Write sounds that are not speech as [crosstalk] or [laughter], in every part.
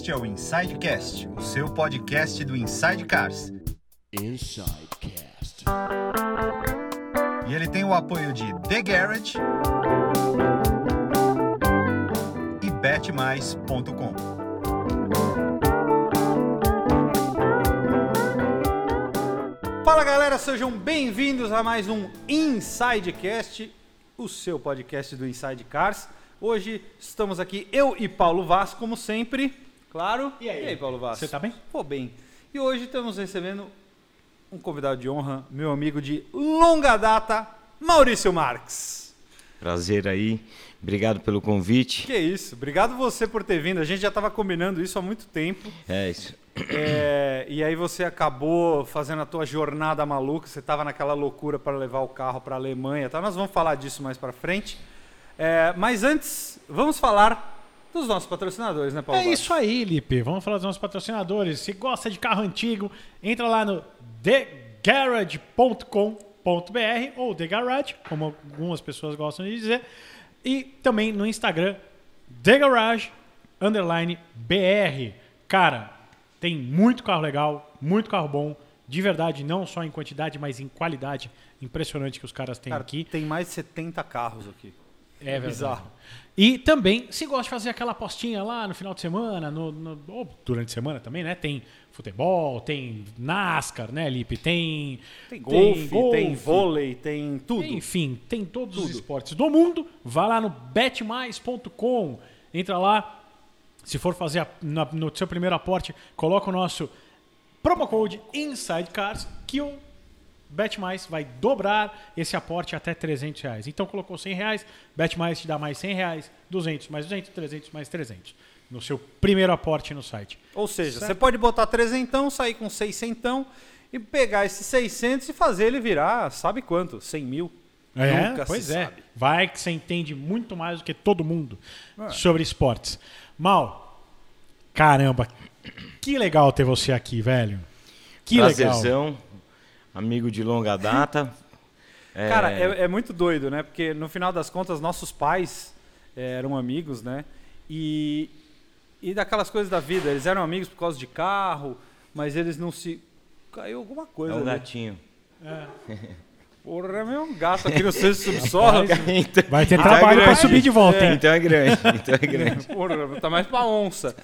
Este é o Insidecast, o seu podcast do Inside Cars. Insidecast. E ele tem o apoio de The Garage e betmais.com. Fala galera, sejam bem-vindos a mais um Insidecast, o seu podcast do Inside Cars. Hoje estamos aqui, eu e Paulo Vaz, como sempre, claro. E aí? Paulo Vaz? Você tá bem? Pô, bem. E hoje estamos recebendo um convidado de honra, meu amigo de longa data, Maurício Marques. Prazer aí. Obrigado pelo convite. Que isso, obrigado você por ter vindo. A gente já estava combinando isso há muito tempo. É isso. É, e aí você acabou fazendo a tua jornada maluca, você estava naquela loucura para levar o carro para a Alemanha, tá? Nós vamos falar disso mais para frente. É, mas antes, vamos falar dos nossos patrocinadores, né, Paulo? É isso aí, Lipe. Vamos falar dos nossos patrocinadores. Se gosta de carro antigo, entra lá no thegarage.com.br ou The Garage, como algumas pessoas gostam de dizer. E também no Instagram, The Garage underline BR. Cara, tem muito carro legal, muito carro bom. De verdade, não só em quantidade, mas em qualidade. Impressionante que os caras têm Cara, aqui. tem mais de 70 carros aqui. É verdade. bizarro. E também, se gosta de fazer aquela apostinha lá no final de semana, no, no- ou durante a semana também, né? Tem futebol, tem NASCAR, né, Lipe? Tem, Tem golfe, tem, vôlei, tem tudo. Enfim, tem todos os Tudo. esportes do mundo. Vá lá no betmais.com. Entra lá. Se for fazer a- na- no seu primeiro aporte, coloca o nosso promo code INSIDECARS que o BetMais vai dobrar esse aporte até 300 reais. Então colocou 100 reais, BetMais te dá mais 100 reais, 200 mais 200, 300 mais 300 no seu primeiro aporte no site. Ou seja, Certo. você pode botar trezentão, sair com seiscentão e pegar esses 600 e fazer ele virar, sabe quanto? 100 mil? É, Nunca pois se é. sabe. Vai que você entende muito mais do que todo mundo É. sobre esportes. Mal, caramba, que legal ter você aqui, velho. Que legal. Amigo de longa data. [laughs] É, Cara, é, é muito doido, né? Porque no final das contas, nossos pais eh, eram amigos, né? E, e daquelas coisas da vida, eles eram amigos por causa de carro, mas eles não se. Caiu alguma é coisa. um ali. gatinho. Porra, é um gato aqui no seu subsolo. [laughs] Então, Vai ter então trabalho é pra grande. subir de volta, hein? Então é grande. Então é [laughs] grande. Porra, tá mais pra onça.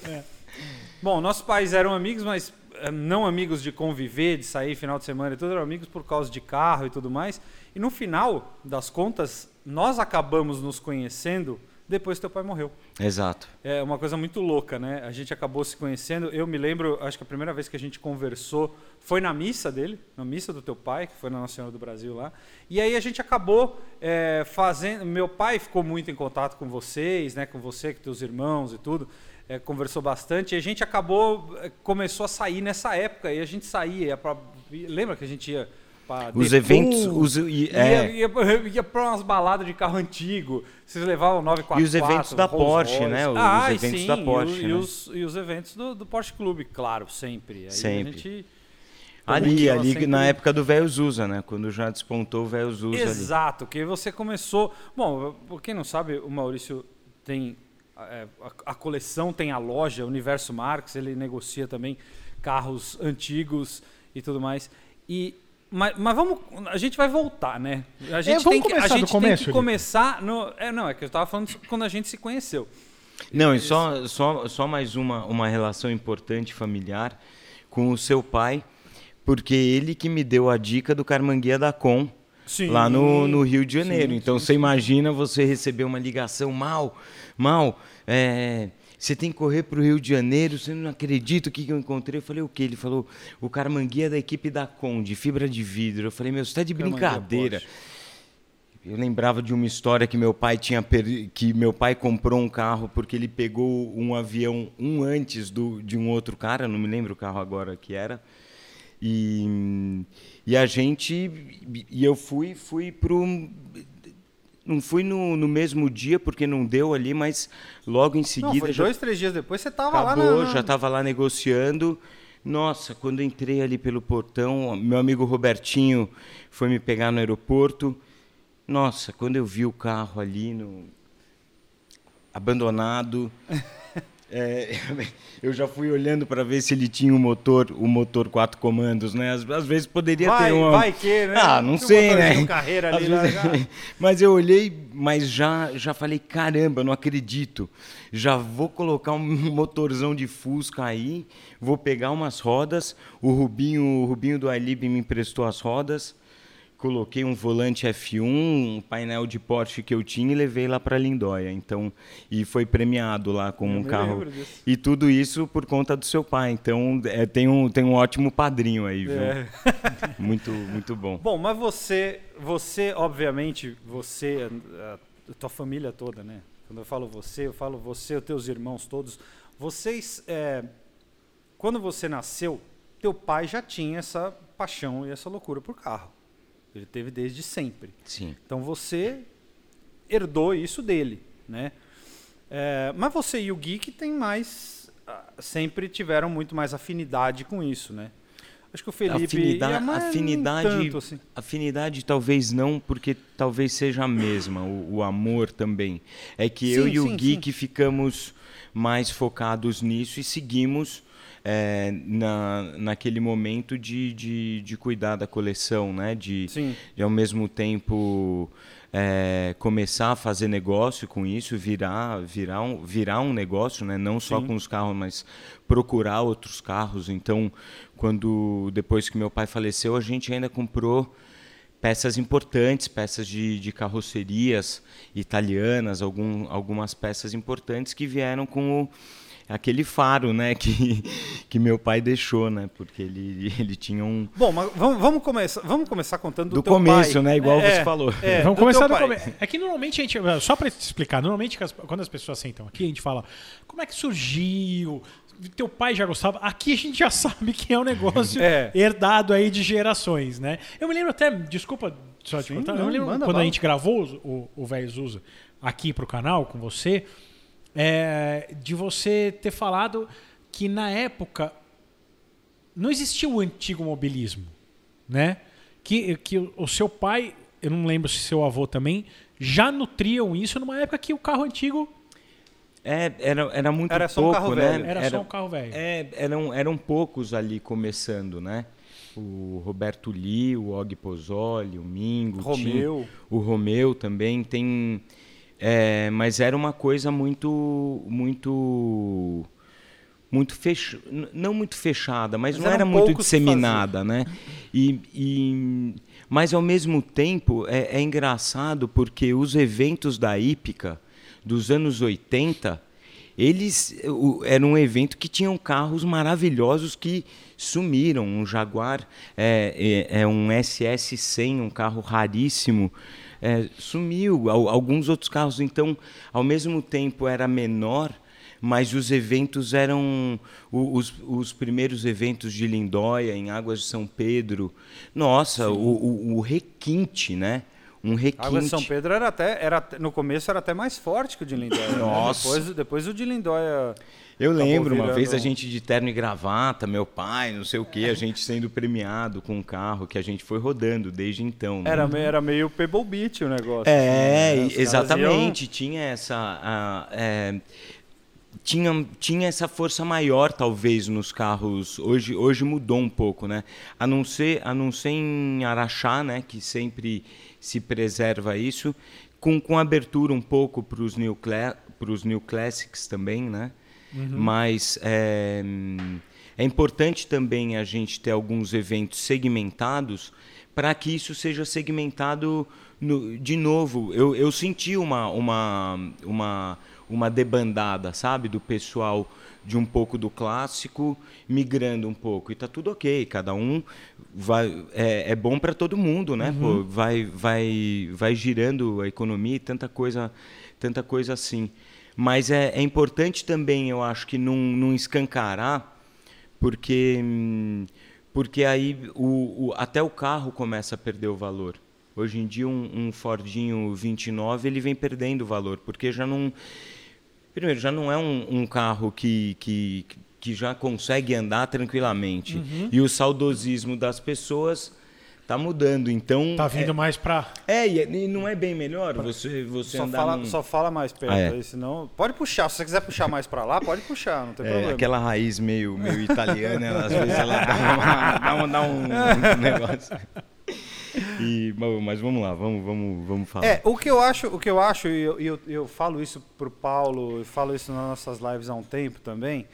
Bom, nossos pais eram amigos, mas não amigos de conviver, de sair final de semana e tudo, eram amigos por causa de carro e tudo mais. E no final das contas, nós acabamos nos conhecendo depois que teu pai morreu. Exato. É uma coisa muito louca, né? A gente acabou se conhecendo. Eu me lembro, acho que a primeira vez que a gente conversou foi na missa dele, na missa do teu pai, que foi na Nossa Senhora do Brasil lá. E aí a gente acabou é, fazendo. Meu pai ficou muito em contato com vocês, né? Com você, com teus irmãos e tudo. É, conversou bastante. E a gente acabou, é, começou a sair nessa época. E a gente saía. pra- lembra que a gente ia pra Os eventos. Os, e, é, Ia, ia, [laughs] ia pra umas baladas de carro antigo. Vocês levavam 944. E os eventos da Rolls Porsche, Royce. né? Os Ah, e eventos sim, da e Porsche, E, né? os, e os eventos do, do Porsche Clube, claro, sempre. Aí Sempre. A gente ali, ali sempre- na época do Velho Zusa, né? Quando já despontou o Velho Zusa ali. Exato, que você começou. Bom, por quem não sabe, o Maurício tem a, a coleção, tem a loja Universo Marques, ele negocia também carros antigos e tudo mais. E mas, mas vamos, a gente vai voltar, né? A gente É, vamos tem que, a gente começo, tem que começar no, é, não, é que eu estava falando quando a gente se conheceu. Não, e só, só, só mais uma, uma relação importante familiar com o seu pai, porque ele que me deu a dica do Carmanguia da Com Sim. lá no, no Rio de Janeiro. Sim, então você imagina você receber uma ligação mal, mal, é, você tem que correr para o Rio de Janeiro, você não acredita o que, que eu encontrei. Eu falei, o quê? Ele falou, o Carmanguia é da equipe da Com, de fibra de vidro. Eu falei, meu, você está de brincadeira. Eu lembrava de uma história que meu pai tinha per- que meu pai comprou um carro porque ele pegou um avião um antes do, de um outro cara, não me lembro o carro agora que era. E, e a gente e eu fui fui pro não fui no, no mesmo dia porque não deu ali, mas logo em Não, seguida foi já dois, três dias depois você tava lá acabou, na, já estava lá negociando. Nossa, quando eu entrei ali pelo portão, meu amigo Robertinho foi me pegar no aeroporto. Nossa, quando eu vi o carro ali no abandonado, [laughs] É, [laughs] eu já fui olhando para ver se ele tinha o um motor, o um motor quatro comandos, né? Às, às vezes poderia vai, ter uma. Vai que, né? Ah, não sei, né? Carreira ali, vezes... [laughs] mas eu olhei, mas já, já falei, caramba, não acredito. Já vou colocar um motorzão de Fusca aí, vou pegar umas rodas. O Rubinho, o Rubinho do iLib me emprestou as rodas coloquei um volante F1, um painel de Porsche que eu tinha e levei lá para Lindóia. Então, e foi premiado lá com eu um carro. E tudo isso por conta do seu pai. Então, é, tem um tem um ótimo padrinho aí, viu? É. [laughs] muito muito bom. Bom, mas você você obviamente você a, a tua família toda, né? Quando eu falo você, eu falo você, os teus irmãos todos. Vocês é, quando você nasceu, teu pai já tinha essa paixão e essa loucura por carro. Ele teve desde sempre. Sim. Então você herdou isso dele, né? É, mas você e o Geek tem mais, ah, sempre tiveram muito mais afinidade com isso, né? Acho que o Felipe afinidade, afinidade, tanto, assim. afinidade talvez não, porque talvez seja a mesma, o, o amor também. É que sim, eu e sim, o Geek sim. ficamos mais focados nisso e seguimos é, na, naquele momento de, de, de, cuidar da coleção, né? De, de ao mesmo tempo é, começar a fazer negócio com isso, virar, virar, um, virar um negócio, né? Não só Sim. com os carros, mas procurar outros carros. Então, quando depois que meu pai faleceu, a gente ainda comprou peças importantes, peças de, de carrocerias italianas, algum, algumas peças importantes que vieram com o aquele faro, né, que, [laughs] que meu pai deixou, né, porque ele, [laughs] ele tinha um... Bom, mas vamos, vamos, começar, vamos começar contando do, do começo, pai. né, igual é, você falou. É, vamos do começar do começo. É que normalmente a gente, só para te explicar, normalmente quando as pessoas sentam aqui, a gente fala, como é que surgiu, teu pai já gostava. Aqui a gente já [laughs] sabe que é um negócio é. herdado aí de gerações, né? Eu me lembro até, desculpa só te contar, eu me lembro quando bala. a gente gravou o, o Véio Zusa aqui pro canal com você, é, de você ter falado que na época não existia o antigo mobilismo, né? Que, que o seu pai, eu não lembro se seu avô também, já nutriam isso numa época que o carro antigo é, era, era muito era pouco, um carro né? Velho. Era, era, só um carro velho. É, eram, eram poucos ali começando, né? O Roberto Lee, o Og Pozzoli, o Mingo, Romeu. Tinha, o Romeu também tem é, mas era uma coisa muito, muito, muito fech... não muito fechada, mas, mas não era muito disseminada, né? E, e, mas ao mesmo tempo é, é engraçado porque os eventos da hípica dos anos 80 eles era um evento que tinham carros maravilhosos que sumiram um Jaguar é, é, é um SS100 um carro raríssimo é, sumiu. Alguns outros carros, então, ao mesmo tempo era menor, mas os eventos eram os, os primeiros eventos de Lindóia, em Águas de São Pedro. Nossa, o, o, o, requinte, né? Um requinte. Águas de São Pedro era até, era, no começo era até mais forte que o de Lindóia. Né? Nossa. Né? Depois, depois o de Lindóia eu lembro uma vez a gente de terno e gravata, meu pai, não sei o que, a [laughs] gente sendo premiado com um carro que a gente foi rodando desde então. Né? Era, era meio Pebble Beach o negócio. É, assim, né? exatamente. Iam... Tinha essa. A, é, tinha, tinha essa força maior, talvez, nos carros. Hoje, hoje mudou um pouco, né? A não ser, a não ser em Araxá, né? Que sempre se preserva isso, com, com abertura um pouco para os new, new Classics também, né? Uhum. Mas é, é importante também a gente ter alguns eventos segmentados para que isso seja segmentado no, de novo. Eu, eu senti uma, uma, uma, uma debandada, sabe, do pessoal de um pouco do clássico migrando um pouco e tá tudo ok cada um vai é, é bom para todo mundo né uhum. Pô, vai vai vai girando a economia e tanta coisa tanta coisa assim mas é, é importante também, eu acho, que não, não escancarar, porque, porque aí o, o, até o carro começa a perder o valor. Hoje em dia, um, um Fordinho 29 ele vem perdendo valor, porque já não. Primeiro, já não é um, um carro que, que, que já consegue andar tranquilamente. Uhum. E o saudosismo das pessoas Tá mudando, então. Tá vindo mais pra. É, e, e não é bem melhor você, você Só andar. fala, num- só fala mais perto Ah, é. aí, senão. Pode puxar. Se você quiser puxar mais pra lá, pode puxar, não tem É, problema. aquela raiz meio, meio [laughs] italiana, ela, às vezes ela dá, uma, dá, um, dá um [laughs] negócio. E, bom, mas vamos lá, vamos, vamos, vamos falar. É, o que eu acho, o que eu acho, e eu, eu, eu falo isso pro Paulo, eu falo isso nas nossas lives há um tempo também.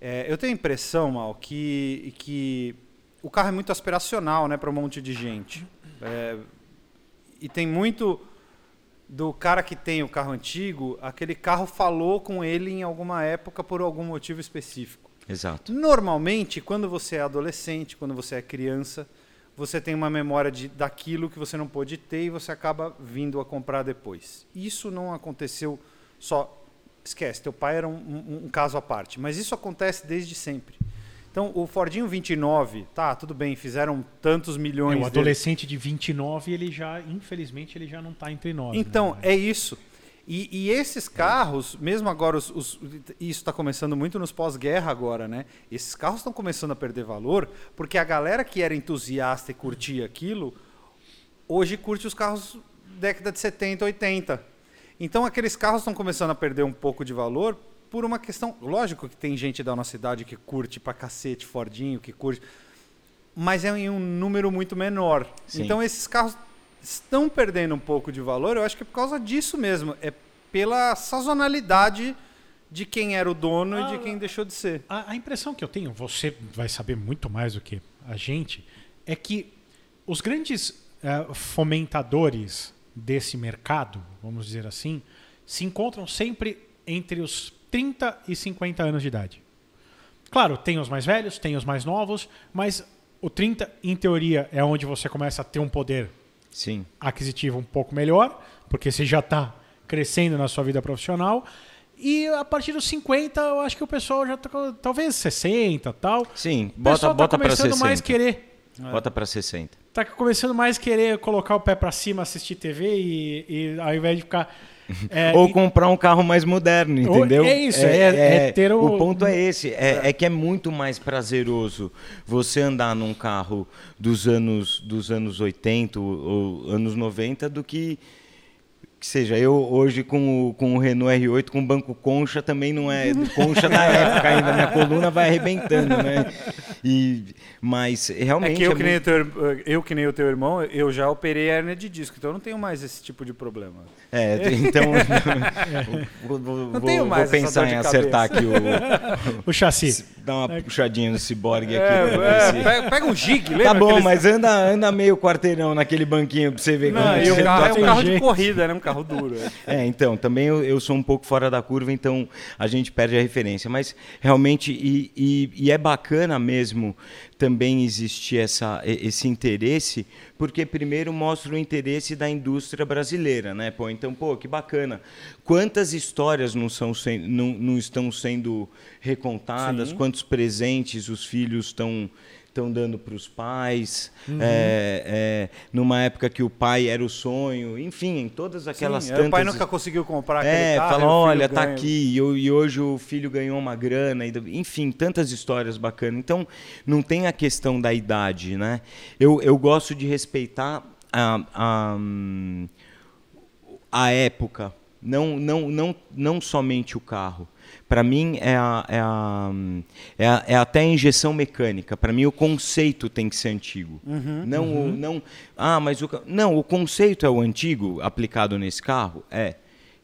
é, eu tenho a impressão, Mal, que, que o carro é muito aspiracional, né, para um monte de gente. É, e tem muito do cara que tem o carro antigo, aquele carro falou com ele em alguma época por algum motivo específico. Exato. Normalmente, quando você é adolescente, quando você é criança, você tem uma memória de, daquilo que você não pôde ter e você acaba vindo a comprar depois. Isso não aconteceu só. Esquece, teu pai era um, um- um caso à parte, mas isso acontece desde sempre. Então, o Fordinho 29, tá, tudo bem, fizeram tantos milhões. É, o dele. adolescente de 29, ele já, infelizmente, ele já não tá entre nós. Então, né? é isso. E, e esses carros, mesmo agora, os, os- isso está começando muito nos pós-guerra agora, né? Esses carros estão começando a perder valor porque a galera que era entusiasta e curtia aquilo, hoje curte os carros década de 70, 80. Então, aqueles carros estão começando a perder um pouco de valor por uma questão... Lógico que tem gente da nossa idade que curte pra cacete Fordinho, que curte... Mas é em um número muito menor. Sim. Então, esses carros estão perdendo um pouco de valor, eu acho que é por causa disso mesmo. É pela sazonalidade de quem era o dono e Ah, de quem deixou de ser. A, a impressão que eu tenho, você vai saber muito mais do que a gente, é que os grandes eh, fomentadores desse mercado, vamos dizer assim, se encontram sempre entre os 30 e 50 anos de idade. Claro, tem os mais velhos, tem os mais novos, mas o 30, em teoria, é onde você começa a ter um poder Sim. aquisitivo um pouco melhor, porque você já está crescendo na sua vida profissional. E a partir dos 50, eu acho que o pessoal já tá, talvez 60 tal. Sim, bota, pessoal bota tá pra começando 60. mais querer, Bota pra 60. tá começando mais querer colocar o pé para cima, assistir TV e, e ao invés de ficar é, [laughs] Ou comprar um carro mais moderno, entendeu? é isso, é- é ter o- O ponto é esse, é, é que é muito mais prazeroso você andar num carro dos anos, dos anos 80 ou, ou anos 90 do que que seja, eu hoje com o, com o Renault R8 com banco concha também não é concha da época ainda, minha coluna vai arrebentando, né? E, mas realmente É que eu, é que nem o muito- teu, ir- eu, que nem o teu irmão, eu já operei a hernia de disco, então eu não tenho mais esse tipo de problema. É, [laughs] então vou, vou- Não tenho mais vou essa pensar dor de em acertar aqui o, [laughs] o chassi. Dar uma puxadinha no ciborgue aqui. É, ver é, se- pega, pega um gig, lembra? Tá bom, aqueles- mas anda, anda meio quarteirão naquele banquinho pra você ver Não, como e o você carro é tá- um carro de corrida, né? Um carro duro. é. É, então, também eu, eu sou um pouco fora da curva, então a gente perde a referência. Mas realmente, e, e- e é bacana mesmo também existir essa, esse interesse, porque primeiro mostra o interesse da indústria brasileira, né? Pô, então, pô, que bacana. Quantas histórias não, são não, não estão sendo recontadas, Sim. quantos presentes os filhos estão estão dando para os pais, Uhum. é, é, numa época que o pai era o sonho, enfim, em todas aquelas Sim, tantas... O pai nunca conseguiu comprar aquele É, carro. fala, o filho olha, tá ganha. aqui, e, hoje o filho ganhou uma grana, enfim, tantas histórias bacanas. Então, não tem a questão da idade, né? Eu, eu gosto de respeitar a, a, hum, a época, não, não, não, não somente o carro. Para mim, é, a, é, a, é, a- é até a injeção mecânica. Para mim, o conceito tem que ser antigo. não, o- não, ah, mas o, não, o conceito é o antigo aplicado nesse carro? É.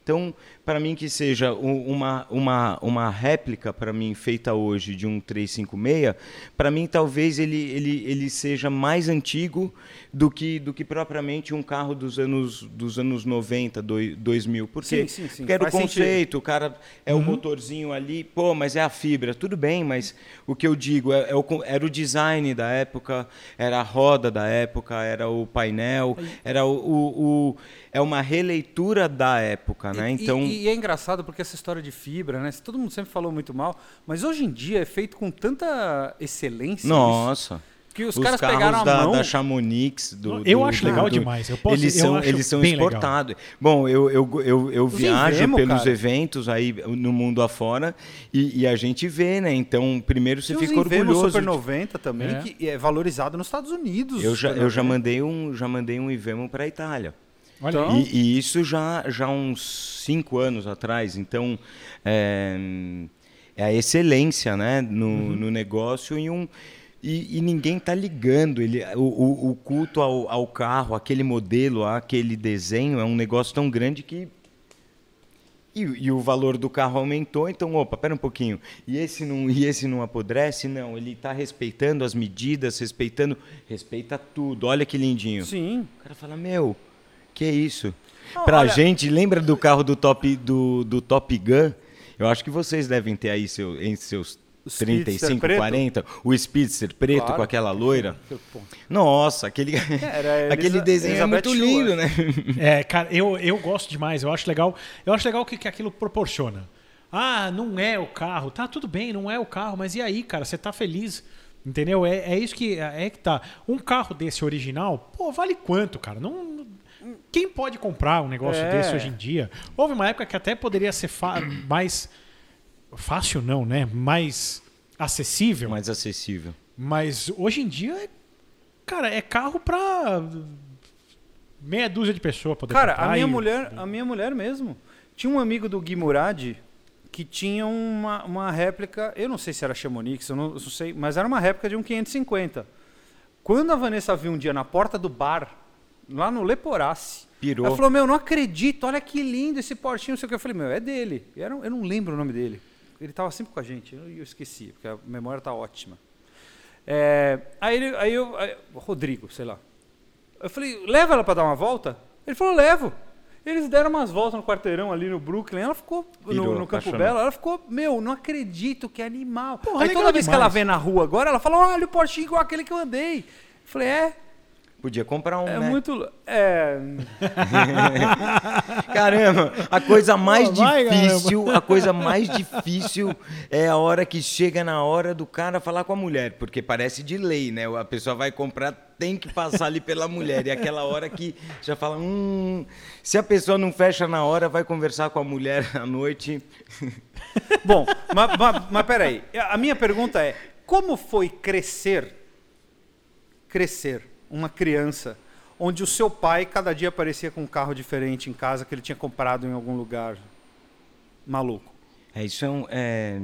Então, para mim que seja uma, uma, uma réplica para mim feita hoje de um 356, para mim talvez ele, ele, ele seja mais antigo do que, do que propriamente um carro dos anos, dos anos 90, doi- 2000. Por quê? Sim, sim, sim. Porque era o Faz sentido. conceito, o cara é o motorzinho ali, pô, mas é a fibra. Tudo bem, mas o que eu digo é, é o, era o design da época, era a roda da época, era o painel, era o, o- o- é uma releitura da época, né? Então, E, e é engraçado porque essa história de fibra, né? Todo mundo sempre falou muito mal, mas hoje em dia é feito com tanta excelência. isso, nossa. que Que os os caras carros pegaram a da, mão. da Chamonix. Do, Eu do- acho do- legal do- demais, eu posso- eles eu são, acho eles são bem legal. exportados. Bom, eu, eu, eu, eu viajo Invemo, pelos cara. eventos aí no mundo afora e, e a gente vê, né? Então, primeiro você os fica orgulhoso. Super de- 90 também, É. que é valorizado nos Estados Unidos. Eu já, eu já 90. mandei um, já mandei um Ivemo para a Itália. Então-. E, e isso já já uns cinco anos atrás. Então é, é a excelência, né, no, Uhum. no negócio e um e, e ninguém está ligando. Ele, o, o, o culto ao, ao carro, aquele modelo, aquele desenho é um negócio tão grande que e, e o valor do carro aumentou, então, opa, pera um pouquinho. E esse não, e esse não apodrece? Não, ele está respeitando as medidas, respeitando, respeita tudo. Olha que lindinho. Sim. O cara fala, meu, que é isso? Não, pra olha- gente, lembra do carro do Top, do, do Top Gun? Eu acho que vocês devem ter aí seu, em seus O Speedster 35, preto? 40, o Speedster preto Claro. com aquela loira. Nossa, aquele, era [laughs] aquele Elisa- desenho é muito lindo, acho. né? [laughs] É, cara, eu, eu gosto demais, eu acho legal. Eu acho legal o que, que aquilo proporciona. Ah, não é o carro. Tá, tudo bem, não é o carro, mas e aí, cara? Você tá feliz? Entendeu? É, é isso que é que tá. Um carro desse original, pô, vale quanto, cara? Não, quem pode comprar um negócio É. desse hoje em dia? Houve uma época que até poderia ser mais fácil, não, né? Mais acessível. Mais acessível. Mas hoje em dia, é- cara, é carro pra meia dúzia de pessoas poder Cara, comprar a minha e- mulher, a minha mulher mesmo. Tinha um amigo do Gui Murad que tinha uma, uma réplica, eu não sei se era Chamonix, eu não, eu não sei, mas era uma réplica de um 550. Quando a Vanessa viu um dia na porta do bar, lá no Leporace, Pirou. ela falou: Meu, não acredito, olha que lindo esse portinho, não sei o que. Eu falei: Meu, é dele. E era um- eu não lembro o nome dele. Ele estava sempre com a gente, eu, eu esqueci, porque a memória tá ótima. É, aí, ele, aí eu. aí- Rodrigo, sei lá. Eu falei, leva ela pra dar uma volta? Ele falou, levo. Eles deram umas voltas no quarteirão ali no Brooklyn. Ela ficou Pirou, no, no Campo. Belo. Ela ficou, meu, não acredito que animal. Porra, Aí toda vez que demais. ela vê na rua agora, ela fala, olha o Porsche igual aquele que eu andei. Eu falei, é, Podia comprar um, é né? muito. É. [laughs] Caramba, a coisa mais Pô, vai, difícil, a coisa mais difícil é a hora que chega na hora do cara falar com a mulher, porque parece de lei, né? A pessoa vai comprar, tem que passar ali pela mulher. E aquela hora que já fala, hum, se a pessoa não fecha na hora, vai conversar com a mulher à noite. [laughs] Bom, mas, mas, mas peraí. A minha pergunta é: como foi crescer, crescer, uma criança, onde o seu pai cada dia aparecia com um carro diferente em casa que ele tinha comprado em algum lugar maluco? É, isso é, um, é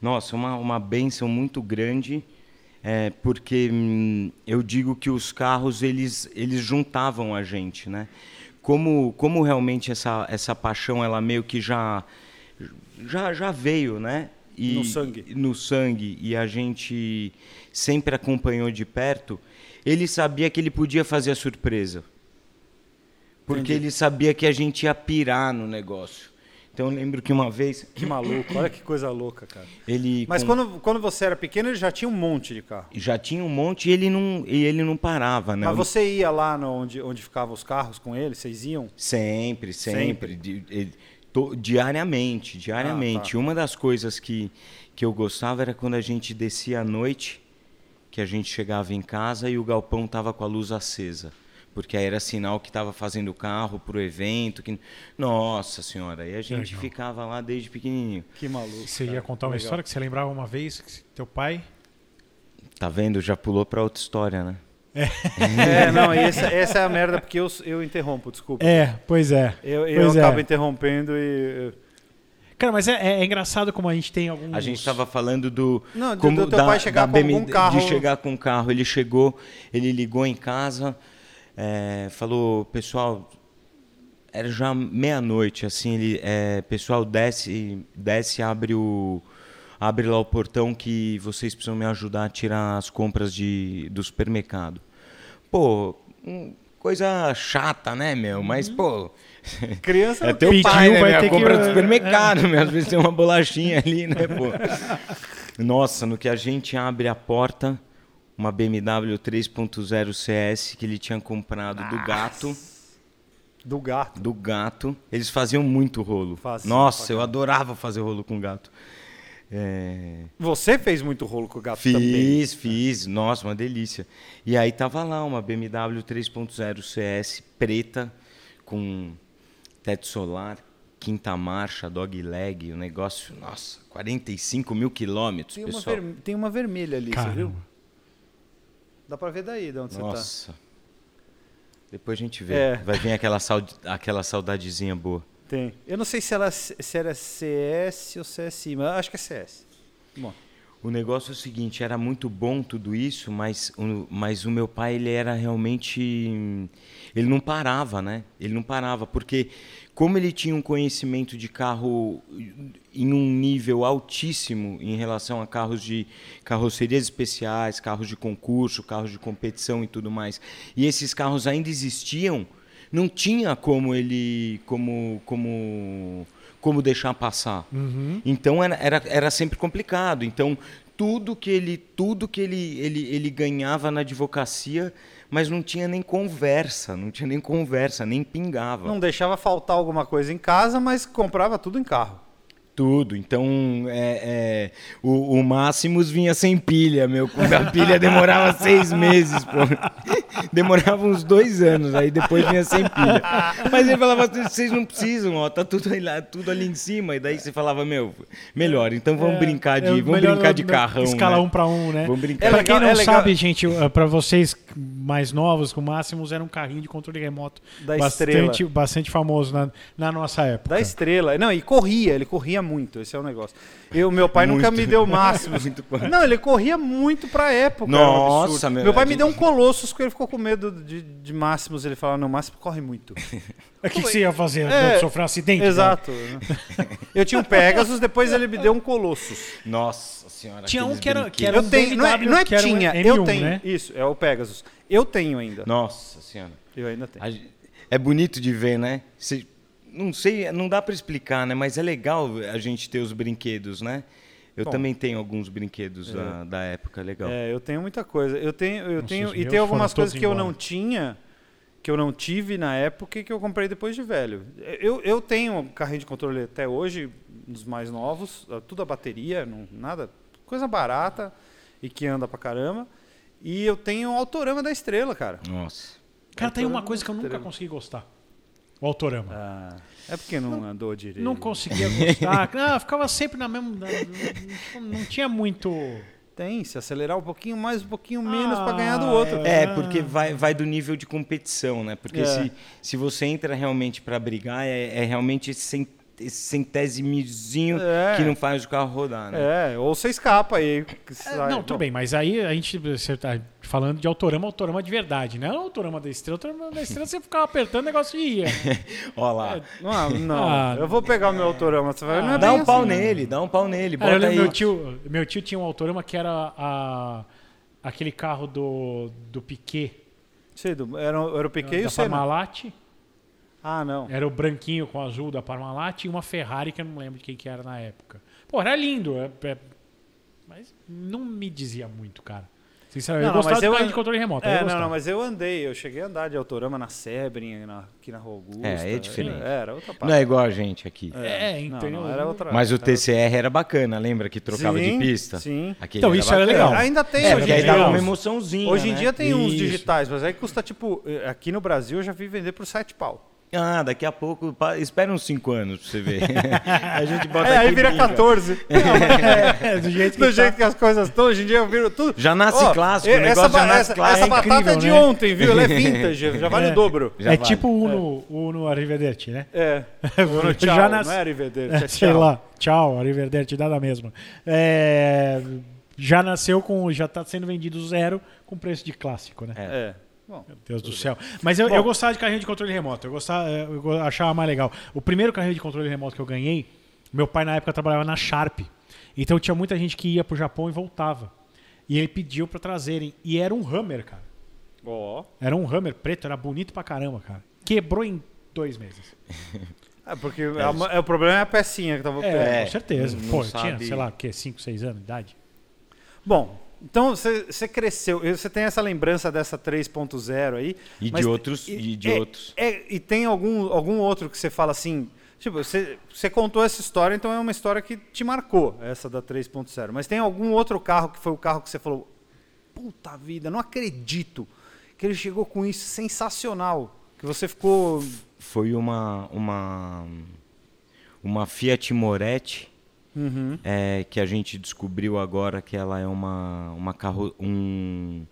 nossa, uma, uma benção muito grande, é, porque hum, eu digo que os carros eles, eles juntavam a gente, né? Como, como realmente essa, essa paixão ela meio que já já, já veio, né? E, No sangue. No sangue e a gente sempre acompanhou de perto. Ele sabia que ele podia fazer a surpresa, porque Entendi. ele sabia que a gente ia pirar no negócio. Então eu lembro que uma vez [laughs] Que maluco, olha que coisa louca, cara. ele Mas com- quando, quando você era pequeno, ele já tinha um monte de carro. já tinha um monte e ele não e ele não parava, né? Mas você ia lá onde, onde ficavam os carros com ele? Vocês iam? Sempre, sempre, Sempre? to- diariamente, diariamente. Ah, tá. Uma das coisas que que eu gostava era quando a gente descia à noite, que a gente chegava em casa e o galpão tava com a luz acesa. Porque aí era sinal que estava fazendo o carro para o evento. Que... Nossa senhora, aí a gente Legal. ficava lá desde pequenininho. Que maluco. Você ia contar uma Legal. história que você lembrava uma vez que teu pai. Tá vendo? Já pulou para outra história, né? É, não, e essa, essa é a merda, porque eu, eu interrompo, desculpa. É, pois é. Eu, eu Pois é. acabo interrompendo e. Cara, mas é, é- é engraçado como a gente tem alguns. A gente estava falando do Não, do- do teu pai chegar com algum carro- de chegar com um carro. Ele chegou, ele ligou em casa, é, falou, pessoal, era já meia-noite, assim, ele, é, pessoal desce, desce, abre o abre lá o portão que vocês precisam me ajudar a tirar as compras de do supermercado. Pô, hum, coisa chata, né, meu? Mas pô, Criança é teu pai, né? vai meu? ter compra que- do supermercado, meu. Às vezes tem uma bolachinha ali, né, pô? Nossa, no que a gente abre a porta, uma BMW 3.0 CS que ele tinha comprado do gato, do gato. do gato. Eles faziam muito rolo. Faziam, Nossa, eu adorava fazer rolo com gato. É, Você fez muito rolo com o gato também. Fiz, fiz. Nossa, uma delícia. E aí tava lá uma BMW 3.0 CS preta com teto solar, quinta marcha, dog leg, o negócio, nossa, 45 mil quilômetros, Tem uma, pessoal. ver- tem uma vermelha ali, você viu? Caramba. Dá pra ver daí de onde você Nossa. Depois a gente vê. É. Vai vir aquela, saud aquela saudadezinha boa. tá. Tem. Eu não sei se, ela, se era CS ou CSI, mas acho que é CS. Bom, O negócio é o seguinte, era muito bom tudo isso, mas o, mas o meu pai, ele era realmente... Ele não parava, né? Ele não parava, porque como ele tinha um conhecimento de carro em um nível altíssimo em relação a carros de carrocerias especiais, carros de concurso, carros de competição e tudo mais, e esses carros ainda existiam, não tinha como ele... como, como como deixar passar. Então era, era, era sempre complicado. Então tudo que ele tudo que ele, ele, ele ganhava na advocacia, mas não tinha nem conversa, não tinha nem conversa, nem pingava. não deixava faltar alguma coisa em casa, mas comprava tudo em carro. Tudo. Então, é, é, o, o Máximos vinha sem pilha, meu. A pilha demorava seis meses, pô. Demorava uns dois anos, aí depois vinha sem pilha. Mas ele falava, vocês não precisam, ó, tá tudo, aí lá, tudo ali em cima. E daí você falava, meu, melhor, então vamos brincar de, É, vamos brincar de carrão, Escala né? um pra um, né? Vamos brincar. É pra legal- quem não é sabe, gente, uh, pra vocês mais novos, o Máximos era um carrinho de controle remoto Da bastante, Estrela. bastante famoso na, na nossa época. Da estrela. Não, e corria, ele corria muito, esse é o negócio. Eu, meu pai nunca Muito. me deu máximos. [laughs] Quanto? Não, ele corria muito pra época. um Nossa, absurdo. meu, meu pai me deu um colossus porque ele ficou com medo de, de máximos. Ele falava, não, máximo corre muito. O [laughs] que, que você ia fazer? É, Sofrer um acidente? Exato. Eu tinha um Pegasus, depois ele me deu um colossus. Nossa senhora. Tinha um que era- que era Eu um tenho, não é, BMW não é que era um tinha, M1, eu tenho. né? Isso, é o Pegasus. Eu tenho ainda. Nossa senhora. Eu ainda tenho. É bonito de ver, né? Não sei, não dá para explicar, né? Mas é legal a gente ter os brinquedos, né? Eu Bom. também tenho alguns brinquedos da, da época, legal. É, eu tenho muita coisa. Eu tenho, eu Nossa, tenho e tem algumas coisas que eu embora. não tinha, que eu não tive na época e que eu comprei depois de velho. Eu, eu tenho um carrinho de controle até hoje, dos mais novos, ah, tudo a bateria, não, nada, coisa barata e que anda pra caramba. E eu tenho o Autorama da Estrela, cara. Nossa. Cara, tem uma Autorama coisa que eu nunca Estrela. consegui gostar. O Autorama. Ah, é porque não, andou direito. Não conseguia [laughs] gostar. Ah, ficava sempre na mesma. Não, não tinha muito. Tem, se acelerar um pouquinho mais, um pouquinho menos Ah, ganhar do outro. é. É, porque vai, vai do nível de competição, né? Porque É. se, se você entra realmente para brigar, é, é realmente esse, cent, esse centésimozinho É. que não faz o carro rodar, né? É, ou você escapa aí. É, sai- não, tudo bom, bem, mas aí a gente você tá falando de autorama, autorama de verdade, né? Não autorama da estrela, autorama da estrela você ficava apertando o negócio e ia. [laughs] Ó lá. Não, não. Ah, eu vou pegar o meu autorama. Você vai ver, não é Dá um pau assim, né? nele, dá um pau nele. Bota aí. meu tio, meu tio tinha um autorama que era a, aquele carro do, do Piquet, Sei, do- era, era o Piquet e o Senna. Parmalat. Ah, não. Era o branquinho com azul da Parmalat e uma Ferrari que eu não lembro de quem que era na época. Pô, era lindo, é- é- mas não me dizia muito, cara. Sinceramente, Não, eu não, gostava eu carro an- de controle remoto. É, não, não, mas eu andei, eu cheguei a andar de autorama na Sebring, na, aqui na Rua Augusta. É, é diferente. É, era outra parte. Não é igual a gente aqui. É, Não, então. não, era outra. Mas o era- TCR era bacana, lembra que trocava Sim, de pista? sim. Aquele Então, isso era bacana. legal. Ainda tem É, hoje em aí dia. dava uma emoçãozinha. Hoje em né? dia tem uns Isso. digitais, mas aí custa tipo. eh, Aqui no Brasil eu já vi vender por 7 pau. Ah, daqui a pouco. Espera uns 5 anos pra você ver. [laughs] a gente bota É, aí aqui vira brinca. 14. [laughs] É, do jeito que Do tá. jeito que as coisas estão, hoje em dia eu viro tudo. Já nasce Ó, clássico, o negócio já nasce essa, clássico. essa É batata é de né? ontem, viu? Ela é [laughs] vintage, já vale É. o dobro. É vale. tipo o Uno, Uno Arrivederci, né? É. No tchau, Já nas- não é Arrivederci, É, é sei tchau. lá. Tchau, Arrivederci, dá da mesma. É, já nasceu com. Já tá sendo vendido zero com preço de clássico, né? É. Bom, Meu Deus do céu. Mas eu, Bom. eu gostava de carrinho de controle remoto. Eu, gostava, eu go- achava mais legal. O primeiro carrinho de controle remoto que eu ganhei, meu pai na época trabalhava na Sharp. Então tinha muita gente que ia pro Japão e voltava. E ele pediu pra trazerem. E era um Hammer, cara. ó. Era um Hammer preto, era bonito pra caramba, cara. Quebrou em dois meses. [laughs] É, porque a ma- é, o problema é a pecinha que tava É. É, com certeza. não Pô, eu sabe- tinha, sei lá, o quê? 5, 6 anos de idade? Bom, então você cresceu, você tem essa lembrança dessa 3.0 aí. E de outros. E de é- outros. é- e tem algum, algum outro que você fala assim, Tipo, você, você contou essa história, então é uma história que te marcou, essa da 3.0. Mas tem algum outro carro que foi o carro que você falou, puta vida, não acredito que ele chegou com isso sensacional, que você ficou... Foi uma, uma, uma Fiat Moretti Uhum. é, que a gente descobriu agora que ela é uma, uma carro, um,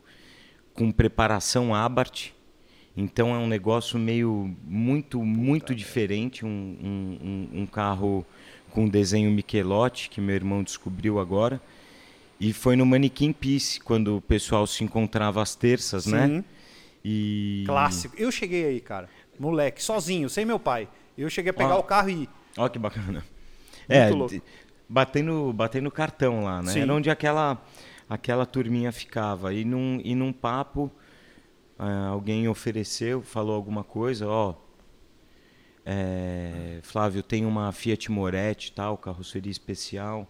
com preparação Abarth. Então é um negócio meio muito, muito diferente. Um, um, um- carro com desenho Michelotti, que meu irmão descobriu agora. E foi no Manequim Piece, quando o pessoal se encontrava às terças, né? Sim. E... Clássico. Eu cheguei aí, cara, moleque, sozinho, sem meu pai. Eu cheguei a pegar Ó. o carro e. Ó, que bacana. é, louco. Batendo, batendo cartão lá, né? Sim. Era onde aquela, aquela turminha ficava. E num, e num papo, ah, alguém ofereceu, falou alguma coisa, ó. é, Flávio, tem uma Fiat Moretti, tal, carroceria especial.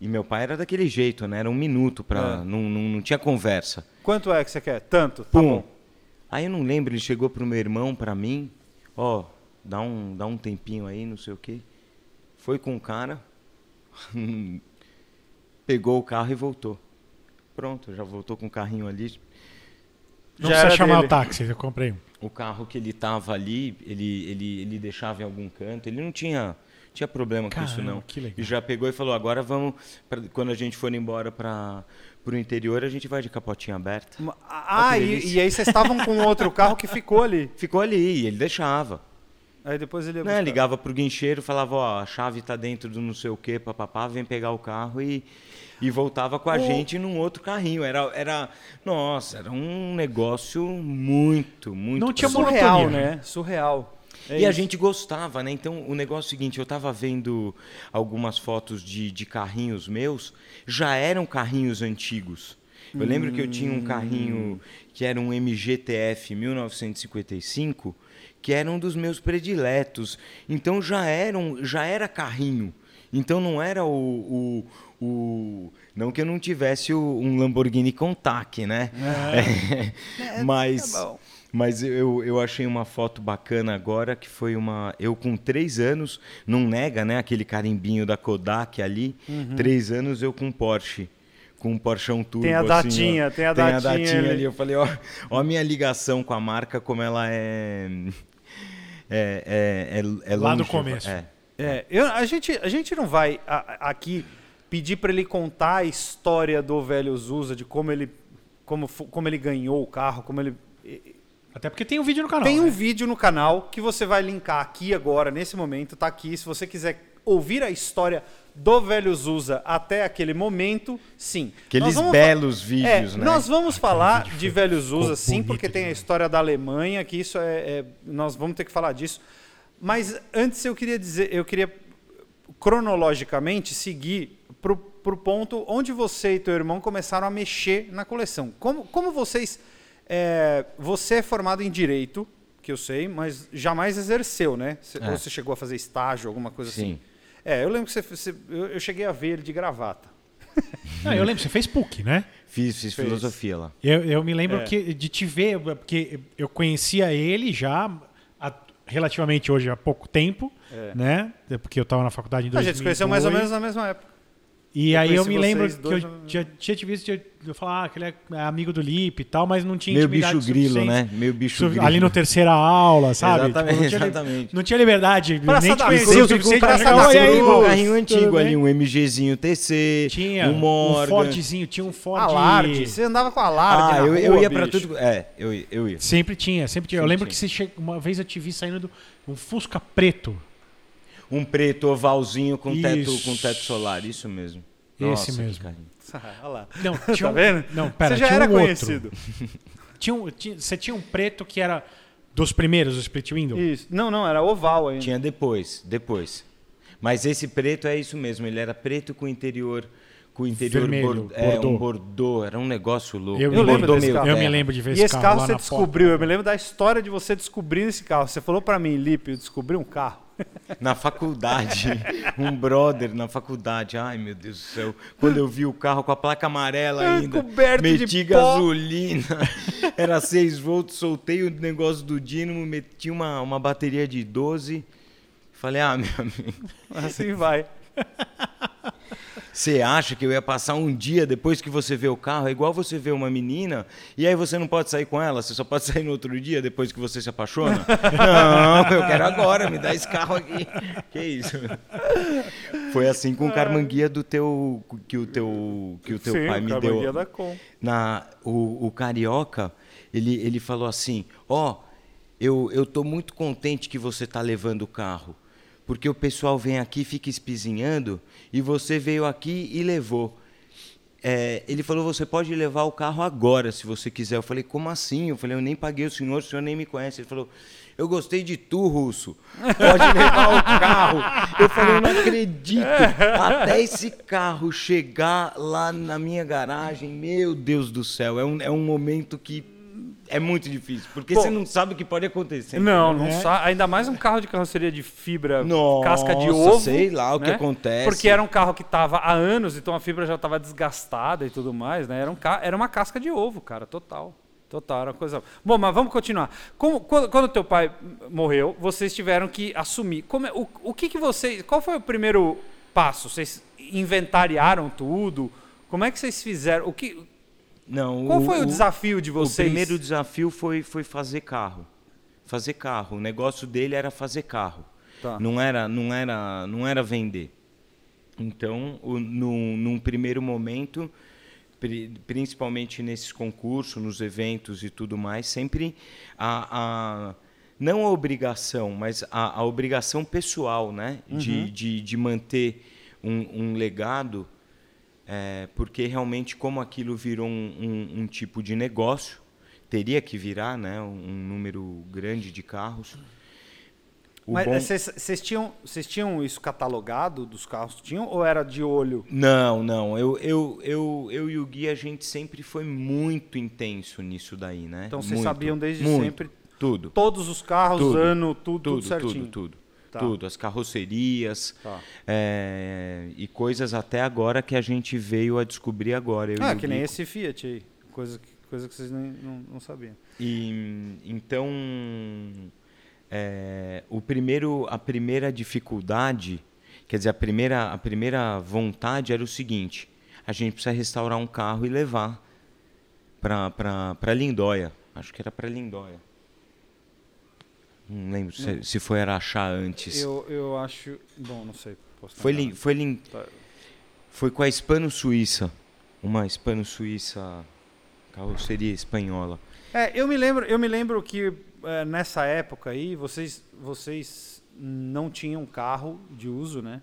E meu pai era daquele jeito, né? Era um minuto pra. É. Não, não, não tinha conversa. Quanto é que você quer? Tanto? Tá Pum. bom. Aí eu não lembro, ele chegou pro meu irmão, pra mim, ó, dá um, dá um tempinho aí, não sei o quê. Foi com o cara, [laughs] pegou o carro e voltou. Pronto, já voltou com o carrinho ali. Não Já precisa chamar dele. o táxi, eu comprei um. O carro que ele tava ali, ele, ele, ele deixava em algum canto, ele não tinha, tinha problema com isso Caramba, não. que legal. E já pegou e falou, agora vamos, pra- quando a gente for embora para o interior, a gente vai de capotinha aberta. Ah, e, e aí vocês estavam com outro carro que ficou ali. [laughs] Ficou ali, e ele deixava. Aí depois ele ia Né, buscar. ligava pro guincheiro, falava, ó, a chave tá dentro do não sei o que, papapá, vem pegar o carro e, e voltava com a O- gente num outro carrinho. Era, era, nossa, era um negócio muito, muito Não tinha. Surreal, monotonia. né? Surreal. É E a isso. gente gostava, né? Então, o negócio é o seguinte, eu tava vendo algumas fotos de, de carrinhos meus, já eram carrinhos antigos. Eu lembro que eu tinha um carrinho que era um MGTF 1955, que era um dos meus prediletos. Então já era, um, já era carrinho. Então não era o, o, o- não que eu não tivesse o- um Lamborghini Contact, né? [laughs] É, mas tá bom. mas eu, eu achei uma foto bacana agora que foi uma. Eu com três anos, não nega, né? Aquele carimbinho da Kodak ali. Uhum. Três anos eu com Porsche. Com um Porschão Turbo. Tem a assim, ó. datinha, tem a datinha ali. ali. Eu falei, ó, ó a minha ligação com a marca, como ela é. É, é, é, é Lá do começo. É. É, eu- a, gente, a gente não vai a- a- aqui pedir para ele contar a história do velho Zusa, de como ele, como, como ele ganhou o carro, como ele. Até porque tem um vídeo no canal. Tem um né? vídeo no canal que você vai linkar aqui agora, nesse momento, tá aqui. Se você quiser ouvir a história do velho Zusa até aquele momento, sim. Aqueles belos vídeos, é, né? Nós vamos falar de velho Zusa, sim, porque tem a história da Alemanha, que isso é, é- Nós vamos ter que falar disso. Mas antes eu queria dizer, eu queria cronologicamente seguir pro, pro ponto onde você e teu irmão começaram a mexer na coleção. Como, como vocês. é, você é formado em direito, que eu sei, mas jamais exerceu, né? Cê- É. Ou você chegou a fazer estágio, alguma coisa Sim. assim? É, eu lembro que você, você- eu, eu cheguei a ver ele de gravata. [laughs] Não, eu lembro, você fez PUC, né? Fiz, fiz filosofia lá. Eu, eu me lembro É. que, de te ver, porque eu conhecia ele já há, relativamente hoje há pouco tempo, É. né? Porque eu estava na faculdade em A 2002. gente se conheceu mais ou menos na mesma época. E Eu aí eu me lembro que eu já tinha te visto, eu, eu falar ah, que ele é amigo do Lipe e tal, mas não tinha Meio intimidade bicho grilo, né? Meio bicho grilo. Ali no terceira aula, sabe? Exatamente, Tipo, não, tinha, exatamente. não tinha liberdade, Praça nem te da conhecia Cruz, o suficiente pra Praça chegar, da "Oi, aí, um carrinho antigo bem?" ali, um MGzinho TC, Tinha um um Morgan. Fordzinho, tinha um Ford... Alarde. Você andava com alarde. Ah, eu, eu ia pra bicho. tudo. É, eu, ia- eu ia. Sempre tinha, sempre tinha. eu Sempre lembro tinha. que você che... uma vez eu te vi saindo do um Fusca preto. Um preto ovalzinho com teto, com teto solar, isso mesmo. Esse Nossa, mesmo. [laughs] Olha lá. Não, [laughs] Tá tinha um... vendo? Não, pera, Você já tinha era um outro. conhecido. [laughs] Tinha um, tinha- você tinha um preto que era dos primeiros, o Split Window? Isso. Não, não, era oval ainda. Tinha depois, depois. Mas esse preto é isso mesmo, ele era preto com interior com interior Vermelho, bor- é, um bordô, era um negócio louco. Eu Um me lembro desse carro. Eu me lembro de ver E esse esse carro, carro lá você na descobriu, eu me lembro da história de você descobrindo esse carro. Você falou pra mim, Lipe, eu descobri um carro. [laughs] na faculdade. Um brother na faculdade. Ai, meu Deus do céu. Quando eu vi o carro com a placa amarela ainda, coberto de meti pó. gasolina. [laughs] Era 6 volts, soltei o negócio do dínamo, meti uma, uma bateria de 12. Falei, ah, meu amigo, Assim vai. [laughs] você acha que eu ia passar um dia depois que você vê o carro? É igual você vê uma menina e aí você não pode sair com ela, você só pode [laughs] sair no outro dia depois que você se apaixona? não, eu quero agora, me dá esse carro aqui. Que isso? Foi assim com o Carmanguia do teu que o teu que o teu Sim, pai me Carmanguia deu. da Com. Na o, o carioca, ele ele falou assim: "Ó, eu eu tô muito contente que você tá levando o carro, porque o pessoal vem aqui, fica espizinhando, e você veio aqui e levou. É, ele falou, você pode levar o carro agora, se você quiser. Eu falei, como assim? Eu falei, eu nem paguei o senhor, o senhor nem me conhece. Ele falou, eu gostei de tu, Russo. Pode [laughs] levar o carro. Eu falei, eu não acredito. Até esse carro chegar lá na minha garagem, meu Deus do céu, é um, é um momento que é muito difícil, porque Bom, você não sabe o que pode acontecer. Não, não É. sa- Ainda mais um carro de carroceria de fibra, Nossa, casca de ovo. sei lá o que né? acontece. Porque era um carro que estava há anos, então a fibra já estava desgastada e tudo mais, né? Era, um ca... era uma casca de ovo, cara, total. Total, era uma coisa. Bom, mas vamos continuar. Como, quando, quando teu pai morreu, vocês tiveram que assumir. Como é- o, o que, que vocês. Qual foi o primeiro passo? Vocês inventariaram tudo? Como é que vocês fizeram? O que, Não, qual foi o, desafio de O vocês? primeiro desafio foi, foi fazer carro. Fazer carro. O negócio dele era fazer carro. Tá. Não era, não era, não era vender. Então, o, num, num primeiro momento, pri- principalmente nesses concursos, nos eventos e tudo mais, sempre a, a- não a obrigação, mas a, a obrigação pessoal, né, de, de, de manter um, um legado, é, porque realmente como aquilo virou um, um- um tipo de negócio, teria que virar, né, um número grande de carros. O Mas bom- vocês vocês tinham, vocês tinham isso catalogado dos carros? Tinham ou era de olho? Não, não. Eu, eu, eu, eu e o Gui, a gente sempre foi muito intenso nisso daí, né? Então vocês sabiam desde muito. sempre Tudo. todos os carros, Tudo. ano, tudo, tudo, Tudo, certinho. tudo, tudo. Tá. Tudo. As carrocerias. Tá. é, e coisas até agora que a gente veio a descobrir agora. Ah, que nem Gui. esse Fiat aí. Coisa que, coisa que vocês nem, não, não sabiam. E então é, o primeiro, a primeira dificuldade, quer dizer, a primeira, a primeira vontade era o seguinte: a gente precisa restaurar um carro e levar para Lindóia. Acho que era para Lindóia. Não lembro se, se foi Araxá antes. Eu, eu acho. Bom, não sei. Foi, lin, foi, lin, Tá. foi com a Hispano Suíça, uma Hispano Suíça carroceria espanhola. É, eu me lembro, eu me lembro que é, nessa época aí vocês, vocês não tinham carro de uso, né?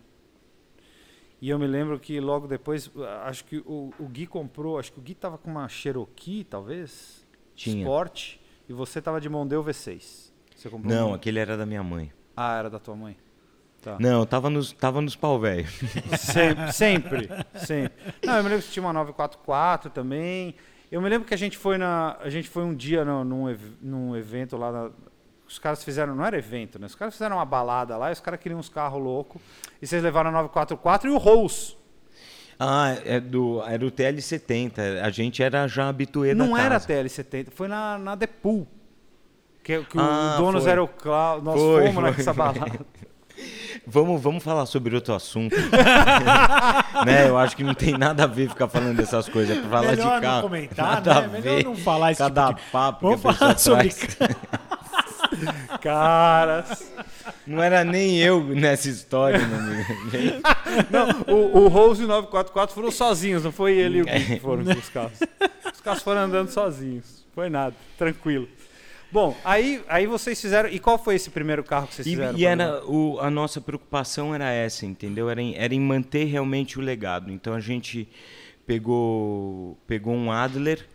E eu me lembro que logo depois, acho que o, o Gui comprou, acho que o Gui tava com uma Cherokee, talvez, Tinha. Sport, e você tava de Mondeo V6. Você comprou Não, um- aquele era da minha mãe. Ah, era da tua mãe. Tá. Não, tava nos, tava nos pau velho. [laughs] Sempre, sempre, sempre. Não, eu me lembro que tinha uma 944 também. Eu me lembro que a gente foi na, a gente foi um dia no- num, num evento lá na- os caras fizeram, não era evento, né? Os caras fizeram uma balada lá e os caras queriam uns carros loucos. E vocês levaram a 944 e o Rolls. Ah, é do, era o TL70. A gente era já habituê da Não era casa. TL70, foi na, na The Pool. Que, que Ah, o dono foi. era o Cláudio. Nós Foi, fomos foi, nessa foi. balada. [laughs] Vamos, vamos falar sobre outro assunto. [laughs] né? Eu acho que não tem nada a ver ficar falando dessas coisas. É pra falar Melhor de não carro. comentar, nada né? a Melhor não falar esse Cada tipo de- papo Vamos que a falar pessoa sobre traz. [laughs] Caras. Não era nem eu nessa história, meu amigo. Não, o, o Rose e o 944 foram sozinhos, não foi ele e o Gui que foram com os carros. Os carros foram andando sozinhos. Foi nada, tranquilo. Bom, aí, aí vocês fizeram. E qual foi esse primeiro carro que vocês E, fizeram? e era o, a nossa preocupação era essa, entendeu? Era em, era em manter realmente o legado. Então a gente pegou pegou um Adler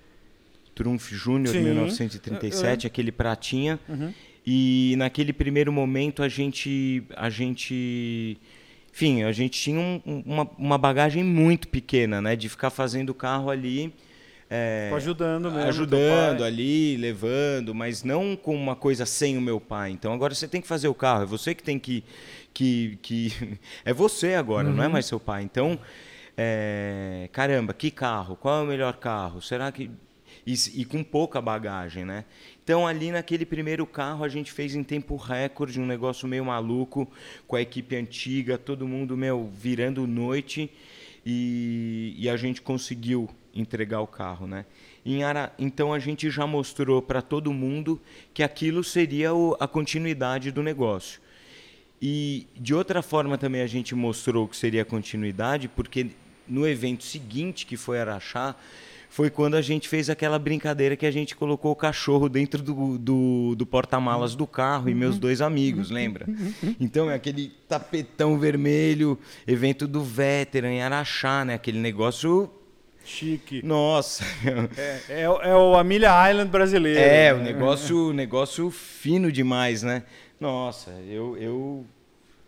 Trunf Júnior Sim, 1937, aquele pratinha. Uhum. E naquele primeiro momento a gente a gente enfim, a gente tinha um- um- uma, uma bagagem muito pequena, né, de ficar fazendo carro ali é, ajudando mesmo. ajudando ali, levando, mas não com uma coisa sem o meu pai. Então agora você tem que fazer o carro, é você que tem que. que, que [laughs] é você agora, não é Uhum. mais seu pai. Então, é, caramba, que carro? Qual é o melhor carro? Será que. E, e com pouca bagagem, né? Então, ali naquele primeiro carro, a gente fez em tempo recorde um negócio meio maluco, com a equipe antiga, todo mundo, meu, virando noite, e, e a gente conseguiu entregar o carro, né? Ara... Então, a gente já mostrou para todo mundo que aquilo seria o- a continuidade do negócio. E de outra forma também a gente mostrou que seria continuidade, porque no evento seguinte, que foi Araxá, foi quando a gente fez aquela brincadeira que a gente colocou o cachorro dentro do, do, do porta-malas do carro e meus dois amigos, lembra? Então é aquele tapetão vermelho, evento do Veteran em Araxá, né? Aquele negócio. Chique. Nossa! É, é, o- é o Amelia Island brasileiro. É, o negócio, negócio fino demais, né? Nossa, eu, eu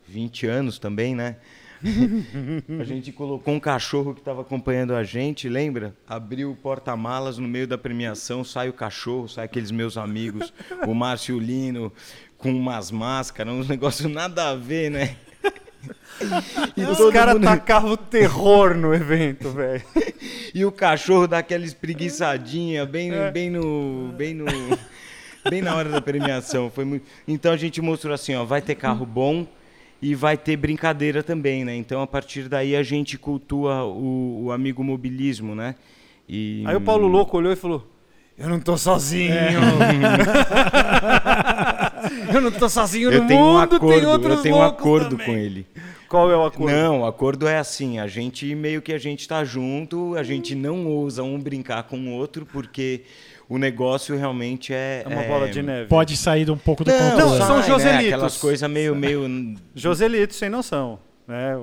20 anos também, né? [laughs] a gente colocou um cachorro que estava acompanhando a gente, lembra? Abriu o porta-malas no meio da premiação, sai o cachorro, sai aqueles meus amigos, o Márcio Lino, com umas máscaras, uns negócios nada a ver, né? E Os caras mundo- tacavam o terror no evento, velho. E o cachorro dá aquela espreguiçadinha bem, É. bem no. Bem no. Bem na hora da premiação. Foi muito... Então a gente mostrou assim, ó, vai ter carro bom e vai ter brincadeira também, né? Então a partir daí a gente cultua o, o amigo mobilismo, né? E... Aí o Paulo Louco olhou e falou: Eu não tô sozinho. [laughs] eu não tô sozinho eu no tenho um mundo, acordo, tem outros eu tenho um acordo também. com ele. Qual é o acordo? Não, o acordo é assim, a gente meio que a gente tá junto, a gente não ousa um brincar com o outro, porque o negócio realmente é. É uma bola de neve. Pode sair um pouco do Não, controle. Não, são sai, Joselitos. Né? Aquelas coisas meio, meio. Joselito sem noção. Né?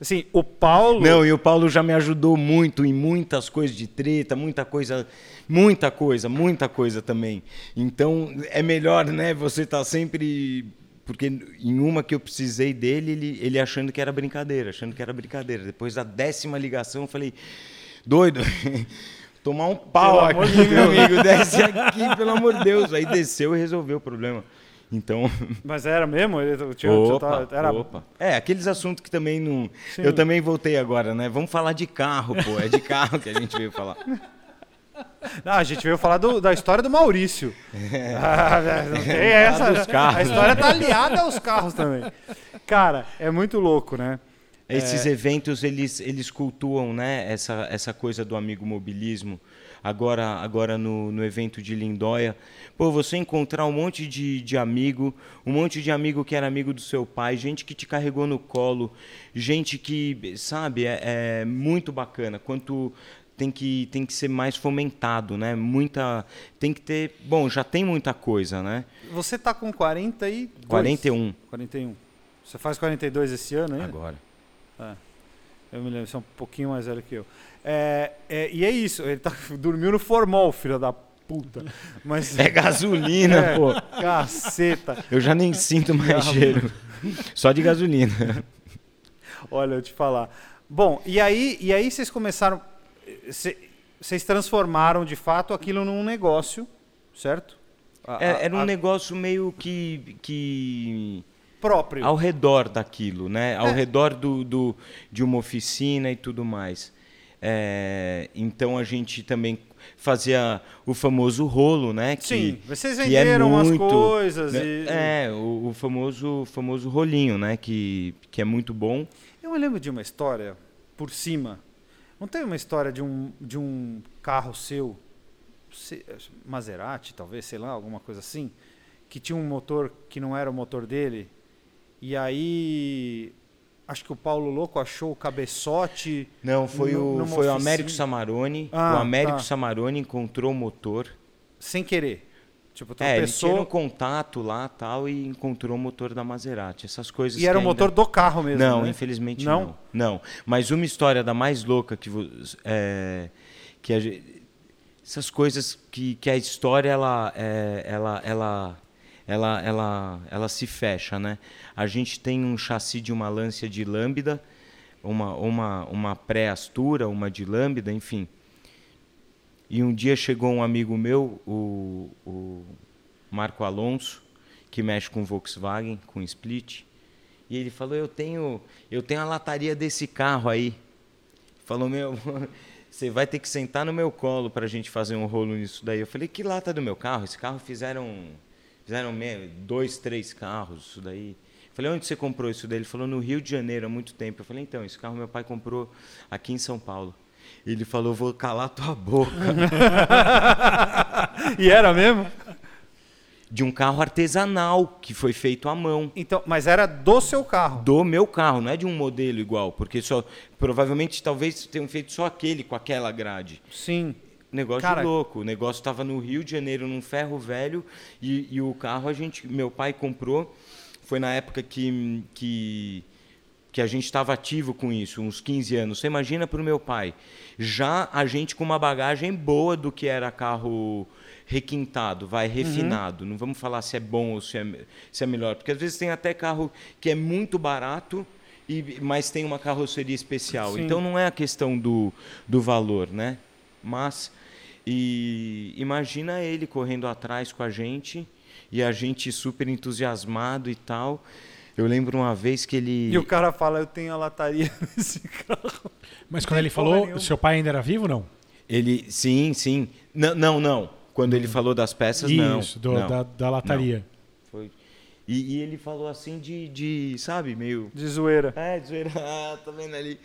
Assim, o Paulo. Não, e o Paulo já me ajudou muito em muitas coisas de treta, muita coisa, muita coisa, muita coisa também. Então é melhor, né? Você tá sempre. Porque em uma que eu precisei dele, ele, ele achando que era brincadeira, achando que era brincadeira. Depois da décima ligação, eu falei, doido, [laughs] tomar um pau Pelo aqui, meu amigo, desce aqui, pelo amor de Deus. Aí desceu e resolveu o problema. Então. [laughs] Mas era mesmo? Ele tinha, Opa, tinha- era, opa. É, aqueles assuntos que também não. Sim. Eu também voltei agora, né? Vamos falar de carro, pô. É de carro que a gente veio falar. [laughs] Ah, a gente veio falar do- da história do Maurício. Ah, [laughs] não tem essa. dos carros. A história tá aliada aos carros também. Cara, é muito louco, né? Esses eventos, eles, eles cultuam, né? Essa, essa coisa do amigo mobilismo. Agora, agora no, no evento de Lindóia, pô, você encontrar um monte de, de amigo, um monte de amigo que era amigo do seu pai, gente que te carregou no colo, gente que, sabe, é, é muito bacana. Quanto tem que, tem que ser mais fomentado, né? Muita, tem que ter, bom, já tem muita coisa, né? Você tá com 42? 41 41. Você faz 42 esse ano ainda? agora. Eu me lembro, você é um pouquinho mais velho que eu. É, é, e é isso, ele tá, [laughs] dormiu no formol, filho da puta. Mas. É gasolina, [laughs] É, pô. Caceta. Eu já nem sinto mais cheiro. Só de gasolina. Olha, eu te falar. Bom, e aí, e aí vocês começaram. cê- Vocês transformaram de fato aquilo num negócio, certo? A- É, era um a- negócio meio que, que próprio. ao redor daquilo, né? Ao É. redor do, do- de uma oficina e tudo mais. É, então a gente também fazia o famoso rolo, né? Que, Sim, vocês é venderam umas muito- coisas né? e. É, o, o famoso, famoso rolinho, né? Que, que é muito bom. Eu me lembro de uma história por cima. Não teve uma história de um, de um carro seu, se- Maserati, talvez, sei lá, alguma coisa assim, que tinha um motor que não era o motor dele. E aí, acho que o Paulo Louco achou o cabeçote. Não, foi No- o, foi o oficina. Américo Samarone. Ah, o Américo tá. Samarone encontrou o motor. sem querer. Tipo, É, ele um contato lá tal e encontrou o motor da Maserati. Essas coisas. e era o que motor ainda... do carro mesmo. Não, né? infelizmente Não? não. não. Mas uma história da mais louca que é, que a essas coisas que, que a história ela é, ela ela ela ela ela se fecha, né? A gente tem um chassi de uma Lancia de Lambda, uma uma uma pré-astura, uma de Lambda, enfim. E um dia chegou um amigo meu, o, o Marco Alonso, que mexe com Volkswagen, com Split, e ele falou: "Eu tenho, eu tenho a lataria desse carro aí". Falou: "Meu, [laughs] você vai ter que sentar no meu colo para a gente fazer um rolo nisso daí". Eu falei: "Que lata do meu carro? Esse carro fizeram fizeram dois, três carros isso daí". Falei: "Onde você comprou isso daí?". Ele falou: "No Rio de Janeiro, há muito tempo". Eu falei: "Então, esse carro meu pai comprou aqui em São Paulo". Ele falou: "Vou calar tua boca". [laughs] E era mesmo? de um carro artesanal que foi feito à mão. Então, mas era do seu carro. Do meu carro, não é de um modelo igual, porque só provavelmente talvez tenham feito só aquele com aquela grade. Sim. Negócio Cara- louco. O negócio estava no Rio de Janeiro, num ferro velho, e, e o carro a gente, meu pai comprou. Foi na época que, que, que a gente estava ativo com isso, uns 15 anos. Você imagina para o meu pai. Já a gente com uma bagagem boa do que era carro requintado, vai, refinado. Não vamos falar se é bom ou se é, se é melhor. Porque às vezes tem até carro que é muito barato, e, mas tem uma carroceria especial. Sim. Então não é a questão do, do valor, né? Mas e imagina ele correndo atrás com a gente e a gente super entusiasmado e tal. Eu lembro uma vez que ele E o cara fala, eu tenho a lataria [laughs] nesse carro. Mas quando ele falou, nenhuma. seu pai ainda era vivo ou não? ele sim, sim. Não, não, não. Quando ele falou das peças, não. Isso, do- não. da, da lataria. Foi. E, e ele falou assim de, de, sabe, meio De zoeira. É, de zoeira. [laughs] Ah, tá vendo ali?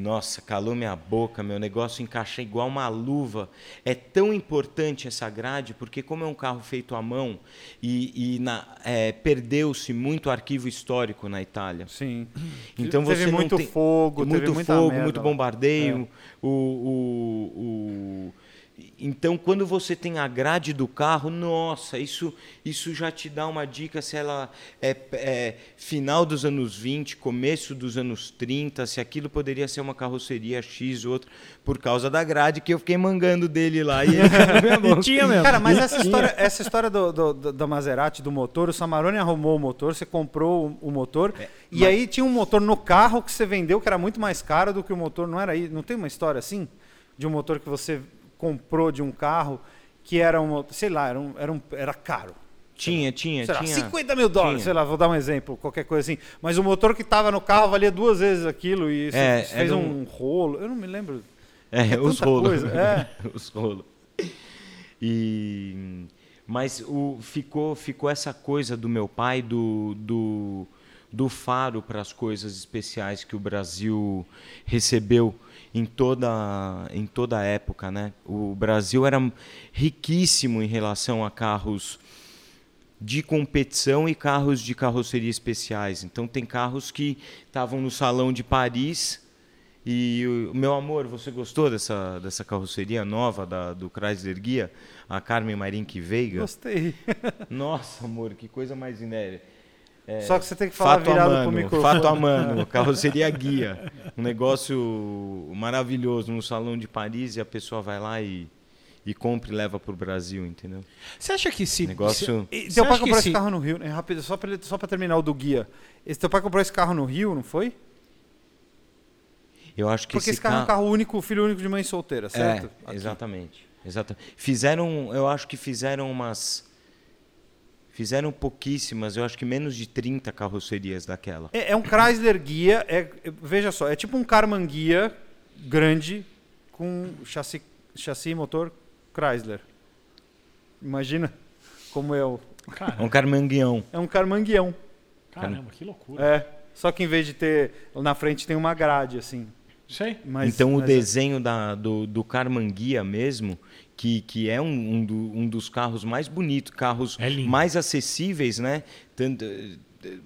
Nossa, calou minha boca, meu negócio encaixa igual uma luva. É tão importante essa grade, porque como é um carro feito à mão e, e é, perdeu-se muito arquivo histórico na Itália. Sim. Então teve você não muito tem- fogo, muito teve fogo, merda muito bombardeio. É. O, o, o- Então, quando você tem a grade do carro, nossa, isso, isso já te dá uma dica se ela é, é final dos anos 20, começo dos anos 30, se aquilo poderia ser uma carroceria X ou outra, por causa da grade que eu fiquei mangando dele lá. E. [laughs] E tinha mesmo. Cara, mas essa história, essa história do, do- do- da Maserati, do motor, o Samarone arrumou o motor, você comprou o, o motor, e aí tinha um motor no carro que você vendeu que era muito mais caro do que o motor, não era aí? Não tem uma história assim? De um motor que você comprou de um carro que era um, sei lá, era, um, era, um, era caro. Tinha, tinha, Sei lá, tinha. 50 mil dólares, tinha. sei lá, vou dar um exemplo, qualquer coisa assim. Mas o motor que estava no carro valia duas vezes aquilo e isso É, fez era um... um- rolo. Eu não me lembro. É, É os rolos. é. [laughs] os rolos. E mas o ficou ficou essa coisa do meu pai do do, do faro para as coisas especiais que o Brasil recebeu em toda em toda a época, né? O Brasil era riquíssimo em relação a carros de competição e carros de carroceria especiais. Então tem carros que estavam no salão de Paris e meu amor, você gostou dessa dessa carroceria nova da, do Chrysler Guia, a Carmen Marinque Veiga? Gostei. [laughs] Nossa, amor, que coisa mais inédita. Só que você tem que falar Fato virado pro mano, microfone. fato [laughs] a mano, carroceria guia. Um negócio maravilhoso no salão de Paris e a pessoa vai lá e, e compra e leva pro Brasil, entendeu? Você acha que se. Negócio- E Você teu pai comprou esse- esse carro no Rio, né? Rápido, só pra, ele- só pra terminar o do guia. Esse teu pai comprou esse carro no Rio, não foi? Eu acho que Porque esse carro é um carro único, filho único de mãe solteira, certo? É, exatamente. Exatamente. Fizeram, eu acho que fizeram umas. Fizeram pouquíssimas, eu acho que menos de 30 carrocerias daquela. É, é um Chrysler Guia, é, é- veja só, é tipo um Karmann Guia grande com chassi, chassi e motor Chrysler. Imagina como é o... É Cara, um carmangueão. É um Karmann Guião. caramba, que loucura. É, só que em vez de ter... Na frente tem uma grade, assim. Sei. Mas, então o mas é- desenho da, do, do Carmanguia mesmo, que, que é um, um, do- um dos carros mais bonitos, carros É mais acessíveis, né? Tanto,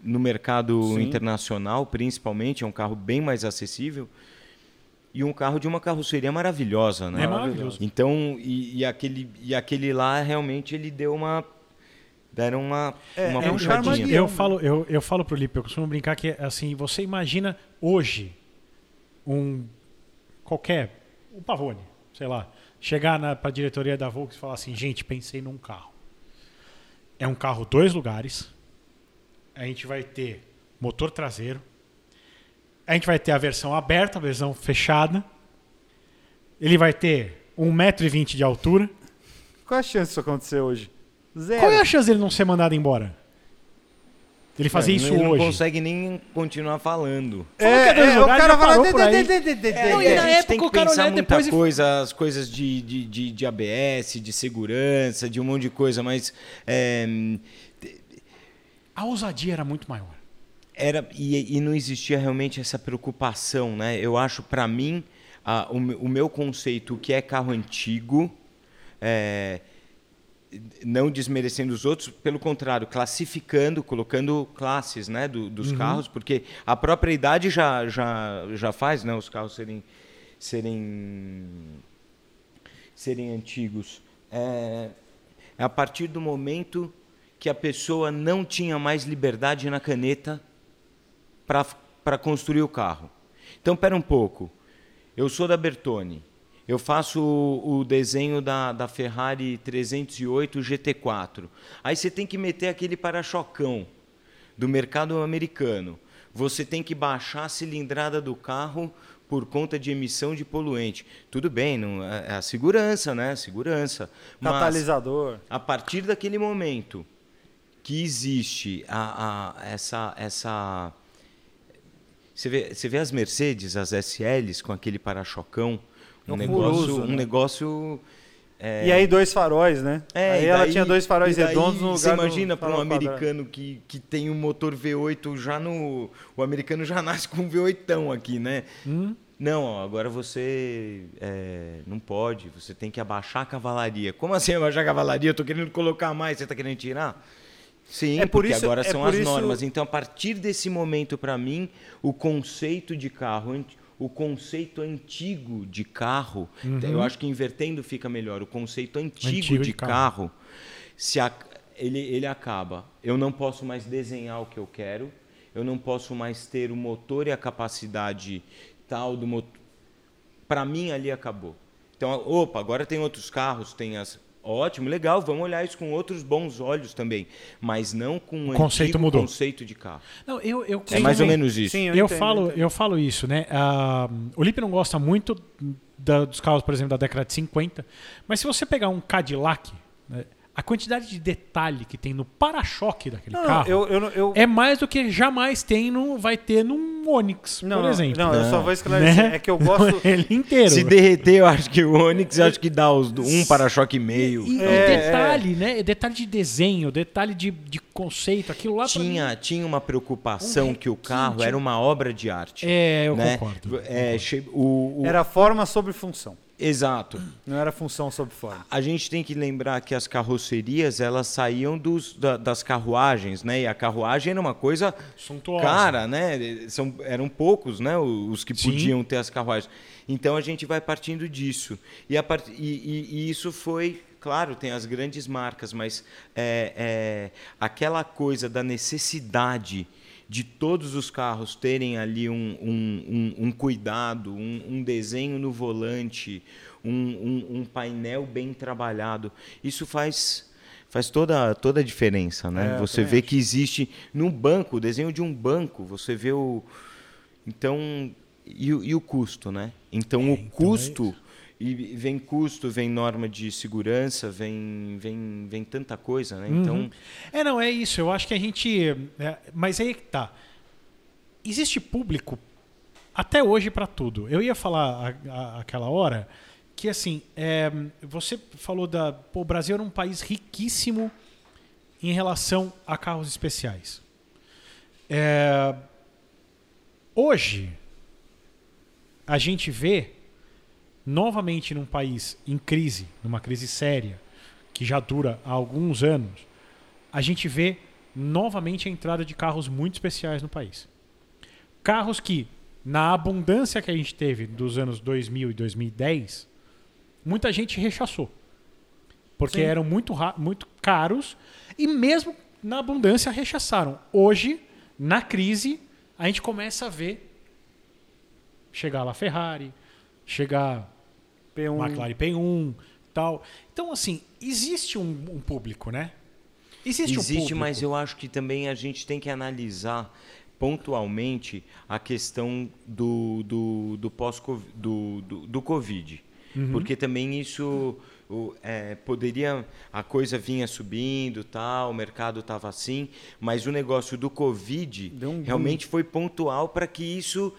no mercado Sim. internacional, principalmente, é um carro bem mais acessível. E um carro de uma carroceria maravilhosa, né? É maravilhoso. Então, e, e aquele, e aquele lá realmente ele deu uma. Deram uma, É, uma é um puxadinha. Carmanguia. Eu falo, eu, eu falo pro Lipe, eu costumo brincar que assim, você imagina hoje um qualquer, um Pavone, sei lá, chegar na pra diretoria da Volks e falar assim, gente, pensei num carro. É um carro dois lugares. A gente vai ter motor traseiro. A gente vai ter a versão aberta, a versão fechada. Ele vai ter 1,20m de altura. Qual a chance disso acontecer hoje? Zero. Qual é a chance dele não ser mandado embora? Ele fazer É, isso ele hoje. não consegue nem continuar falando. Falou que é dois o cara fala... É, Não, e na a gente época tem que o cara muita depois coisa, as coisas de, de, de, de, ABS, de segurança, de um monte de coisa, mas é, A ousadia era muito maior. era e, e não existia realmente essa preocupação, né? Eu acho para mim a- o, o meu conceito o que é carro antigo é, não desmerecendo os outros, pelo contrário, classificando, colocando classes, né, do- dos carros, porque a própria idade já já já faz, né, os carros serem serem serem antigos. É, é a partir do momento que a pessoa não tinha mais liberdade na caneta para construir o carro. Então, espera um pouco. Eu sou da Bertone. Eu faço o, o desenho da, da Ferrari 308 GT4. Aí você tem que meter aquele para-chocão do mercado americano. Você tem que baixar a cilindrada do carro por conta de emissão de poluente. Tudo bem, não, é é a segurança, né? Segurança. Mas- Catalisador. a partir daquele momento que existe a, a- essa essa você vê, você vê as Mercedes, as SLs com aquele para-chocão, um Horroroso, negócio, um né? negócio é, E aí dois faróis, né? é, aí e ela daí- tinha dois faróis daí redondos no lugar Você imagina para um americano que, que tem um motor V8 já no. O americano já [laughs] nasce com um V8 aqui, né? Hum? Não, ó, agora você é, não pode, você tem que abaixar a cavalaria. Como assim abaixar a cavalaria? Eu tô querendo colocar mais, você tá querendo tirar? Sim, É por porque isso- agora é são por as isso- normas. Então, a partir desse momento, para mim, o conceito de carro, o conceito antigo de carro, eu acho que invertendo fica melhor. O conceito antigo, Uhum. Antigo de, de carro. carro, se a- ele, ele acaba. Eu não posso mais desenhar o que eu quero, eu não posso mais ter o motor e a capacidade tal do motor. Para mim, ali acabou. Então, opa, agora tem outros carros, tem as. Ótimo, legal, vamos olhar isso com outros bons olhos também. Mas não com o conceito antigo mudou. conceito de carro. Não, eu, eu É mais ou menos isso. Sim, Eu, eu, entendo, falo, eu entendo. eu falo isso, né? Ah, o Lipe não gosta muito da- dos carros, por exemplo, da década de 50, mas se você pegar um Cadillac, né, a quantidade de detalhe que tem no para-choque daquele Não, não, carro eu, eu, eu, é mais do que jamais tem no, vai ter num Onix, não, por exemplo. Não, eu só vou esclarecer. Né? É que eu gosto. [laughs] Ele inteiro. Se derreter, eu acho que o Onix eu acho que dá os, um para-choque e meio. E, e É, detalhe, né? Detalhe de desenho, detalhe de, de conceito, aquilo lá pra mim- Tinha, tinha uma preocupação Um que o carro era uma obra de arte. É, eu né? concordo. É, o, o- Era forma sobre função. Exato. Não era função sobre forma. A gente tem que lembrar que as carrocerias elas saíam dos, da- das carruagens, né? E a carruagem era uma coisa Suntuosa. cara, né? São, eram poucos, né? Os que Sim. podiam ter as carruagens. Então a gente vai partindo disso. E, a part... e, e- e isso foi, claro, tem as grandes marcas, mas é, é, aquela coisa da necessidade de todos os carros terem ali um, um, um, um cuidado, um, desenho no volante, um, painel bem trabalhado. Isso faz, faz toda, toda a diferença. Né? É, você vê que existe num banco, o desenho de um banco, você vê o. Então. E, o- e o custo, né? Então o então é custo. E vem custo, vem norma de segurança, vem, vem, vem tanta coisa, né? Então. Uhum. É, não, é isso. Eu acho que a gente. é, mas aí que tá. Existe público até hoje para tudo. Eu ia falar a- a- aquela hora que, assim, é, você falou da. Pô, o Brasil era um país riquíssimo em relação a carros especiais. É, hoje, a gente vê novamente num país em crise, numa crise séria, que já dura há alguns anos, a gente vê novamente a entrada de carros muito especiais no país. Carros que, na abundância que a gente teve dos anos 2000 e 2010, muita gente rechaçou. Porque Sim. eram muito, muito caros e mesmo na abundância rechaçaram. Hoje, na crise, a gente começa a ver chegar lá Ferrari, chegar P1. McLaren P1, tal. Então, assim, existe um, um público, né? Existe, um Existe, público. mas eu acho que também a gente tem que analisar pontualmente a questão do, do, do pós do, do, do Covid. porque também isso o, é, poderia a coisa vinha subindo tal o mercado estava assim mas o negócio do covid um realmente foi pontual para que isso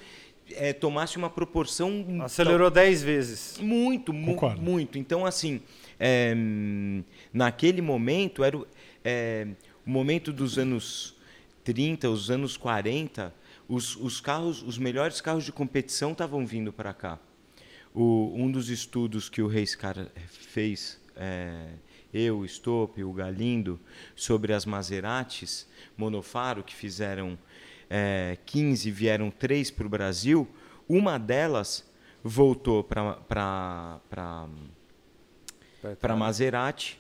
é, tomasse uma proporção Acelerou 10 vezes. muito, mu muito. Então, assim, é, naquele momento, era o, é, o momento dos anos 30, os anos 40, os, os carros, os melhores carros de competição estavam vindo para cá. O, um dos estudos que o Reiscar fez, é, eu, o Stopp, o Galindo, sobre as Maseratis monofaro, que fizeram é, 15, vieram 3 para o Brasil, uma delas voltou para Maserati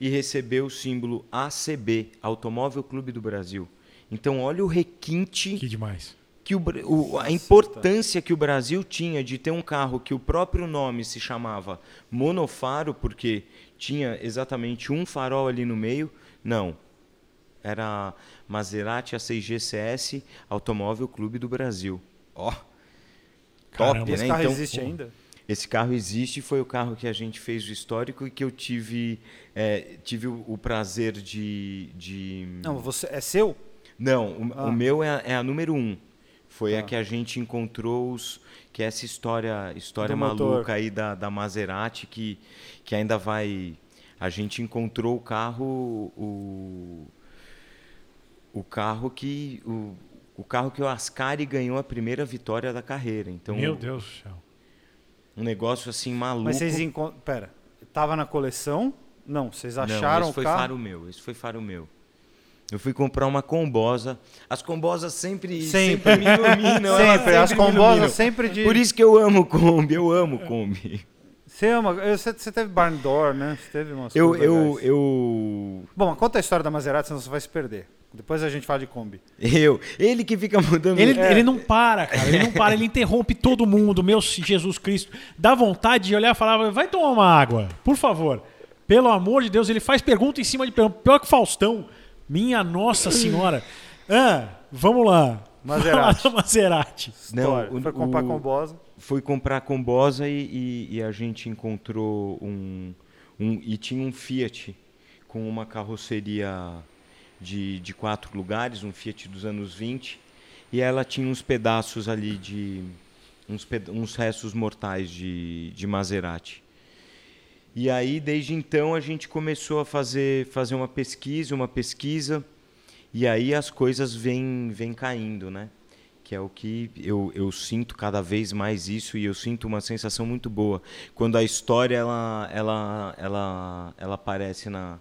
e recebeu o símbolo ACB, Automóvel Clube do Brasil. Então, olha o requinte Que demais. que o, o- a importância que o Brasil tinha de ter um carro que o próprio nome se chamava monofaro, porque tinha exatamente um farol ali no meio. Não. Era Maserati A6 GCS Automóvel Clube do Brasil. Ó. Caramba. Top, Esse né? carro Então, existe ainda? esse carro existe, foi o carro que a gente fez o histórico e que eu tive, é, tive o, o prazer de, de... Não, você é seu? Não, o, Ah. o meu é, a- é a número um. Foi a Tá. que a gente encontrou os, que é essa história, história Do maluca motor. aí da, da Maserati que, que ainda vai. A gente encontrou o carro, o, o carro que o, o carro que o Ascari ganhou a primeira vitória da carreira. Então, Meu Deus do céu. um negócio assim maluco. Mas vocês encontram. Pera, tava na coleção? Não, vocês Não, acharam esse foi o carro? faro meu, esse foi faro meu. Eu fui comprar uma combosa. As combosas sempre, Sempre. sempre me iluminam. elas Sempre, as combosas sempre de. Por isso que eu amo Kombi, eu amo Kombi. Você ama. eu- Você, você teve barn door, né? Você teve umas Eu, coisas eu, legais. eu, Bom, conta a história da Maserati, senão você vai se perder. Depois a gente fala de Kombi. eu, ele que fica mudando. Ele, É. ele não para, cara. Ele não para, ele interrompe todo mundo. Meu Jesus Cristo. Dá vontade de olhar e falar: vai tomar uma água, por favor. Pelo amor de Deus, ele faz pergunta em cima de pergunta. Pior que Faustão. Minha Nossa Senhora. Ah, vamos lá. Maserati. [laughs] Vamos lá, Maserati. Não, o- Foi comprar o- combosa. Fui comprar combosa e, e, e a gente encontrou um, um. E tinha um Fiat com uma carroceria de, de quatro lugares, um Fiat dos anos 20. E ela tinha uns pedaços ali de. uns, peda- uns restos mortais de, de Maserati. E aí, desde então, a gente começou a fazer, fazer uma pesquisa, uma pesquisa, e aí as coisas vêm, vêm caindo, né? Que é o que eu, eu sinto cada vez mais isso, e eu sinto uma sensação muito boa. Quando a história ela, ela, ela, ela aparece na,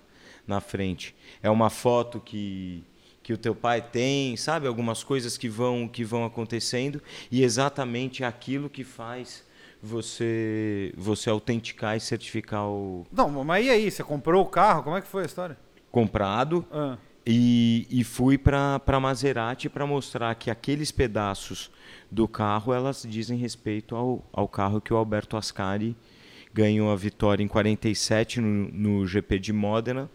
na frente. É uma foto que, que o teu pai tem, sabe? Algumas coisas que vão, que vão acontecendo, e exatamente aquilo que faz você você autenticar e certificar o Não, mas e aí? Você comprou o carro? Como é que foi a história? comprado Ah, e, e fui para Maserati para mostrar que aqueles pedaços do carro elas dizem respeito ao, ao carro que o Alberto Ascari ganhou a vitória em 47 no, no GP de Modena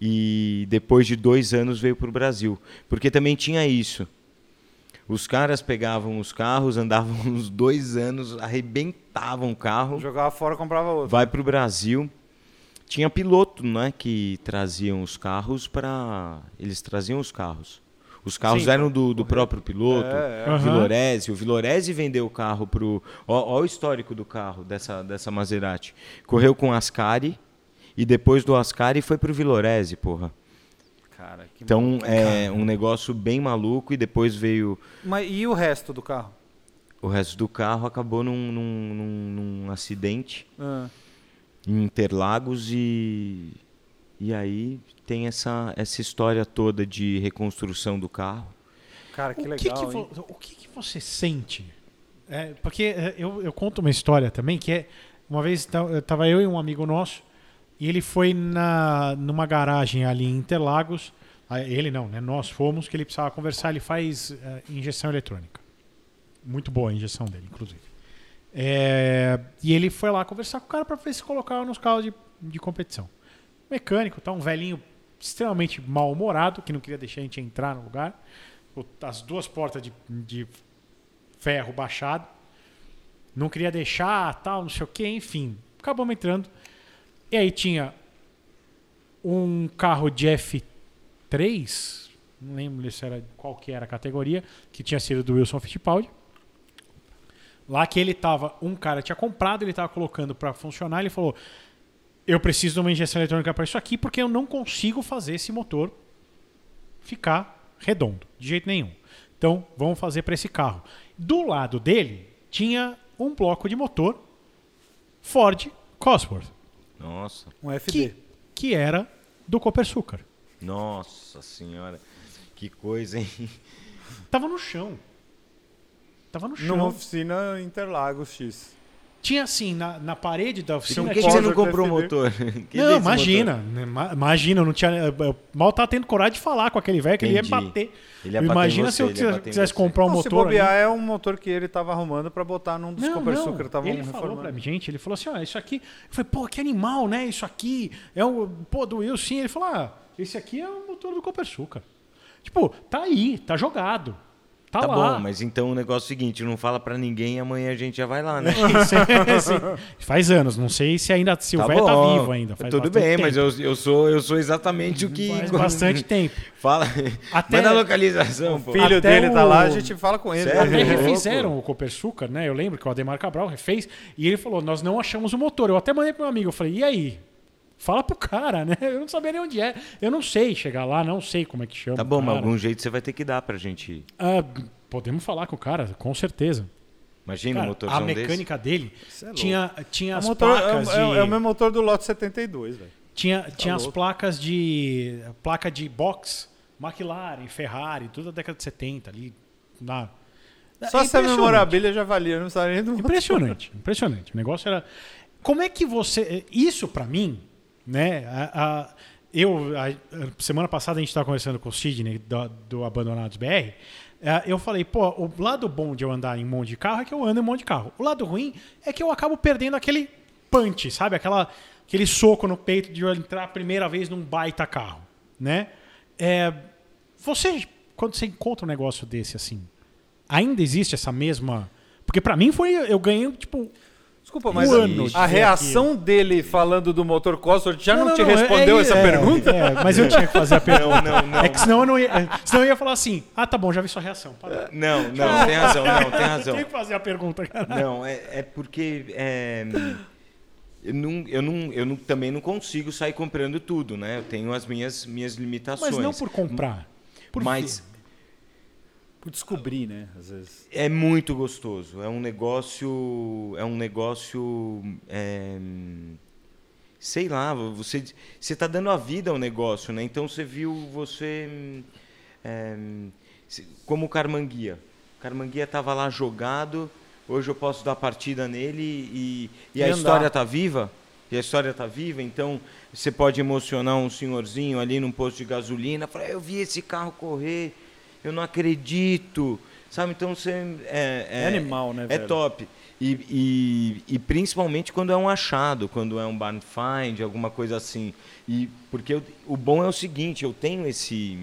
e depois de dois anos veio para o Brasil porque também tinha isso os caras pegavam os carros andavam [laughs] uns dois anos arrebentavam o carro jogava fora comprava outro. vai para o Brasil. Tinha piloto, né, que traziam os carros para eles traziam os carros. Os carros Sim, eram do, do próprio piloto. É, é. Vilorese, o Vilorese vendeu o carro pro. Ó o histórico do carro dessa dessa Maserati. Correu com Ascari e depois do Ascari foi pro Vilorese, porra. Cara, que Então maluco. é um negócio bem maluco e depois veio Mas e o resto do carro? o resto do carro acabou num, num, num- num acidente Ah, em Interlagos e e aí tem essa essa história toda de reconstrução do carro. cara, que o legal. que, que o que, que você sente? É, porque é, eu, eu conto uma história também que é uma vez ta- tava eu e um amigo nosso e ele foi na numa garagem ali em Interlagos. Ah, Ele não, né? Nós fomos que ele precisava conversar. Ele faz eh, injeção eletrônica. Muito boa a injeção dele, inclusive. É, e ele foi lá conversar com o cara para ver se colocava nos carros de, de competição. Mecânico, tá um velhinho extremamente mal-humorado que não queria deixar a gente entrar no lugar. As duas portas de, de ferro baixado. não queria deixar, tal, não sei o que, enfim. Acabamos entrando. E aí tinha um carro de F3, não lembro se era qual que era a categoria, que tinha sido do Wilson Fittipaldi. Lá que ele tava, um cara tinha comprado, ele tava colocando para funcionar, ele falou: "Eu preciso de uma injeção eletrônica para isso aqui porque eu não consigo fazer esse motor ficar redondo, de jeito nenhum. Então, vamos fazer para esse carro. Do lado dele tinha um bloco de motor Ford Cosworth, Nossa, Um FD. que, que era do Copersucar. nossa senhora. Que coisa, hein? Tava no chão. Tava no chão. Numa oficina Interlagos X. Tinha assim, na, na parede da oficina. por que, que você não comprou o motor? [laughs] Que Não, imagina. motor? né, ma- Imagina, eu não tinha. eu- mal tá tendo coragem de falar com aquele velho que ele ia bater. Ele ia bater imagina você, se eu ele quisesse você. comprar um Não, se motor. bobear, ali. é um motor que ele tava arrumando pra botar num dos. Sucre que estavam Ele falou pra reformando. mim, gente, ele falou assim, ó, isso aqui... Eu falei, pô, que animal, né? Isso aqui é o... Pô, do Will, sim. Ele falou, ah, esse aqui é o motor do Copersucar. Tipo, tá aí, tá jogado. Tá, Tá lá. bom, mas então o negócio é o seguinte, não fala pra ninguém e amanhã a gente já vai lá, né? [laughs] Sim. Faz anos, não sei se ainda se o Tá velho tá vivo ainda. Faz Tudo bem, tempo. mas eu, eu, sou, eu sou exatamente o que... Faz bastante tempo. [laughs] Fala, Até- manda a localização, pô. filho Até dele tá o- lá, a gente fala com ele. Sério? Até refizeram o Copersucar, né? Eu lembro que o Ademar Cabral refez e ele falou: Nós não achamos o motor. Eu até mandei pro meu amigo. Eu falei: E aí? Fala pro cara, né? Eu não sabia nem onde é. Eu não sei chegar lá, não sei como é que chama. Tá bom, o mas algum jeito você vai ter que dar pra gente ir. Ah, podemos falar com o cara, com certeza. Imagina Cara, um motorzão a desse. mecânica dele Isso é tinha, tinha É, as o motor, é, placas o- de. é o- é o mesmo motor do Lote 72, velho. Tinha, tinha as placas de. placa de box, McLaren, Ferrari, tudo da década de 70 ali. Na, Só É se a impressionante. memorabilia já valia, não precisava nem do motor. Impressionante, impressionante. O negócio era. Como é que você. Isso pra mim, né? a- a- eu, a- semana passada a gente estava conversando com o Sidney do, do Abandonados BR. Eu falei, pô, o lado bom de eu andar em um monte de carro é que eu ando em um monte de carro. O lado ruim é que eu acabo perdendo aquele punch, sabe? Aquela, aquele soco no peito de eu entrar a primeira vez num baita carro, né? É, você, quando você encontra um negócio desse assim, ainda existe essa mesma. Porque pra mim foi. Eu ganhei, tipo. Desculpa, mas ano a ver reação dele falando do motor Cosworth já não, te é- respondeu é- essa é, pergunta? é, mas eu tinha que fazer a pergunta. [laughs] Não, não, não. É que senão eu não ia. Senão eu ia falar assim: ah, tá bom, já vi sua reação. Parou. Não, não, tem razão, não, tem [laughs] razão. Tem que fazer a pergunta, cara. Não, é, é porque é, eu, não, eu, não, eu não, também não consigo sair comprando tudo, né? Eu tenho as minhas, minhas limitações. Mas não por comprar. Por Mas. Por descobrir, né? Às vezes. é muito gostoso. É um negócio. É um negócio. é, sei lá, você você está dando a vida ao negócio, né? Então você viu você é, como o Carmanguia. O Carmanguia estava lá jogado. Hoje eu posso dar partida nele e, e a E andar. história está viva. E a história está viva, então você pode emocionar um senhorzinho ali num posto de gasolina. Falar, eu vi esse carro correr, eu não acredito. Sabe, então você. É, É animal, né, É velho? top. E, e, e principalmente quando é um achado, quando é um barn find, alguma coisa assim. E porque eu- o bom é o seguinte, eu tenho esse.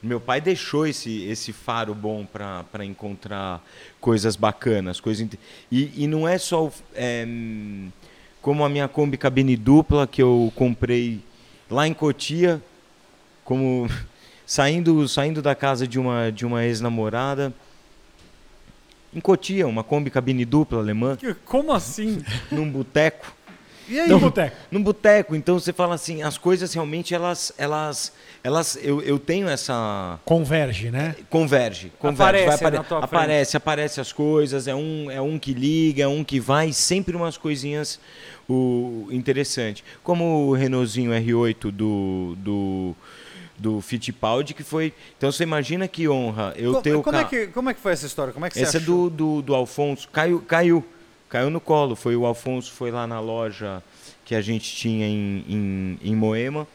Meu pai deixou esse, esse faro bom para encontrar coisas bacanas. Coisas e, e não é só é, como a minha Kombi cabine dupla que eu comprei lá em Cotia, como saindo, saindo da casa de uma, de uma ex-namorada. Em Cotia, uma Kombi cabine dupla alemã, Como assim? num boteco. E aí? No boteco. Num boteco, então você fala assim, as coisas realmente elas elas elas eu, eu tenho essa Converge, né? converge, converge, Aparece vai na apare- frente. aparece, aparece as coisas, é um é um que liga, é um que vai, sempre umas coisinhas o interessante. Como o Renaultzinho R8 do do do Fittipaldi que foi, então você imagina que honra eu Co- ter o como, é carro. que, como é que foi essa história? Como é que Esse é do, do, do Alfonso. Caiu, caiu. Caiu no colo. Foi o Alfonso, foi lá na loja que a gente tinha em, em, em Moema.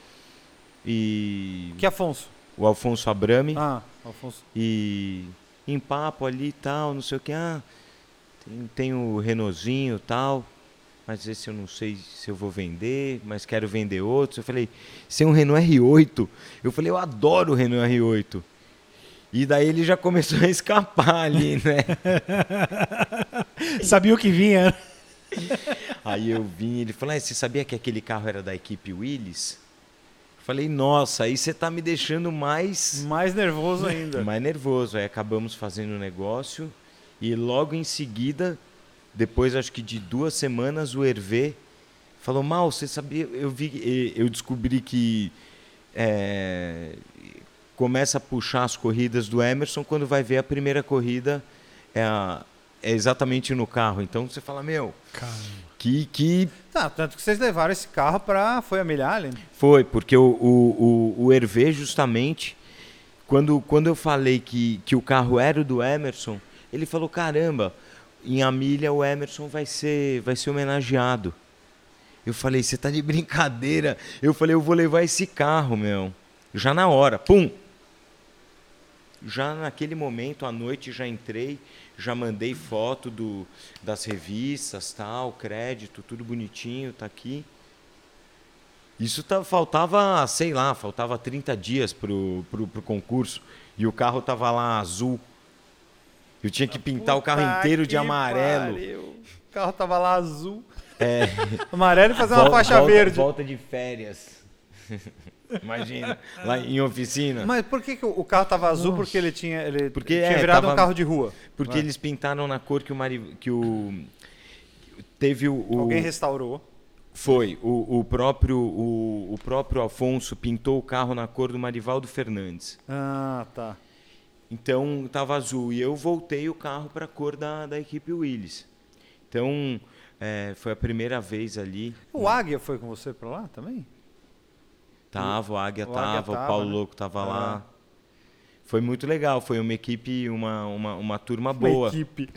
E. Que Afonso? O Alfonso Abrame. Ah, Afonso. E em papo ali e tal, não sei o que. Ah, tem, tem o Renaultzinho e tal. Mas esse eu não sei se eu vou vender, mas quero vender outros. Eu falei, se é um Renault R8. Eu falei, eu adoro o Renault R8. E daí ele já começou a escapar ali, né? [laughs] Sabia o que vinha. Aí eu vim, ele falou: ah, "Você sabia que aquele carro era da equipe Willis?" Falei: "Nossa, aí você tá me deixando mais Mais nervoso ainda. mais nervoso". Aí acabamos fazendo o negócio e logo em seguida, depois acho que de duas semanas, o Hervé falou: "Mal, você sabia? Eu vi, eu descobri que é, começa a puxar as corridas do Emerson quando vai ver a primeira corrida é, a- é exatamente no carro. Então você fala, meu, que, que Tá, tanto que vocês levaram esse carro pra. Foi a Milha Allen? foi, porque o, o, o, o Hervé, justamente, quando, quando eu falei que, que o carro era o do Emerson, ele falou, caramba, em Amília o Emerson vai ser, vai ser homenageado. Eu falei, você tá de brincadeira. Eu falei, eu vou levar esse carro, meu. Já na hora, pum. Já naquele momento, à noite, já entrei, já mandei foto do, das revistas, tal, crédito, tudo bonitinho, tá aqui. Isso tá, faltava, sei lá, faltava 30 dias pro, pro, pro concurso. E o carro tava lá azul. Eu tinha que pintar o carro Puta inteiro de amarelo. pariu. O carro tava lá azul. É. [laughs] Amarelo e fazer uma faixa volta, verde. Volta de férias. [laughs] Imagina, lá em oficina. Mas por que, que o carro tava azul? Porque ele tinha, ele Porque, tinha é, virado um tava- carro de rua. Porque Vai. eles pintaram na cor que o Mari, que o teve o, o- Alguém restaurou. foi o, o próprio o, o próprio Afonso pintou o carro na cor do Marivaldo Fernandes. Ah, tá. Então estava azul e eu voltei o carro para a cor da, da equipe Willis. Então é, foi a primeira vez ali. O Águia foi com você pra lá também? Tava, o Águia O Águia tava, o tava, Paulo né? Louco tava Ah. lá. Foi muito legal, foi uma equipe, uma, uma, uma turma boa. Uma equipe.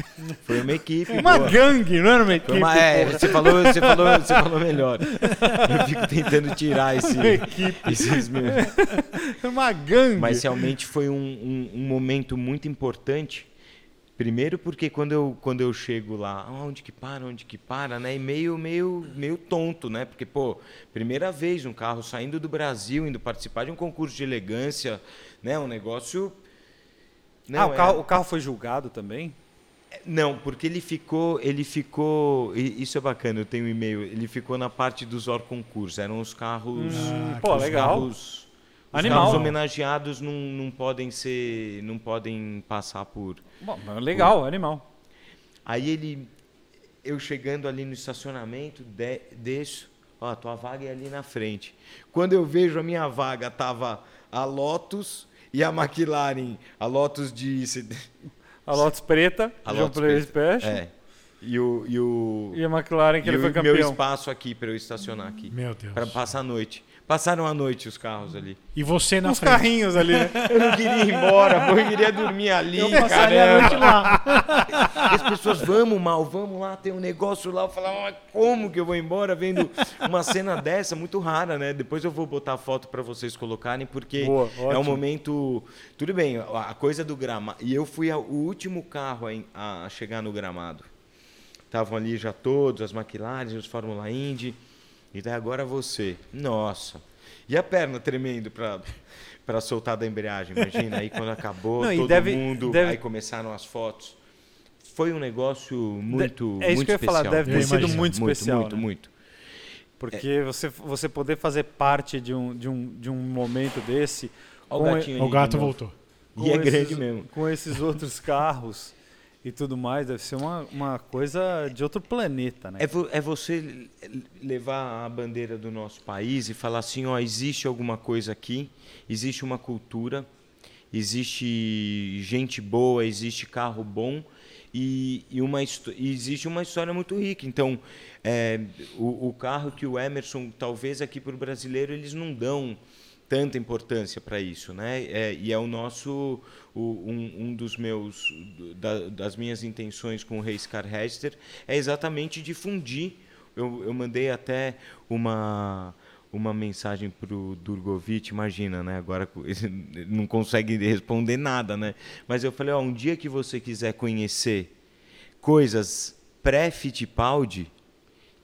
Foi uma equipe Uma boa. gangue, não era uma equipe. Uma- é, você falou, você falou, você falou melhor. Eu fico tentando tirar esse, Uma equipe. esses meus. Uma gangue. Mas realmente foi um, um, um momento muito importante. Primeiro porque quando eu, quando eu chego lá, "Ah, onde que para, onde que para, né? E meio, meio, meio tonto, né? Porque, pô, primeira vez um carro saindo do Brasil, indo participar de um concurso de elegância, né? Um negócio... ah, o é- carro, o carro foi julgado também? Não, porque ele ficou, ele ficou, isso é bacana, eu tenho um e-mail, ele ficou na parte dos or concursos, eram os carros, Hum, pô, os legal. carros, os Animal. carros homenageados não, não podem ser, não podem passar por. Bom, legal, animal. Aí ele, eu chegando ali no estacionamento, de, deixo, ó, tua vaga é ali na frente. Quando eu vejo a minha vaga tava a Lotus e a McLaren, a Lotus de A Lotus preta, a João Lotus Pérez. É. E o, e o, E a McLaren, que e ele o foi meu campeão. espaço aqui para eu estacionar aqui. Meu Deus. Para passar a noite. Passaram a noite os carros ali. E você na Os frente. carrinhos ali, né? [laughs] Eu não queria ir embora, pô, eu queria dormir ali, Eu passaria a noite caramba. lá. E as pessoas, vamos mal, vamos lá, tem um negócio lá. Eu falava, mas como que eu vou embora vendo uma cena dessa? Muito rara, né? Depois eu vou botar a foto para vocês colocarem, porque Boa, é um momento... Tudo bem, a coisa do gramado... E eu fui o último carro a chegar no gramado. Estavam ali já todos, as McLaren, os Fórmula Indy. E daí agora você. Nossa. E a perna tremendo para para soltar da embreagem, imagina. Aí quando acabou, [laughs] Não, todo deve- mundo, deve- aí começaram as fotos. Foi um negócio muito, é isso muito que eu ia falar, especial. deve ter sido especial. muito especial, Muito, né? muito. Porque você, você poder fazer parte de um, de um, de um momento desse. Olha o gatinho O aí gato voltou. E é esses- grande mesmo. Com esses outros carros e tudo mais, deve ser uma, uma coisa de outro planeta, né? É, vo- é você levar a bandeira do nosso país e falar assim, ó, existe alguma coisa aqui, existe uma cultura, existe gente boa, existe carro bom e, e uma, existe uma história muito rica. Então, é, o, o carro que o Emerson, talvez aqui para o brasileiro, eles não dão tanta importância para isso, né? É, e é o nosso o- um, um dos meus da- das minhas intenções com o Reis Carhester é exatamente difundir. Eu, eu mandei até uma uma mensagem para o Durgovic, imagina, né? Agora ele não consegue responder nada, né? Mas eu falei, ó, um dia que você quiser conhecer coisas pré-Fittipaldi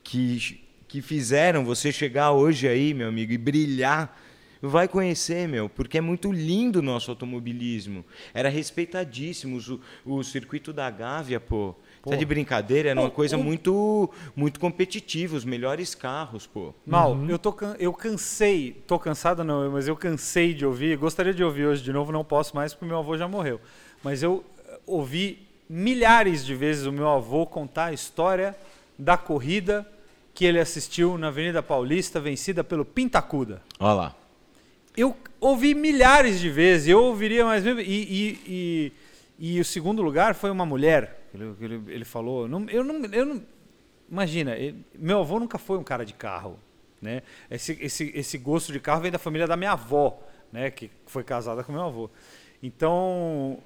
que, que fizeram você chegar hoje aí, meu amigo, e brilhar Vai conhecer, meu, porque é muito lindo o nosso automobilismo. Era respeitadíssimo o, o circuito da Gávea, pô. Pô. Tá de brincadeira, era uma coisa muito muito competitiva, os melhores carros, pô. Mal, uhum. eu, tô, eu cansei, tô cansado não, mas eu cansei de ouvir, gostaria de ouvir hoje de novo, não posso mais porque meu avô já morreu. Mas eu eh, ouvi milhares de vezes o meu avô contar a história da corrida que ele assistiu na Avenida Paulista, vencida pelo Pintacuda. Olha lá. Eu ouvi milhares de vezes, eu ouviria mais mesmo. E, e, e, e o segundo lugar foi uma mulher ele, ele, ele falou, não, eu, não, eu não. Imagina, ele, meu avô nunca foi um cara de carro. Né? Esse, esse, esse gosto de carro vem da família da minha avó, né? que foi casada com meu avô. Então,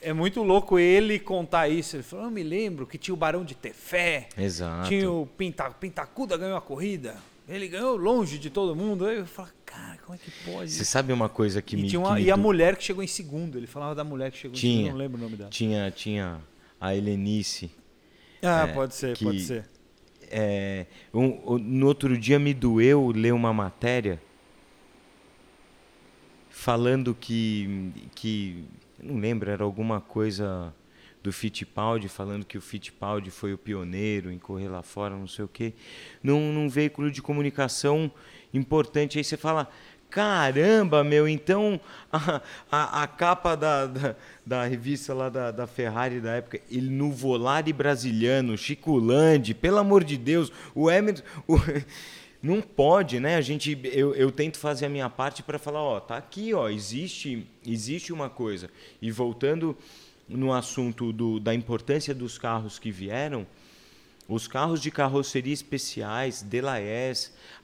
é muito louco ele contar isso. Ele falou: Eu me lembro que tinha o Barão de Tefé. Exato. Tinha o Pinta, Pintacuda ganhou a corrida. Ele ganhou longe de todo mundo. Aí eu falo, cara, como é que pode? Você sabe uma coisa que e me. Tinha uma, e a mulher que chegou em segundo. Ele falava da mulher que chegou tinha, em segundo. Não lembro o nome dela. Tinha, tinha a Helenice. Ah, é, pode ser, que, pode ser. É, um, um, no outro dia me doeu ler uma matéria falando que, que não lembro, era alguma coisa do Fittipaldi, falando que o Fittipaldi foi o pioneiro em correr lá fora, não sei o quê, num, num veículo de comunicação importante. Aí você fala, Caramba, meu, então a, a, a capa da, da, da, revista lá da, da Ferrari da época, ele no Volare Brasiliano, Chico Landi, pelo amor de Deus, o Emerson. O, [laughs] não pode, né? A gente, eu, eu tento fazer a minha parte para falar, ó, tá aqui, ó, existe, existe uma coisa. E voltando no assunto do, da importância dos carros que vieram, os carros de carroceria especiais, Delahaye,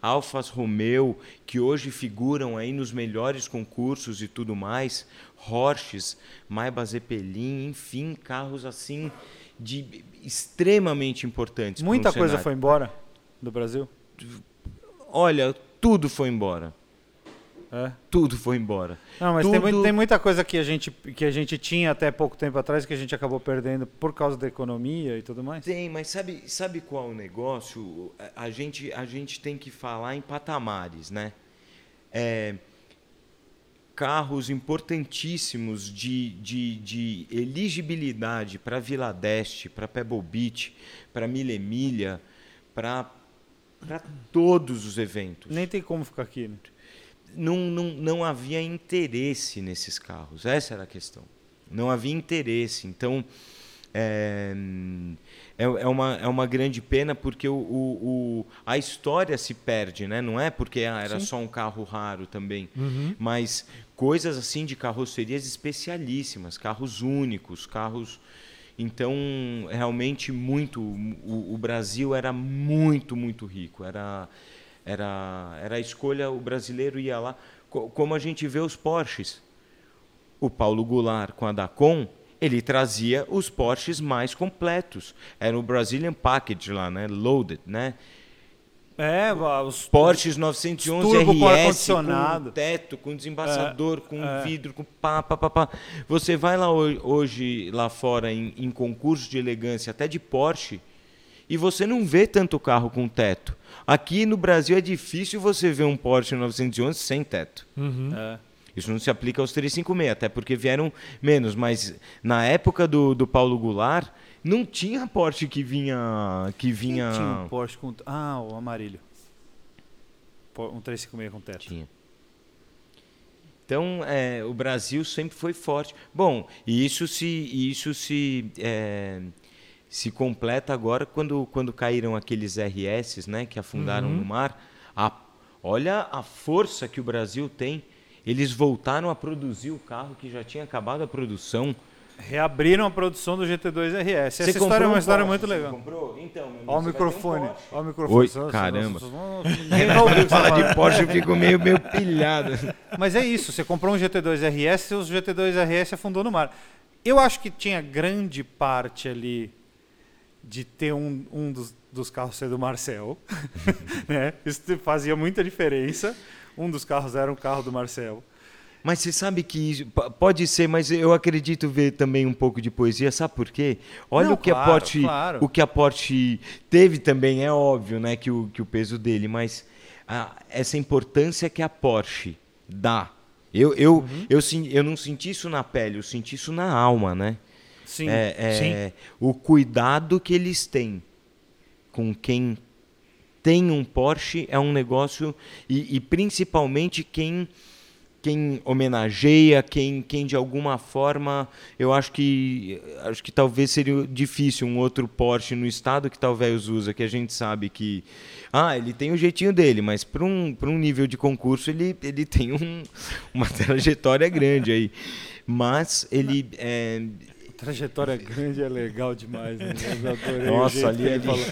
Alfas Romeo, que hoje figuram aí nos melhores concursos e tudo mais, Porsches, Maybach Zeppelin, enfim, carros assim de extremamente importantes. Muita coisa foi embora do Brasil? Olha, tudo foi embora. É. Tudo foi embora. Não, mas Tudo... tem, tem, muita coisa que a, gente, que a gente tinha até pouco tempo atrás que a gente acabou perdendo por causa da economia e tudo mais. Tem, mas sabe, sabe qual é o negócio? A, gente, a gente tem que falar em patamares, né? É, carros importantíssimos de, de, de elegibilidade para Vila Deste, para Pebble Beach, para Milha, para todos os eventos. Nem tem como ficar aqui, né? Não, não, não havia interesse nesses carros. Essa era a questão. Não havia interesse. Então, é, é, é, uma, é uma grande pena porque o, o, o, a história se perde, né? Não é porque ah, era Sim. só um carro raro também, uhum. mas coisas assim de carrocerias especialíssimas, carros únicos, carros. Então, realmente muito. O, o Brasil era muito, muito rico. Era era, era a escolha, o brasileiro ia lá, como a gente vê os Porsches. O Paulo Goulart com a Dacon, ele trazia os Porsches mais completos. Era o Brazilian Package lá, né? Loaded, né? É, os Porsches 911 RS com teto, com desembaçador, é, com é. vidro, com pá, pá, pá, pá. Você vai lá hoje lá fora em, em concurso de elegância, até de Porsche, e você não vê tanto carro com teto. Aqui no Brasil é difícil você ver um Porsche 911 sem teto. Uhum. É. Isso não se aplica aos 356, até porque vieram menos. Mas na época do, do Paulo Goulart, não tinha Porsche que vinha. Que vinha... Quem tinha um Porsche com. Ah, o amarilho. Um 356 com teto. Tinha. Então, é, o Brasil sempre foi forte. Bom, e isso se, isso se é, se completa agora quando, quando caíram aqueles RS né, que afundaram uhum. no mar. A, olha a força que o Brasil tem. Eles voltaram a produzir o carro que já tinha acabado a produção. Reabriram a produção do GT2 RS. Essa história é uma história muito legal. Comprou? Então, meu Olha o microfone. Um Olha o microfone. Oi, nossa, caramba. Ninguém fala de Porsche, eu fico meio, meio pilhado. Mas é isso. Você comprou um GT2 RS e os GT2 RS afundou no mar. Eu acho que tinha grande parte ali de ter um, um dos, dos carros ser do Marcel. [laughs] né? Isso fazia muita diferença. Um dos carros era um carro do Marcel. Mas você sabe que pode ser, mas eu acredito ver também um pouco de poesia, sabe por quê? Olha Não, o que claro, a Porsche, claro. o que a Porsche teve também é óbvio, né, que o, que o peso dele, mas a, essa importância que a Porsche Dá. Eu, eu, Uhum. eu, sim- eu não senti isso na pele, eu senti isso na alma, né? Sim. É, é o cuidado que eles têm com quem tem um Porsche é um negócio e, e principalmente quem quem homenageia, quem, quem de alguma forma, eu acho que acho que talvez seria difícil um outro Porsche no estado que talvez usa, que a gente sabe que ah, ele tem o jeitinho dele, mas para um, um nível de concurso ele, ele tem um, uma [laughs] trajetória grande aí. Mas ele é, Trajetória grande é legal demais, né? Nossa, o ali- ele falou.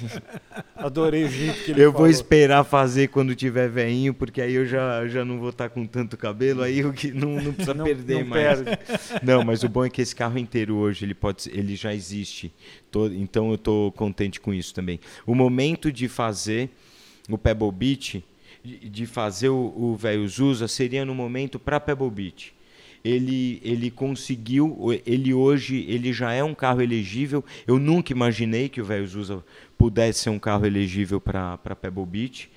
Adorei o jeito que ele Eu falou. vou esperar fazer quando tiver veinho, porque aí eu já, já não vou estar com tanto cabelo, aí eu que não, não precisa Não- perder não mais. perde. [laughs] Não, mas o bom é que esse carro inteiro hoje ele pode, ele já existe. Tô- então eu estou contente com isso também. O momento de fazer o Pebble Beach, de, de fazer o o velho Zusa, seria no momento para Pebble Beach. Ele, ele conseguiu, ele hoje ele já é um carro elegível. Eu nunca imaginei que o velho Zusa pudesse ser um carro elegível para Pebble Beach,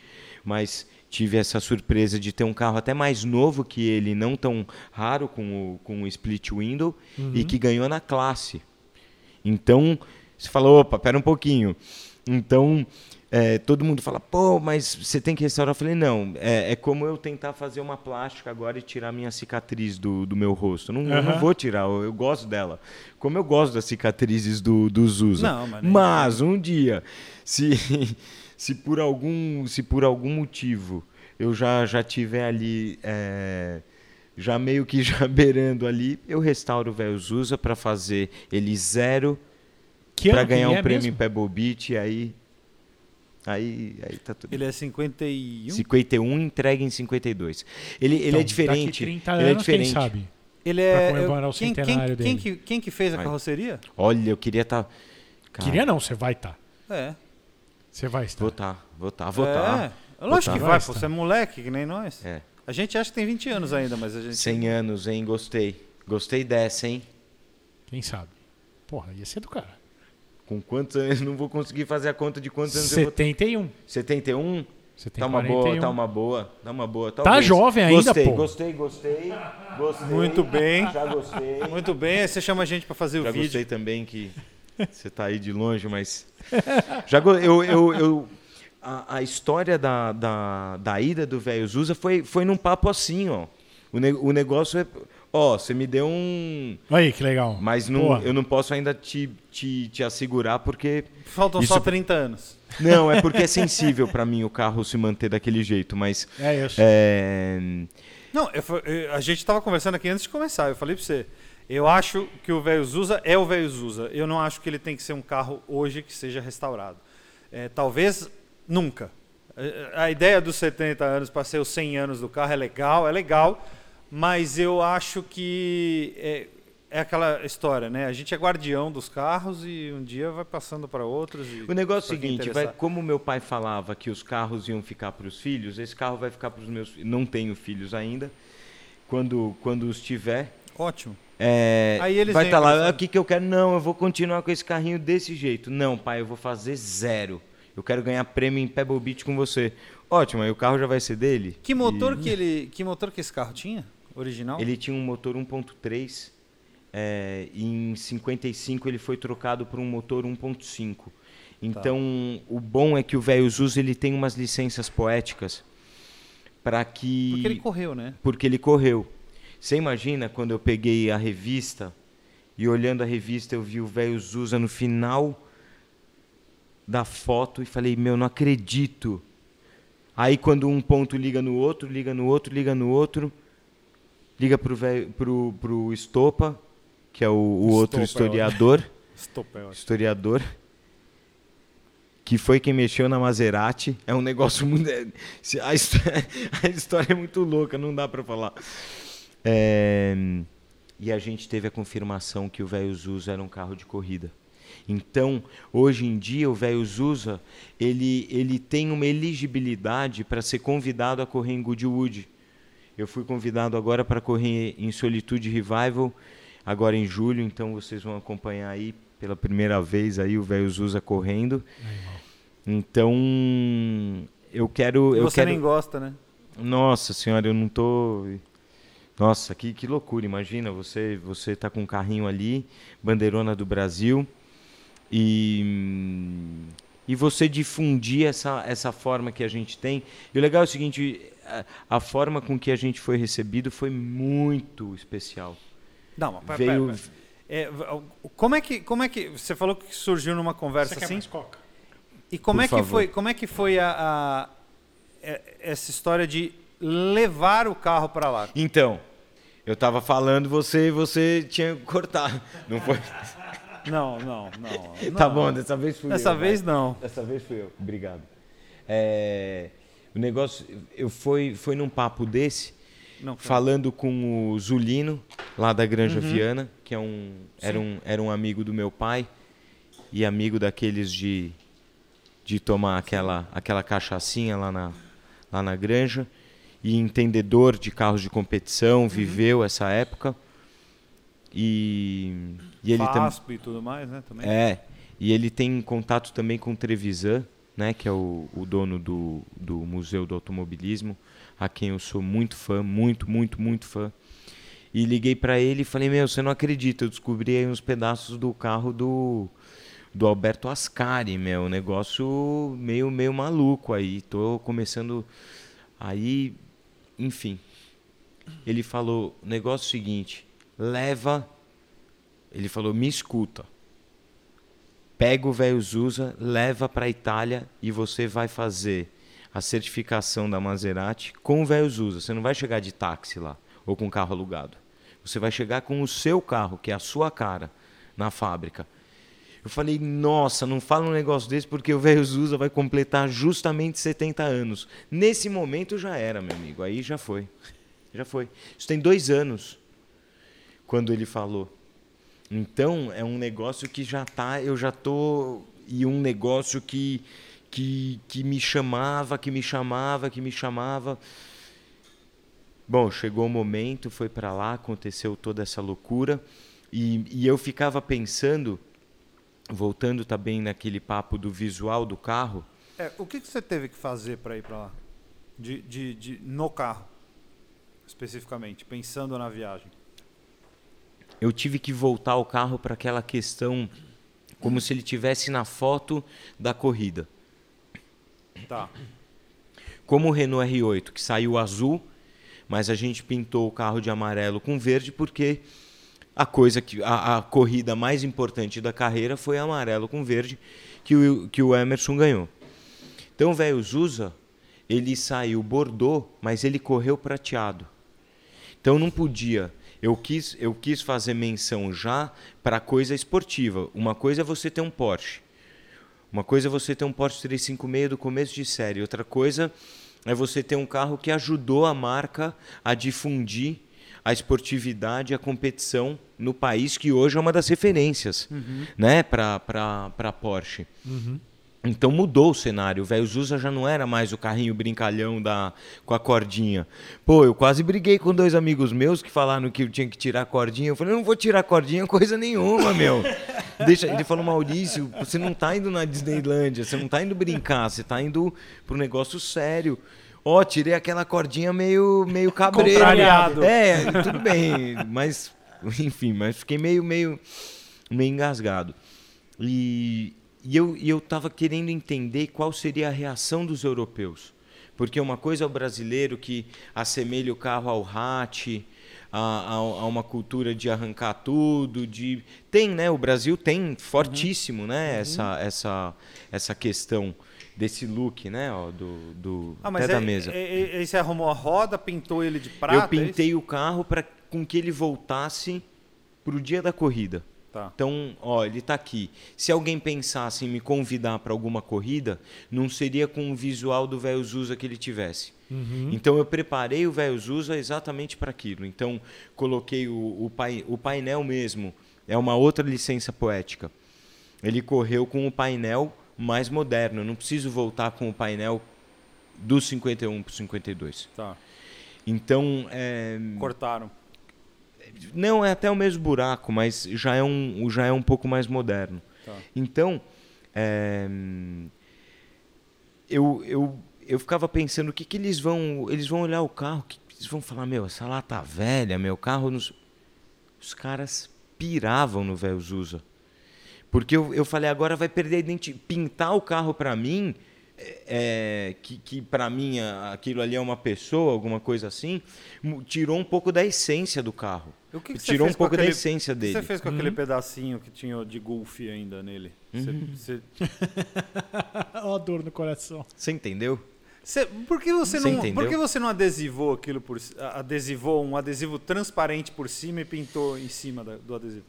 mas tive essa surpresa de ter um carro até mais novo que ele, não tão raro com o, com o split window e que ganhou na classe. Então, você fala, opa, pera um pouquinho. Então, é, todo mundo fala, pô, mas você tem que restaurar. Eu falei, não, é, é como eu tentar fazer uma plástica agora e tirar minha cicatriz do, do meu rosto. Não, eu não vou tirar, eu, eu gosto dela. Como eu gosto das cicatrizes do, do Zusa. Não, mas mas um dia, se, [laughs] se, por algum, se por algum motivo eu já, já tiver ali... é, já meio que [laughs] já beirando ali, eu restauro o velho Zusa para fazer ele zero para ganhar um é prêmio em mesmo? Pebble Beach e aí aí aí tá tudo. Ele é 51? 51 entrega em 52. Ele, ele Então, é diferente. Daqui 30 ele anos, é diferente. quem sabe? Ele Pra é. comemorar eu- o quem, quem, centenário quem, dele. que, quem que fez a carroceria? Olha, eu queria estar Queria não, você vai estar. É. Você vai estar. Vou tá, vou tá, vou é. tá. Lógico que Vai vai, estar. pô. Você é moleque, que nem nós. É. A gente acha que tem 20 anos ainda, mas a gente. 100 anos, hein? Gostei. Gostei dessa, hein? Quem sabe? Porra, ia ser do cara. Com quantos anos? [laughs] Não vou conseguir fazer a conta de quantos anos eu vou 71. 71? Você tem Tá uma 41. boa, tá uma boa, tá uma boa. Tá talvez. jovem ainda, gostei, pô. Gostei, gostei, gostei. Muito bem. Já gostei. Muito bem, aí você chama a gente pra fazer Já o vídeo. gostei também que você tá aí de longe, mas. [laughs] Já go- eu, eu, eu- a, a história da, da, da ida do velho Zusa foi, foi num papo assim, ó. O, ne- o negócio é. Ó, você me deu um. Aí, que legal. Mas não, eu não posso ainda te, te, te assegurar porque. Faltam Isso só é- 30 anos. Não, é porque é sensível pra mim o carro se manter daquele jeito, mas. É, eu sei. É, Não, eu a gente tava conversando aqui antes de começar. Eu falei pra você. Eu acho que o velho Zusa é o velho Zusa. Eu não acho que ele tem que ser um carro hoje que seja restaurado. É, talvez nunca. É, A ideia dos 70 anos para ser os 100 anos do carro é legal, é legal, mas eu acho que é, é aquela história, né? A gente é guardião dos carros e um dia vai passando para outros. O negócio é o seguinte, vai, como meu pai falava que os carros iam ficar para os filhos, esse carro vai ficar para os meus filhos. Não tenho filhos ainda. Quando, quando os tiver, Ótimo. é, Aí eles vai estar lá, pensando. "Ah, o que, que eu quero? Não, eu vou continuar com esse carrinho desse jeito. Não, pai, eu vou fazer zero. Eu quero ganhar prêmio em Pebble Beach com você. Ótimo, aí o carro já vai ser dele. Que motor E que ele, que motor que esse carro tinha? Original? Ele tinha um motor 1.3. É, e em 55 ele foi trocado por um motor 1.5. Então, o bom é que o velho Zuz ele tem umas licenças poéticas para que Porque ele correu, né? porque ele correu. Você imagina quando eu peguei a revista e olhando a revista eu vi o velho Zusa no final da foto e falei, meu, não acredito. Aí quando um ponto liga no outro, liga no outro, liga no outro, liga pro, velho, pro, pro Estopa, que é o, o outro [laughs] Estopa é historiador, Estopel. historiador, que foi quem mexeu na Maserati. É um negócio [laughs] muito. se- A história, [laughs] a história é muito louca, não dá para falar. É, e a gente teve a confirmação que o velho Zusa era um carro de corrida. Então, hoje em dia, o velho Zusa ele, ele tem uma elegibilidade para ser convidado a correr em Goodwood. Eu fui convidado agora para correr em Solitude Revival, agora em julho, então vocês vão acompanhar aí pela primeira vez aí o velho Zusa correndo. Então, eu quero eu Você quero nem gosta, né? Nossa senhora, eu não tô. Nossa, que, que loucura! Imagina, você você tá com um carrinho ali, bandeirona do Brasil, e, e você difundir essa, essa forma que a gente tem. E o legal é o seguinte: a, a forma com que a gente foi recebido foi muito especial. Não, mas pera, Veio- pera, pera. É, como é que como é que você falou que surgiu numa conversa Você quer assim? mais coca? E como Por é que favor. foi como é que foi a, a- é- essa história de levar o carro para lá? Então, eu tava falando, você você tinha que cortar. Não foi? [laughs] Não, não, não. Tá bom, dessa vez fui Dessa eu, vez vai. não. Dessa vez fui eu. Obrigado. É, o negócio, eu foi, foi num papo desse, Não, falando com o Zulino, lá da Granja Viana, que é um, era, um, era um amigo do meu pai e amigo daqueles de, de tomar aquela, aquela cachaçinha lá na, lá na granja e entendedor de carros de competição, viveu essa época. E, e ele também. E tudo mais, né? Também. É, e ele tem contato também com o Trevisan, né, que é o, o dono do, do Museu do Automobilismo, a quem eu sou muito fã, muito, muito, muito fã. E liguei para ele e falei: Meu, você não acredita, eu descobri aí uns pedaços do carro do, do Alberto Ascari, meu, um negócio meio, meio maluco aí. Tô começando. Aí, enfim. Ele falou: negócio seguinte, leva. Ele falou: me escuta. Pega o velho Zusa, leva para a Itália e você vai fazer a certificação da Maserati com o velho Zusa. Você não vai chegar de táxi lá ou com carro alugado. Você vai chegar com o seu carro, que é a sua cara, na fábrica. Eu falei, nossa, não fala um negócio desse porque o velho Zusa vai completar justamente 70 anos. Nesse momento já era, meu amigo. Aí já foi. Já foi. Isso tem dois anos quando ele falou. Então é um negócio que já tá, eu já tô e um negócio que que, que me chamava, que me chamava, que me chamava. Bom, chegou o momento, foi para lá, aconteceu toda essa loucura e, e eu ficava pensando, voltando também naquele papo do visual do carro, É, o que, que você teve que fazer para ir para lá? De, de, de, no carro, especificamente, pensando na viagem. Eu tive que voltar o carro para aquela questão como se ele tivesse na foto da corrida. Tá. Como o Renault R8, que saiu azul, mas a gente pintou o carro de amarelo com verde porque a coisa que a, a corrida mais importante da carreira foi amarelo com verde que o, que o Emerson ganhou. Então, o velho Zusa, ele saiu bordô, mas ele correu prateado. Então não podia. Eu quis, eu quis fazer menção já para coisa esportiva. Uma coisa é você ter um Porsche. Uma coisa é você ter um Porsche 356 do começo de série. Outra coisa é você ter um carro que ajudou a marca a difundir a esportividade, a competição no país que hoje é uma das referências, né, para para Porsche. Então mudou o cenário. O velho Zusa já não era mais o carrinho brincalhão da, com a cordinha. Pô, eu quase briguei com dois amigos meus que falaram que eu tinha que tirar a cordinha. Eu falei, eu não vou tirar a cordinha coisa nenhuma, meu. [laughs] Deixa, ele falou, Maurício, você não tá indo na Disneylândia, você não tá indo brincar, você tá indo pro negócio sério. Ó, tirei aquela cordinha meio, meio cabreiro. Contrariado. É, tudo bem, mas enfim, mas fiquei meio, meio, meio engasgado. E, e eu, e eu tava querendo entender qual seria a reação dos europeus. Porque uma coisa é o brasileiro que assemelha o carro ao hatch, a, a, a uma cultura de arrancar tudo, de tem, né? O Brasil tem fortíssimo, né? Essa, essa, essa questão desse look, né? Ó, do, do Ah, mas até da aí, mesa. aí- aí você arrumou a roda, pintou ele de prata? eu é pintei o carro para com que ele voltasse pro dia da corrida. Tá. Então, ó, ele está aqui. Se alguém pensasse em me convidar para alguma corrida, não seria com o visual do velho Zusa que ele tivesse. Então, eu preparei o velho Zusa exatamente para aquilo. Então, coloquei o, o, pai, o painel mesmo. É uma outra licença poética. Ele correu com o painel mais moderno. Eu não preciso voltar com o painel do 51 para o 52. Tá. Então, é, Cortaram. Não, é até o mesmo buraco, mas já é um, já é um pouco mais moderno. Tá. Então, é, eu, eu, eu ficava pensando o que, que eles vão. Eles vão olhar o carro, que eles vão falar, meu, essa lá tá velha, meu carro. Nos... Os caras piravam no velho Zusa. Porque eu, eu falei, agora vai perder a identidade. Pintar o carro para mim, é, que, que para mim aquilo ali é uma pessoa, alguma coisa assim, tirou um pouco da essência do carro. O que que você tirou um pouco aquele- da essência O que dele. você fez com aquele pedacinho que tinha de golfe ainda nele? Você- você- [laughs] Ó a dor no coração. Você entendeu? você- por que você Você não, entendeu? por que você não adesivou aquilo por adesivou um adesivo transparente por cima e pintou em cima da- do adesivo?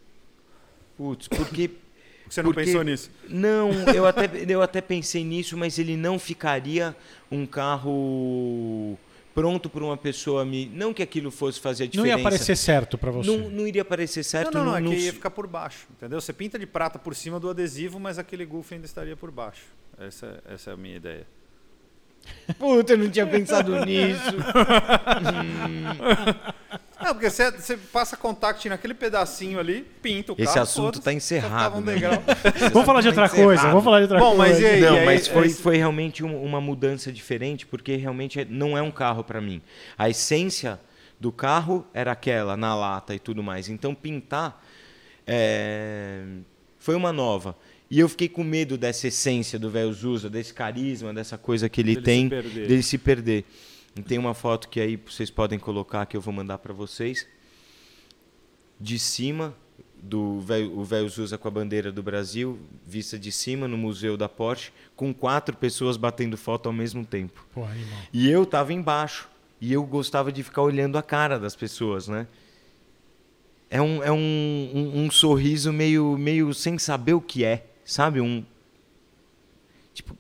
Putz, porque. [laughs] Você não Porque- pensou nisso? Não, eu [laughs] até, eu até pensei nisso, mas ele não ficaria um carro pronto para uma pessoa me. Não que aquilo fosse fazer a Não diferença. ia parecer certo pra você. Não, não iria parecer certo. não, não, não, é não- que não- ia ficar por baixo, entendeu? Você pinta de prata por cima do adesivo, mas aquele golfe ainda estaria por baixo. Essa, essa é a minha ideia. Puta, eu não tinha pensado nisso. Não, [laughs] [laughs] [laughs] porque você, você passa contact naquele pedacinho ali, pinta o carro. Esse assunto tá só encerrado, um né? [laughs] Vamos falar de outra encerrado. coisa. Vamos falar de outra Bom, coisa. mas e aí? Não, aí- mas foi, aí- foi realmente um- uma mudança diferente, porque realmente é- não é um carro para mim. A essência do carro era aquela, na lata e tudo mais. Então pintar é, foi uma nova. E eu fiquei com medo dessa essência do velho Zusa, desse carisma, dessa coisa que ele Dele se tem, perder. dele se perder. E tem uma foto que aí vocês podem colocar que eu vou mandar para vocês. De cima do velho, o velho Zusa com a bandeira do Brasil, vista de cima no museu da Porsche, com quatro pessoas batendo foto ao mesmo tempo. Animal. E eu tava embaixo. E eu gostava de ficar olhando a cara das pessoas, né? É um, é um, um, um sorriso meio, meio sem saber o que é, sabe? Um. Tipo.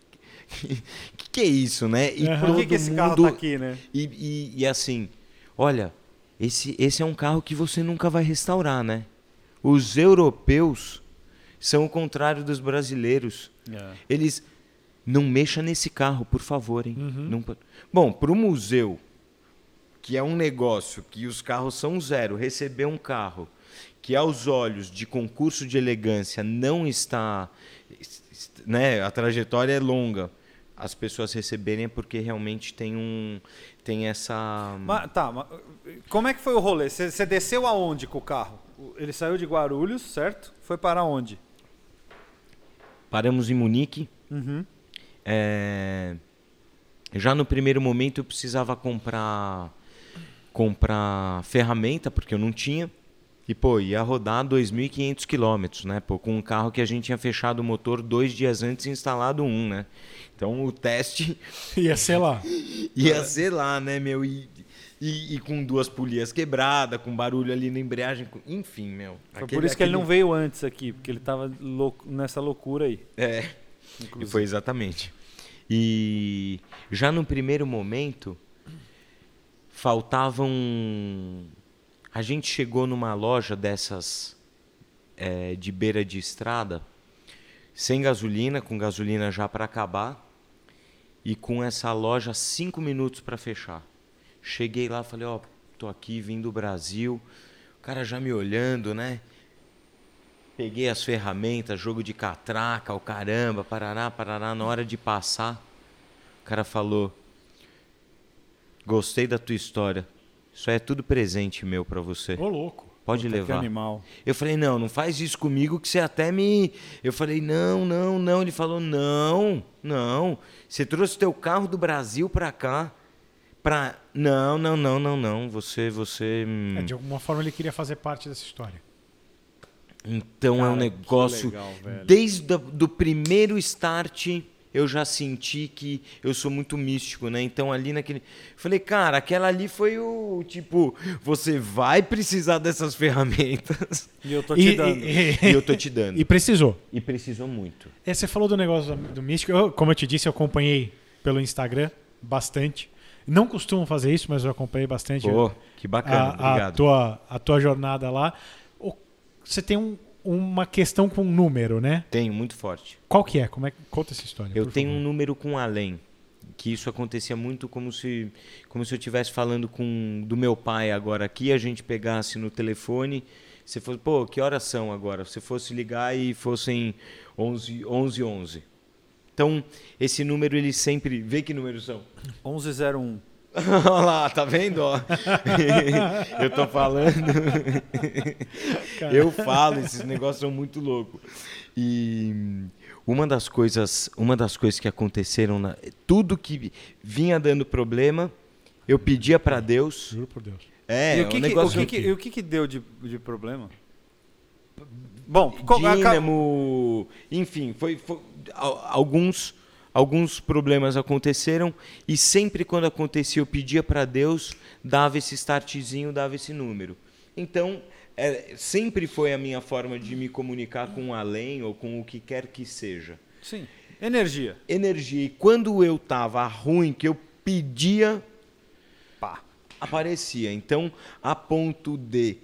[laughs] Que, é isso, né? E Aham. Por que, que esse mundo. carro tá aqui, né? E, e, e assim, olha, esse, esse é um carro que você nunca vai restaurar, né? Os europeus são o contrário dos brasileiros. Eles não mexa nesse carro, por favor, hein? Não po- Bom, para o museu, que é um negócio que os carros são zero, receber um carro que aos olhos de concurso de elegância não está, né? A trajetória é longa. As pessoas receberem é porque realmente tem um tem essa Mas, tá, mas, como é que foi o rolê? Você desceu aonde com o carro? Ele saiu de Guarulhos, certo? Foi para onde? paramos em Munique. Uhum. É, Já no primeiro momento eu precisava comprar comprar ferramenta porque eu não tinha e pô ia rodar 2.500 quilômetros, né? Pô, com um carro que a gente tinha fechado o motor dois dias antes e instalado um, né? Então o teste [laughs] Ia ser lá. [laughs] ia ser lá, né, meu? E, e, e com duas polias quebradas, com barulho ali na embreagem, com- enfim, meu. Foi Aquele- por isso que ele aquele- não veio antes aqui, porque ele tava louco, nessa loucura aí. É. E inclusive. foi exatamente. E já no primeiro momento, faltavam. A gente chegou numa loja dessas é, de beira de estrada, sem gasolina, com gasolina já para acabar, e com essa loja cinco minutos para fechar. Cheguei lá, falei: Ó, tô aqui, vim do Brasil. O cara já me olhando, né? Peguei as ferramentas, jogo de catraca, o caramba, parará, parará. Na hora de passar, o cara falou: Gostei da tua história. Isso é tudo presente meu pra você. Ô, louco. Pode Puta, Que levar. animal. Eu falei: Não, não faz isso comigo que você até me. Eu falei: Não, não, não. Ele falou: Não, não. Você trouxe teu carro do Brasil pra cá. Pra. Não, não, não, não, não. Você, você. hum, É, de alguma forma ele queria fazer parte dessa história. Então é Cara, um que negócio. legal, velho. desde o do primeiro start eu já senti que eu sou muito místico, né? Então ali naquele. Falei, cara, aquela ali foi o tipo, você vai precisar dessas [laughs] ferramentas. E eu tô te E, dando. e- e eu tô te dando. [laughs] e precisou. E precisou muito. É, você falou do negócio do, Místico. Eu, como eu te disse, eu acompanhei pelo Instagram bastante. Não costumo fazer isso, mas eu acompanhei bastante Pô, que bacana, a, a, obrigado. tua, a tua jornada lá. O- Você tem um- uma questão com um número, né? Tenho, muito forte. Qual que é? Como é? Conta essa história. Eu por tenho favor. um número com além. Que isso acontecia muito como se, como se eu estivesse falando com do meu pai agora aqui, a gente pegasse no telefone, você fosse, pô, que horas são agora? Se fosse ligar e fossem 11, 11, 11. Então, esse número ele sempre. Vê que números são. 1101. [laughs] Olha lá, tá vendo? Ó? [laughs] eu tô falando. [laughs] eu falo, esses negócios são muito loucos. E uma das coisas, uma das coisas que aconteceram, na, tudo que vinha dando problema, eu pedia para Deus. Juro por Deus. É, e o que, um que- negócio o que, que- e o que, que deu de, de problema? Bom, dínamo, enfim, foi, foi- al- alguns alguns problemas aconteceram e sempre quando acontecia eu pedia para Deus, dava esse startzinho, dava esse número. Então, é, sempre foi a minha forma de me comunicar com o além ou com o que quer que seja. sim. Energia. Energia. E quando eu tava ruim, que eu pedia, Pá. aparecia. Então, a ponto de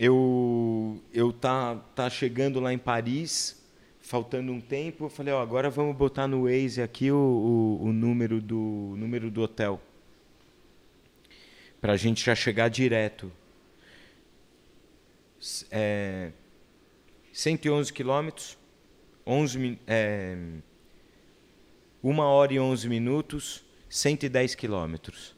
eu eu tá tá chegando lá em Paris, faltando um tempo, eu falei, ó, agora vamos botar no Waze aqui o, o, o número do número do hotel. Pra gente já chegar direto. É, 111 quilômetros, 11 min- é, 1 hora e 11 minutos, 110 quilômetros.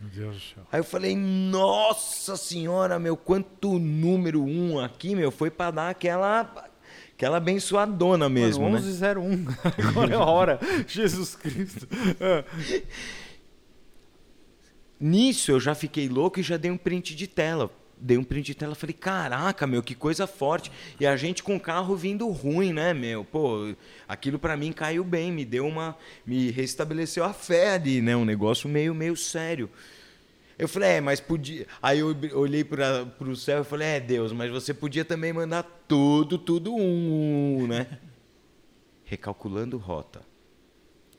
Meu Deus do céu. Aí eu falei, nossa senhora, meu, quanto número um aqui, meu, foi pra dar aquela, aquela abençoadona mesmo, Mano, né? 1101. [laughs] Agora é a hora. [laughs] Jesus Cristo. Ah, Nisso eu já fiquei louco e já dei um print de tela. Dei um print de tela, falei, caraca, meu, que coisa forte. E a gente com o carro vindo ruim, né, meu? Pô, aquilo pra mim caiu bem, me deu uma. me restabeleceu a fé ali, né? Um negócio meio, meio sério. Eu falei, é, mas podia. Aí eu olhei para pro céu e falei, é, Deus, mas você podia também mandar tudo, tudo um, né? [laughs] Recalculando rota.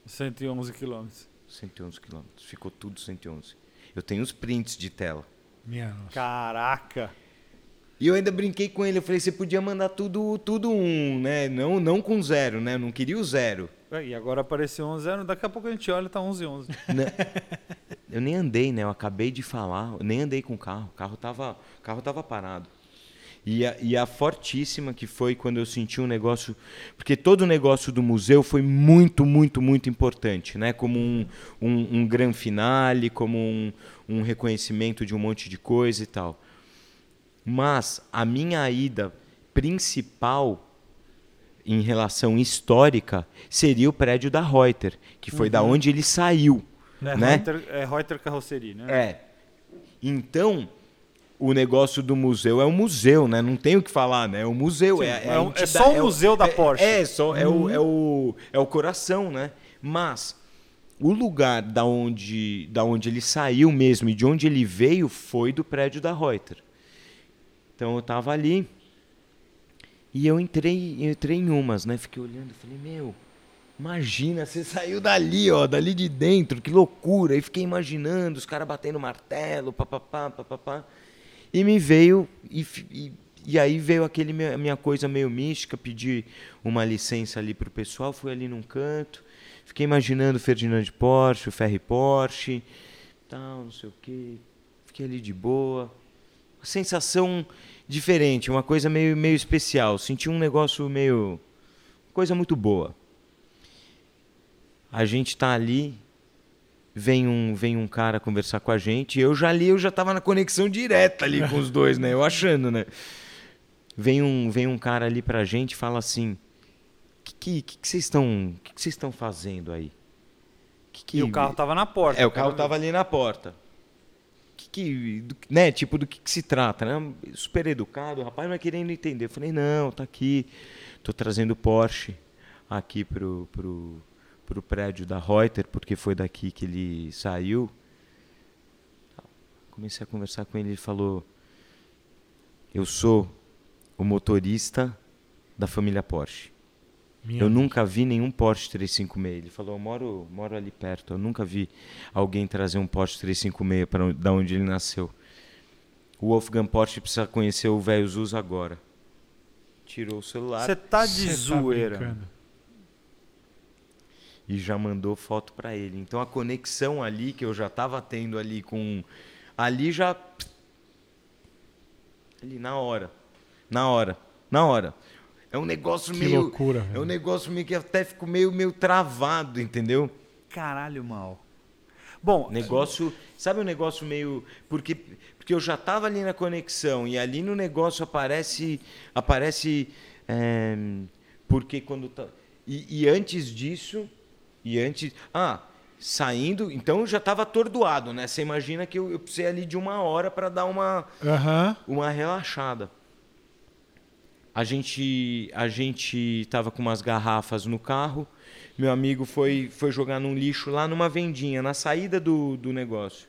111 quilômetros. 111 quilômetros. Ficou tudo 111. Eu tenho os prints de tela. Minha nossa. Caraca. E eu ainda brinquei com ele, eu falei, você podia mandar tudo, tudo um, né? Não, não com zero, né? Eu não queria o zero. Ah, E agora apareceu 11 daqui a pouco a gente olha e tá 11 11. Né? Eu nem andei, né? Eu acabei de falar, eu nem andei com o carro. O carro tava, o carro tava parado. E a, e a fortíssima que foi quando eu senti um negócio. Porque todo o negócio do museu foi muito, muito, muito importante, né? Como um, um, um gran finale, como um, um reconhecimento de um monte de coisa e tal. Mas a minha ida principal em relação histórica seria o prédio da Reuter, que foi da onde ele saiu. É, né? Reuter, é Reuter Carroceria, né? É. Então, o negócio do museu é um museu, né? Não tem o que falar, né? É um museu. Sim, é, é a um- é só o é museu da é- Porsche. É, só, é, o, é, o, é o coração, né? Mas o lugar da onde, da onde ele saiu mesmo e de onde ele veio foi do prédio da Reuter. Então eu tava ali e eu entrei, eu entrei em umas, né? Fiquei olhando, falei, meu, imagina, você saiu dali, ó, dali de dentro, que loucura. E fiquei imaginando os caras batendo martelo, papapá, papapá. E me veio, e, e, e aí veio aquele me- a minha coisa meio mística, pedi uma licença ali pro pessoal, fui ali num canto, fiquei imaginando o Ferdinand Porsche, o Ferry Porsche, tal, não sei o quê. Fiquei ali de boa. Sensação diferente, uma coisa meio, meio especial. Senti um negócio meio. coisa muito boa. A gente tá ali, vem um, vem um cara conversar com a gente, eu já ali, eu já tava na conexão direta ali com os dois, né? Eu achando, né? Vem um, vem um cara ali pra gente e fala assim: "O que que que vocês estão, que que vocês estão fazendo aí?" Que que- E o carro tava na porta. é, o carro tava ali na porta. Que, do- né, tipo, do que, que se trata, né? Super educado, o rapaz não querendo entender. Eu falei, não, tá aqui, tô trazendo o Porsche aqui pro, pro, pro prédio da Reuter, porque foi daqui que ele saiu. Comecei a conversar com ele, ele falou, eu sou o motorista da família Porsche. Minha Eu nunca vi nenhum Porsche 356. Ele falou, eu moro, moro ali perto. Eu nunca vi alguém trazer um Porsche 356 para da onde ele nasceu. O Wolfgang Porsche precisa conhecer o velho Zuz agora. Tirou o celular Você tá de Cê tá zoeira. brincando. e já mandou foto para ele. Então a conexão ali que eu já estava tendo ali com ali já ali na hora. Na hora. Na hora. É um negócio Que meio. loucura, É um negócio meio que até fico meio, meio travado, entendeu? Caralho, mal. Bom, Negócio. Sabe um negócio meio. Porque, porque eu já tava ali na conexão e ali no negócio aparece. Aparece. é, porque quando tá. E, e antes disso. E antes. Ah, saindo. Então eu já tava atordoado, né? Você imagina que eu, eu precisei ali de uma hora para dar uma Aham. uma relaxada. A gente a gente tava com umas garrafas no carro. Meu amigo foi foi jogar num lixo lá numa vendinha na saída do, do negócio,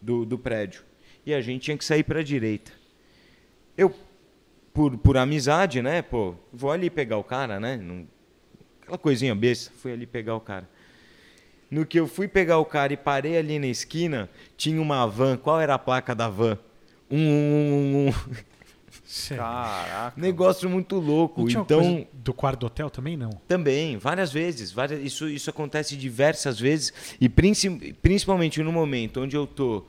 do, do prédio. E a gente tinha que sair para a direita. Eu por, por amizade, né? Pô, vou ali pegar o cara, né? Aquela coisinha besta, fui ali pegar o cara. No que eu fui pegar o cara e parei ali na esquina, tinha uma van. Qual era a placa da van? Um, um, um, um. Caraca. Negócio muito louco. Não tinha uma Então, coisa do quarto do hotel também, não? também, várias vezes. Várias, isso, isso acontece diversas vezes. E princi- principalmente no momento onde eu tô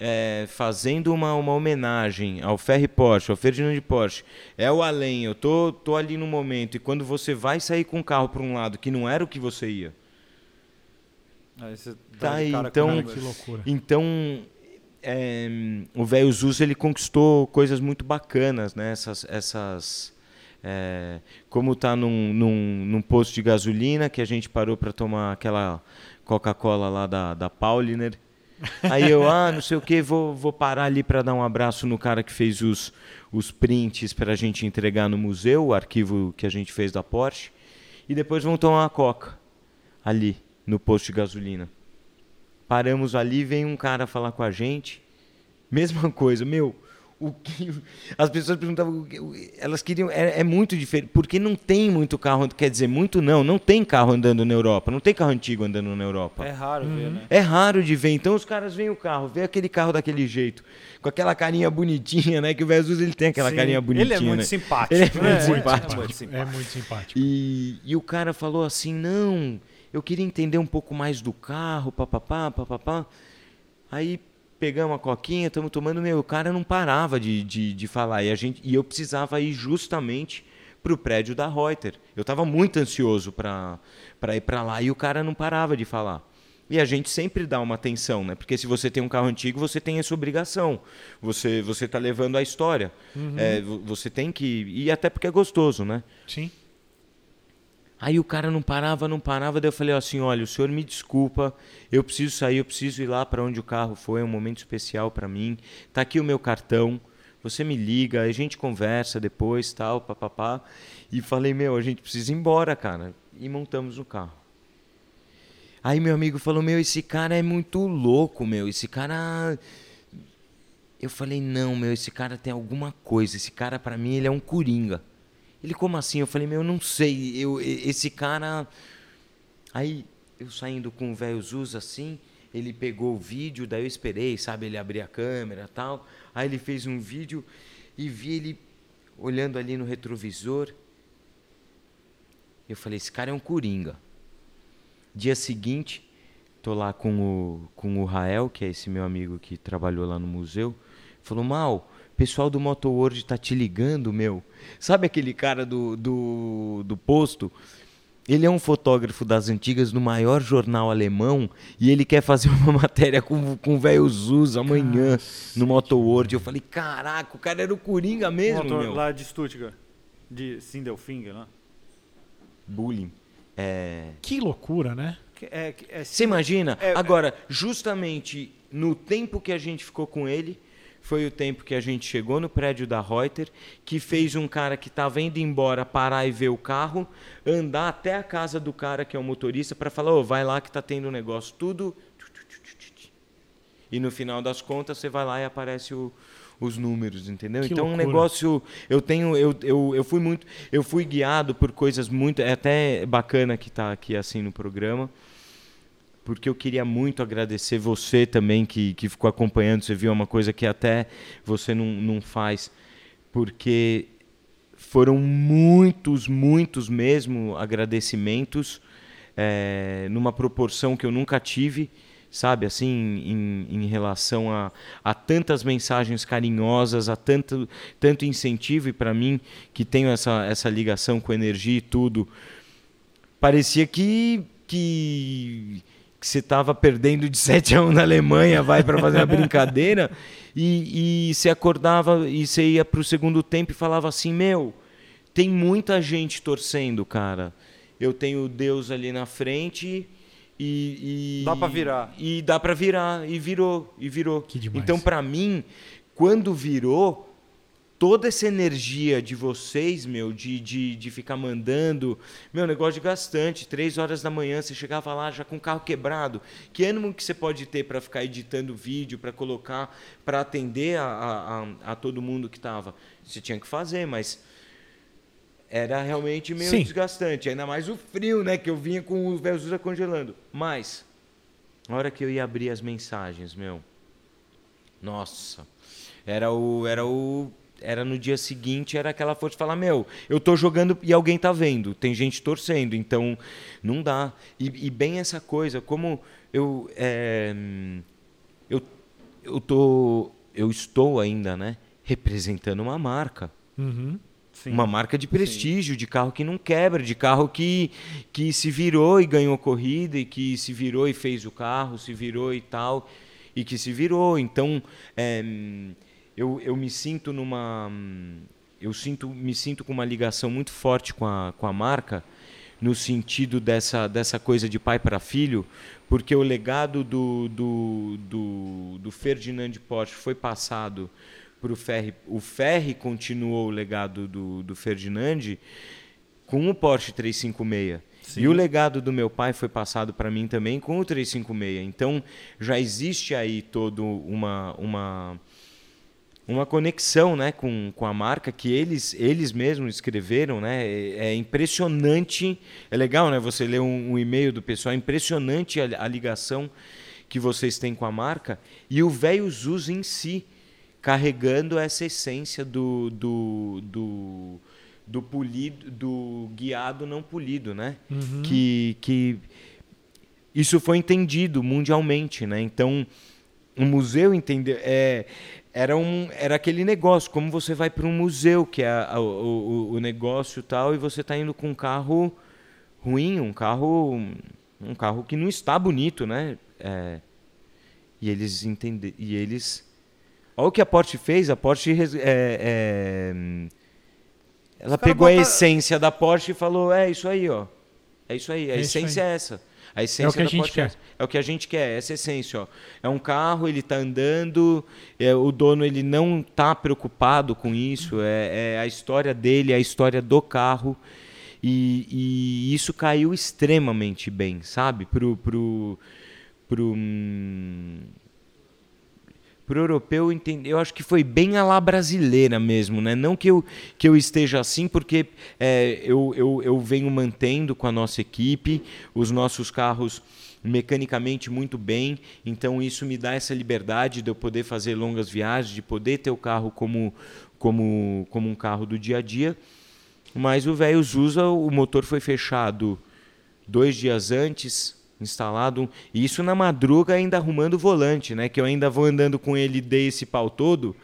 é, fazendo uma, uma homenagem ao Ferry Porsche, ao Ferdinand Porsche, é o além, eu tô, tô ali no momento. E quando você vai sair com o carro para um lado que não era o que você ia. Aí você Tá aí, então- que loucura. Então, é, o velho Zuz ele conquistou coisas muito bacanas, né? Essas, essas é, como tá num, num, num posto de gasolina que a gente parou para tomar aquela Coca-Cola lá da, da Pauliner. Aí eu, ah, não sei o que, vou, vou parar ali para dar um abraço no cara que fez os, os prints para a gente entregar no museu, o arquivo que a gente fez da Porsche. E depois vamos tomar uma Coca ali no posto de gasolina. Paramos ali, vem um cara falar com a gente. Mesma coisa, meu. O que as pessoas perguntavam, elas queriam, é, é muito diferente, porque não tem muito carro, quer dizer, muito não, não tem carro andando na Europa, não tem carro antigo andando na Europa. É raro ver, né? É raro de ver. Então os caras veem o carro, vê aquele carro daquele jeito, com aquela carinha bonitinha, né? Que o Jesus ele tem aquela Sim. carinha bonitinha. Ele é muito né? simpático. Ele é né? muito simpático. É muito É simpático. muito simpático. E, e o cara falou assim: não, eu queria entender um pouco mais do carro, papapá, papapá. Aí pegamos a coquinha, estamos tomando, meu, o cara não parava de, de, de falar. E, a gente, e eu precisava ir justamente para o prédio da Reuter. Eu estava muito ansioso para ir para lá e o cara não parava de falar. E a gente sempre dá uma atenção, né? Porque se você tem um carro antigo, você tem essa obrigação. Você você está levando a história. É, vo- você tem que e até porque é gostoso, né? Sim. Aí o cara não parava, não parava, daí eu falei assim, olha, o senhor me desculpa, eu preciso sair, eu preciso ir lá para onde o carro foi, é um momento especial para mim. Tá aqui o meu cartão, você me liga, a gente conversa depois, tal, papapá. E falei, meu, a gente precisa ir embora, cara. E montamos o carro. Aí meu amigo falou, meu, esse cara é muito louco, meu, esse cara... Eu falei, não, meu, esse cara tem alguma coisa, esse cara para mim ele é um coringa. Ele, como assim? Eu falei, meu, eu não sei. Eu, esse cara. Aí eu saindo com o velho Zuz assim, ele pegou o vídeo, daí eu esperei, sabe? Ele abrir a câmera tal. Aí ele fez um vídeo e vi ele olhando ali no retrovisor. Eu falei, esse cara é um coringa. Dia seguinte, tô lá com o, com o Rael, que é esse meu amigo que trabalhou lá no museu. Falou, Mal, pessoal do Moto World tá te ligando, meu. Sabe aquele cara do, do, do posto? Ele é um fotógrafo das antigas no maior jornal alemão e ele quer fazer uma [laughs] matéria com, com o velho Zuz amanhã no Moto World. Eu falei, caraca, o cara era o Coringa mesmo, autor meu. lá de Stuttgart, de Sindelfinger, lá. Bullying. É... Que loucura, né? É, é, Você imagina? É, Agora, justamente no tempo que a gente ficou com ele, foi o tempo que a gente chegou no prédio da Reuter, que fez um cara que estava indo embora parar e ver o carro, andar até a casa do cara que é o motorista para falar, ô, vai lá que tá tendo um negócio, tudo. E no final das contas você vai lá e aparece o- os números, entendeu? Que então um loucura. negócio, eu tenho, eu, eu, eu fui muito, eu fui guiado por coisas muito, é até bacana que tá aqui assim no programa porque eu queria muito agradecer você também que, que ficou acompanhando. Você viu é uma coisa que até você não, não faz, porque foram muitos, muitos mesmo agradecimentos, eh, numa proporção que eu nunca tive. sabe, assim, em, em relação a, a tantas mensagens carinhosas, a tanto, tanto incentivo, e para mim, que tenho essa, essa ligação com energia e tudo, parecia que, que, que você estava perdendo de [laughs] 7 a 1 na Alemanha, vai para fazer uma brincadeira, e, e você acordava e você ia para o segundo tempo e falava assim, meu, tem muita gente torcendo, cara. Eu tenho Deus ali na frente e, e dá para virar. E dá para virar e virou e virou. Que demais. Então para mim, quando virou toda essa energia de vocês, meu, de, de, de ficar mandando, meu negócio de gastante, três horas da manhã, você chegava lá já com o carro quebrado. Que ânimo que você pode ter para ficar editando vídeo, para colocar, para atender a, a, a, todo mundo que estava? Você tinha que fazer, mas era realmente meio Sim. desgastante. Ainda mais o frio, né? Que eu vinha com o Velzusa congelando. Mas, na hora que eu ia abrir as mensagens, meu. Nossa. Era o. Era o. Era no dia seguinte, era aquela força de falar, meu, eu tô jogando e alguém tá vendo, tem gente torcendo, então não dá. E, e bem essa coisa, como eu. É, eu, eu tô. Eu estou ainda, né? Representando uma marca. Uhum. Sim. Uma marca de prestígio, de carro que não quebra, de carro que, que se virou e ganhou corrida, e que se virou e fez o carro, se virou e tal, e que se virou. Então, é, eu, eu me sinto numa. Eu sinto, me sinto com uma ligação muito forte com a, com a marca, no sentido dessa, dessa coisa de pai para filho, porque o legado do, do, do, do Ferdinand Porsche foi passado para o Ferri. O Ferri continuou o legado do, do Ferdinand com o Porsche 356. Sim. E o legado do meu pai foi passado para mim também com o 356. Então já existe aí toda uma, uma, uma conexão né, com, com a marca que eles, eles mesmos escreveram. Né? É, é impressionante. É legal né, você ler um, um e-mail do pessoal, é impressionante a, a ligação que vocês têm com a marca. E o velho Zuz em si carregando essa essência do, do, do, do polido, do guiado não polido, né? Uhum. Que, que isso foi entendido mundialmente, né? Então, o museu entendeu é, era um era aquele negócio como você vai para um museu que é a, o, o, negócio tal e você está indo com um carro ruim um carro um carro que não está bonito né é, e eles entender e eles Olha o que a Porsche fez. A Porsche é, é, ela pegou a essência da Porsche e falou: é isso aí, ó. É isso aí. A É essência aí. é essa. A essência É o que a gente Porsche quer. É, é o que a gente quer. É essa essência, ó. É um carro, ele está andando. é, o dono ele não está preocupado com isso. É, é a história dele, é a história do carro. E, e isso caiu extremamente bem, sabe? Pro, pro, pro, hum, pro europeu entender, eu acho que foi bem a lá brasileira mesmo, né? Não que eu, que eu esteja assim, porque é, eu, eu, eu venho mantendo com a nossa equipe os nossos carros mecanicamente muito bem, então isso me dá essa liberdade de eu poder fazer longas viagens, de poder ter o carro como, como, como um carro do dia a dia. Mas o velho Zusa, o motor foi fechado dois dias antes, instalado. E isso na madruga ainda arrumando o volante, né? Que eu ainda vou andando com ele, dei esse pau todo.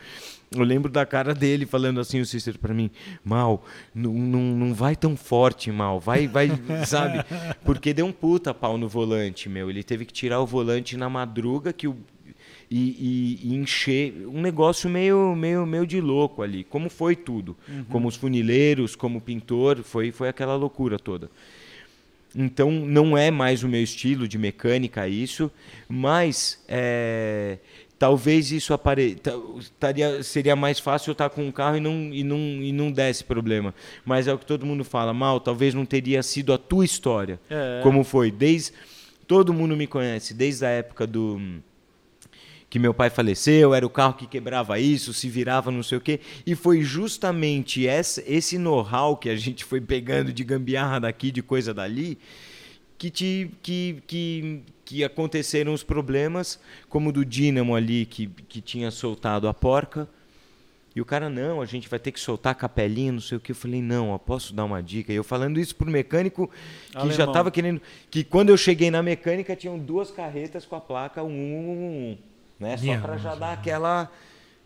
Eu lembro da cara dele falando assim, o Cícero para mim, mal, não, não, não vai tão forte, mal, vai, vai, [laughs] sabe? Porque deu um puta pau no volante, meu. Ele teve que tirar o volante na madruga que o, e, e, e encher um negócio meio, meio, meio de louco ali. Como foi tudo, como os funileiros, como pintor, foi, foi aquela loucura toda. Então não é mais o meu estilo de mecânica isso, mas é, talvez isso apare... ta- taria, seria mais fácil eu estar com um carro e não, e, não, e não desse problema. Mas é o que todo mundo fala, mal, talvez não teria sido a tua história. É. Como foi? Desde. Todo mundo me conhece, desde a época do que meu pai faleceu, era o carro que quebrava isso, se virava não sei o quê. E foi justamente esse know-how que a gente foi pegando de gambiarra daqui, de coisa dali, que, te, que, que, que aconteceram os problemas, como o do Dínamo ali, que, que tinha soltado a porca. E o cara, não, a gente vai ter que soltar a capelinha, não sei o que. Eu falei, não, ó, posso dar uma dica? E eu falando isso pro mecânico que Alemão. já estava querendo. Que quando eu cheguei na mecânica, tinham duas carretas com a placa 1111. Né? Só para já dar aquela.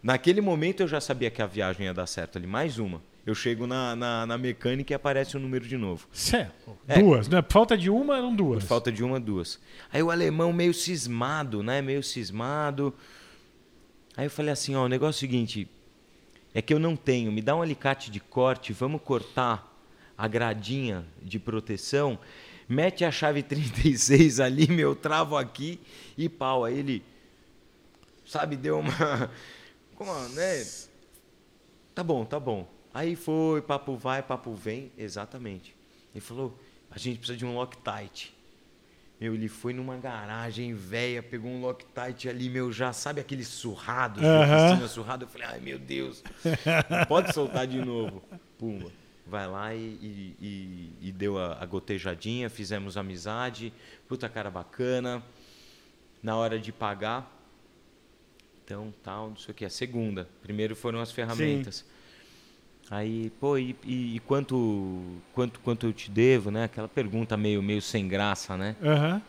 Naquele momento eu já sabia que a viagem ia dar certo ali. Mais uma. Eu chego na, na, na mecânica e aparece o número de novo. Cé, É. Duas, né? Falta de uma, eram duas. Por falta de uma, duas. Aí o alemão meio cismado, né? Meio cismado. Aí eu falei assim, ó, o negócio é o seguinte, é que eu não tenho, me dá um alicate de corte, vamos cortar a gradinha de proteção, mete a chave 36 ali, [laughs] meu, travo aqui e pau. Aí ele, sabe, deu uma... [laughs] Como, né? Tá bom, tá bom. Aí foi, papo vai, papo vem, exatamente. Ele falou, a gente precisa de um Loctite. Meu, ele foi numa garagem velha, pegou um Loctite ali, meu, já sabe aquele surrado, oficina surrado? Eu falei, ai meu Deus, [laughs] pode soltar de novo. Puma, vai lá e, e, e- e deu a, a gotejadinha, fizemos amizade, puta cara bacana. Na hora de pagar, então tal, não sei o que, a segunda. Primeiro foram as ferramentas. Aí, pô, e, e- e quanto, quanto, quanto eu te devo, né? Aquela pergunta meio, meio sem graça, né? Aham.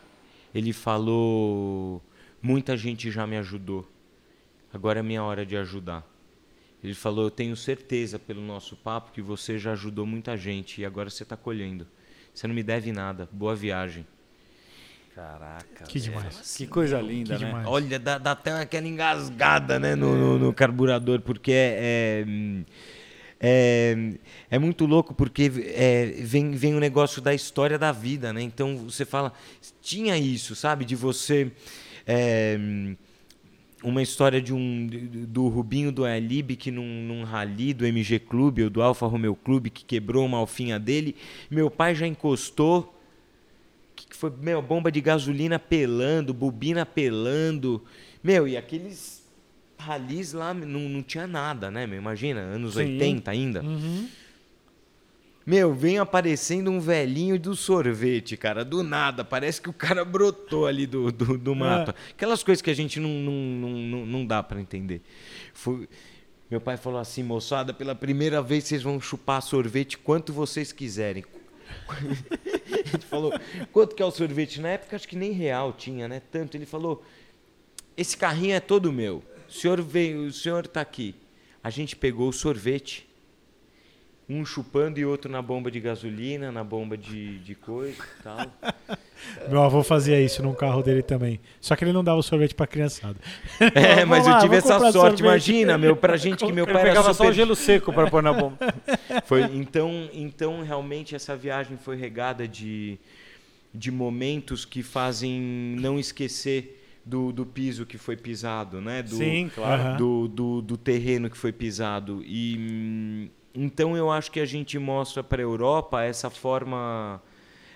Ele falou: muita gente já me ajudou. Agora é minha hora de ajudar. Ele falou: eu tenho certeza pelo nosso papo que você já ajudou muita gente e agora você está colhendo. Você não me deve nada. Boa viagem. Caraca. Que demais. Que coisa linda, Que né? demais. Olha, dá, dá até aquela engasgada né, no, no- no carburador, porque é, é, é, é muito louco, porque é, vem, vem o negócio da história da vida, né? Então você fala, tinha isso, sabe? De você. é, uma história de um do Rubinho do Alib que num, num rally do MG Clube ou do Alfa Romeo Clube que quebrou uma alfinha dele. Meu pai já encostou que, foi, meu, bomba de gasolina pelando, bobina pelando. Meu, e aqueles ralis lá não, não tinha nada, né, meu? Imagina, anos Sim. 80 ainda. Uhum. Meu, vem aparecendo um velhinho do sorvete, cara, do nada. Parece que o cara brotou ali do, do, do mato. Aquelas coisas que a gente não, não, não, não, não dá para entender. Foi- Meu pai falou assim, moçada, pela primeira vez vocês vão chupar sorvete quanto vocês quiserem. [laughs] Ele falou, quanto que é o sorvete? Na época acho que nem real tinha, né? Tanto. Ele falou, esse carrinho é todo meu. O senhor veio, o senhor tá aqui. A gente pegou o sorvete, um chupando e outro na bomba de gasolina, na bomba de, de coisa e tal. [laughs] Meu avô fazia isso num carro dele também. Só que ele não dava o sorvete pra criançada. [laughs] É, Vamos mas eu tive essa sorte. sorvete. Imagina, meu, pra gente que [laughs] meu Ele pai era pegava só super... o gelo seco para pôr na bomba. Foi, então, então, realmente, essa viagem foi regada de, de momentos que fazem não esquecer do, do piso que foi pisado, né? Do, Sim, claro. Do, do, do terreno que foi pisado. E hum, então eu acho que a gente mostra para a Europa essa forma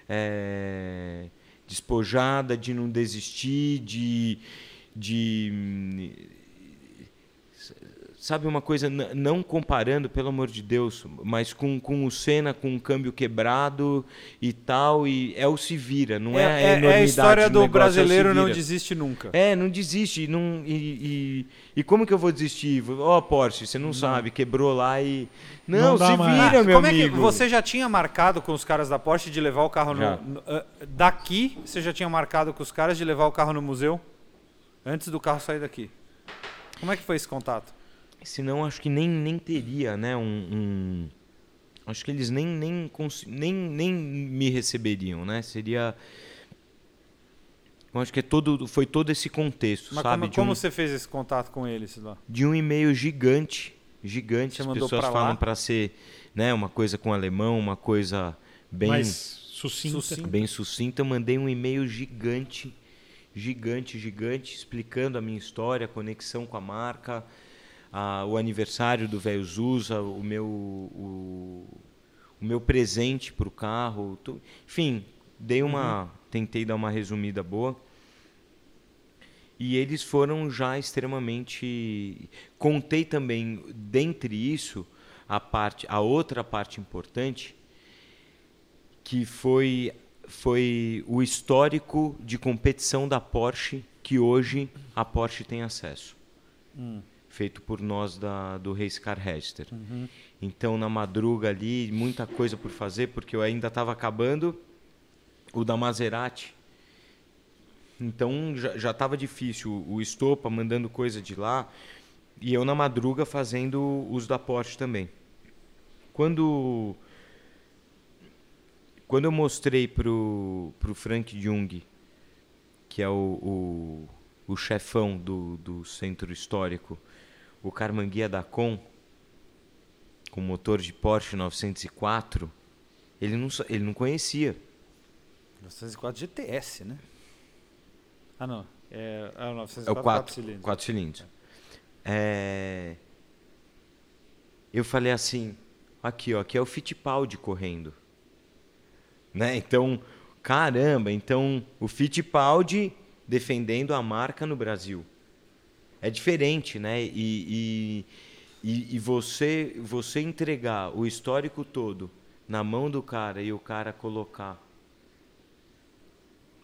é, despojada de não desistir, de, de hum, sabe uma coisa, não comparando, pelo amor de Deus, mas com, com o Senna com o câmbio quebrado e tal, e é o se vira, não é, É, a é- é a enormidade história do negócio, é brasileiro não vira. desiste nunca. É, não desiste. Não, e, e, e como que eu vou desistir? Ó, Porsche, você não, sabe, quebrou lá e. Não, Não se mais. vira, meu Como é amigo. que você já tinha marcado com os caras da Porsche de levar o carro no, no- ah, daqui? Você já tinha marcado com os caras de levar o carro no museu antes do carro sair daqui? Como é que foi esse contato? Senão acho que nem, nem teria, né? Um, um- Acho que eles nem, nem, nem, nem me receberiam, né? Seria. Eu acho que é todo, foi todo esse contexto, Mas sabe? como, de, como um, você fez esse contato com eles lá? de um e-mail gigante, gigante. Você As mandou pessoas pra falam para ser, né? Uma coisa com alemão, uma coisa bem Mais sucinta. Sucinta. bem sucinta, eu mandei um e-mail gigante, gigante, gigante, explicando a minha história, a conexão com a marca, a- o aniversário do velho Zusa, o meu, o, o meu presente para o carro, tu- enfim, dei uma, tentei dar uma resumida boa. E eles foram já extremamente. Contei também, dentre isso, a parte, a outra parte importante, que foi foi o histórico de competição da Porsche que hoje a Porsche tem acesso. Feito por nós da, do Race Car Register. Então, na madruga ali, muita coisa por fazer, porque eu ainda estava acabando o da Maserati. Então, já estava difícil. O Estopa mandando coisa de lá. E eu na madruga fazendo os da Porsche também. Quando quando eu mostrei pro, pro Frank Jung, que é o, o, o chefão do, do centro histórico, o Carmanguia da Com, com motor de Porsche 904, ele não, ele não conhecia. 904 GTS, né? Ah, não. É, é o É 904 o 4, quatro cilindros. quatro cilindros. É, Eu falei assim, aqui, ó, aqui é o Fittipaldi correndo. Né? Então, caramba, então o Fittipaldi defendendo a marca no Brasil. É diferente, né? E, e, e, você, você entregar o histórico todo na mão do cara e o cara colocar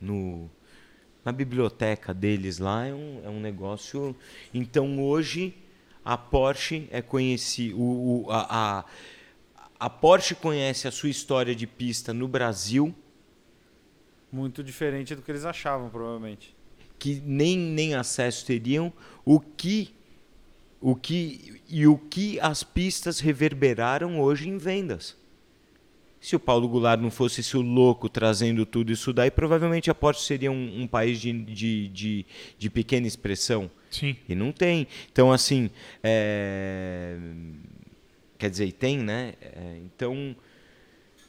no, na biblioteca deles lá é um, é um negócio. Então hoje a Porsche é conhecida. O, o- a, a, a Porsche conhece a sua história de pista no Brasil, Muito diferente do que eles achavam, provavelmente. Que nem, nem acesso teriam, o que. O que, e o que as pistas reverberaram hoje em vendas. Se o Paulo Goulart não fosse esse louco trazendo tudo isso daí, provavelmente a Porsche seria um, um país de, de, de, de pequena expressão. Sim. E não tem. Então, assim, é, quer dizer, tem, né? É, então,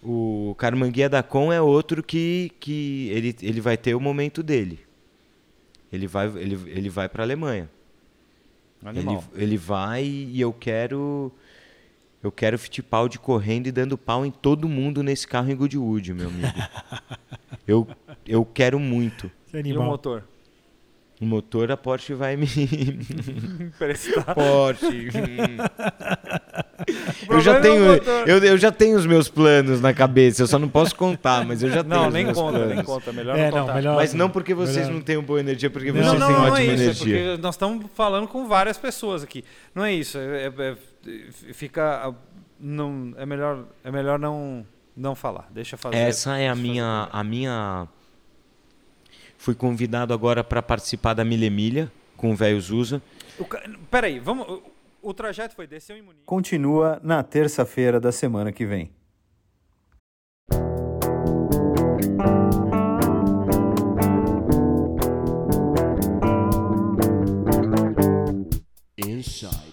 o Carmanguia da Com é outro que, que ele, ele vai ter o momento dele. Ele vai, ele, ele vai para a Alemanha. Ele, ele vai e eu quero eu quero Fittipaldi correndo e dando pau em todo mundo nesse carro em Goodwood, meu amigo. [laughs] eu, eu quero muito. Que E o motor? O motor a Porsche vai me [laughs] Emprestar. Porsche. [laughs] [laughs] Eu já é tenho, eu, eu já tenho os meus planos na cabeça. Eu só não posso contar, mas eu já tenho Não, os nem meus conta, planos. nem conta. Melhor É, não não, contar. melhor- Mas não porque vocês Melhor. não têm boa energia, porque Não, vocês Não, têm não, não ótima é isso. energia. É porque nós estamos falando com várias pessoas aqui. Não é isso. É, é- é- fica. Não, é melhor, é melhor não, não falar. Deixa fazer. Essa é a deixa fazer minha, a minha. Fui convidado agora para participar da Milha Milha com o velho Zusa. Ca- Peraí, vamos. O trajeto foi desceu em Munique. Continua na terça-feira da semana que vem. Inside.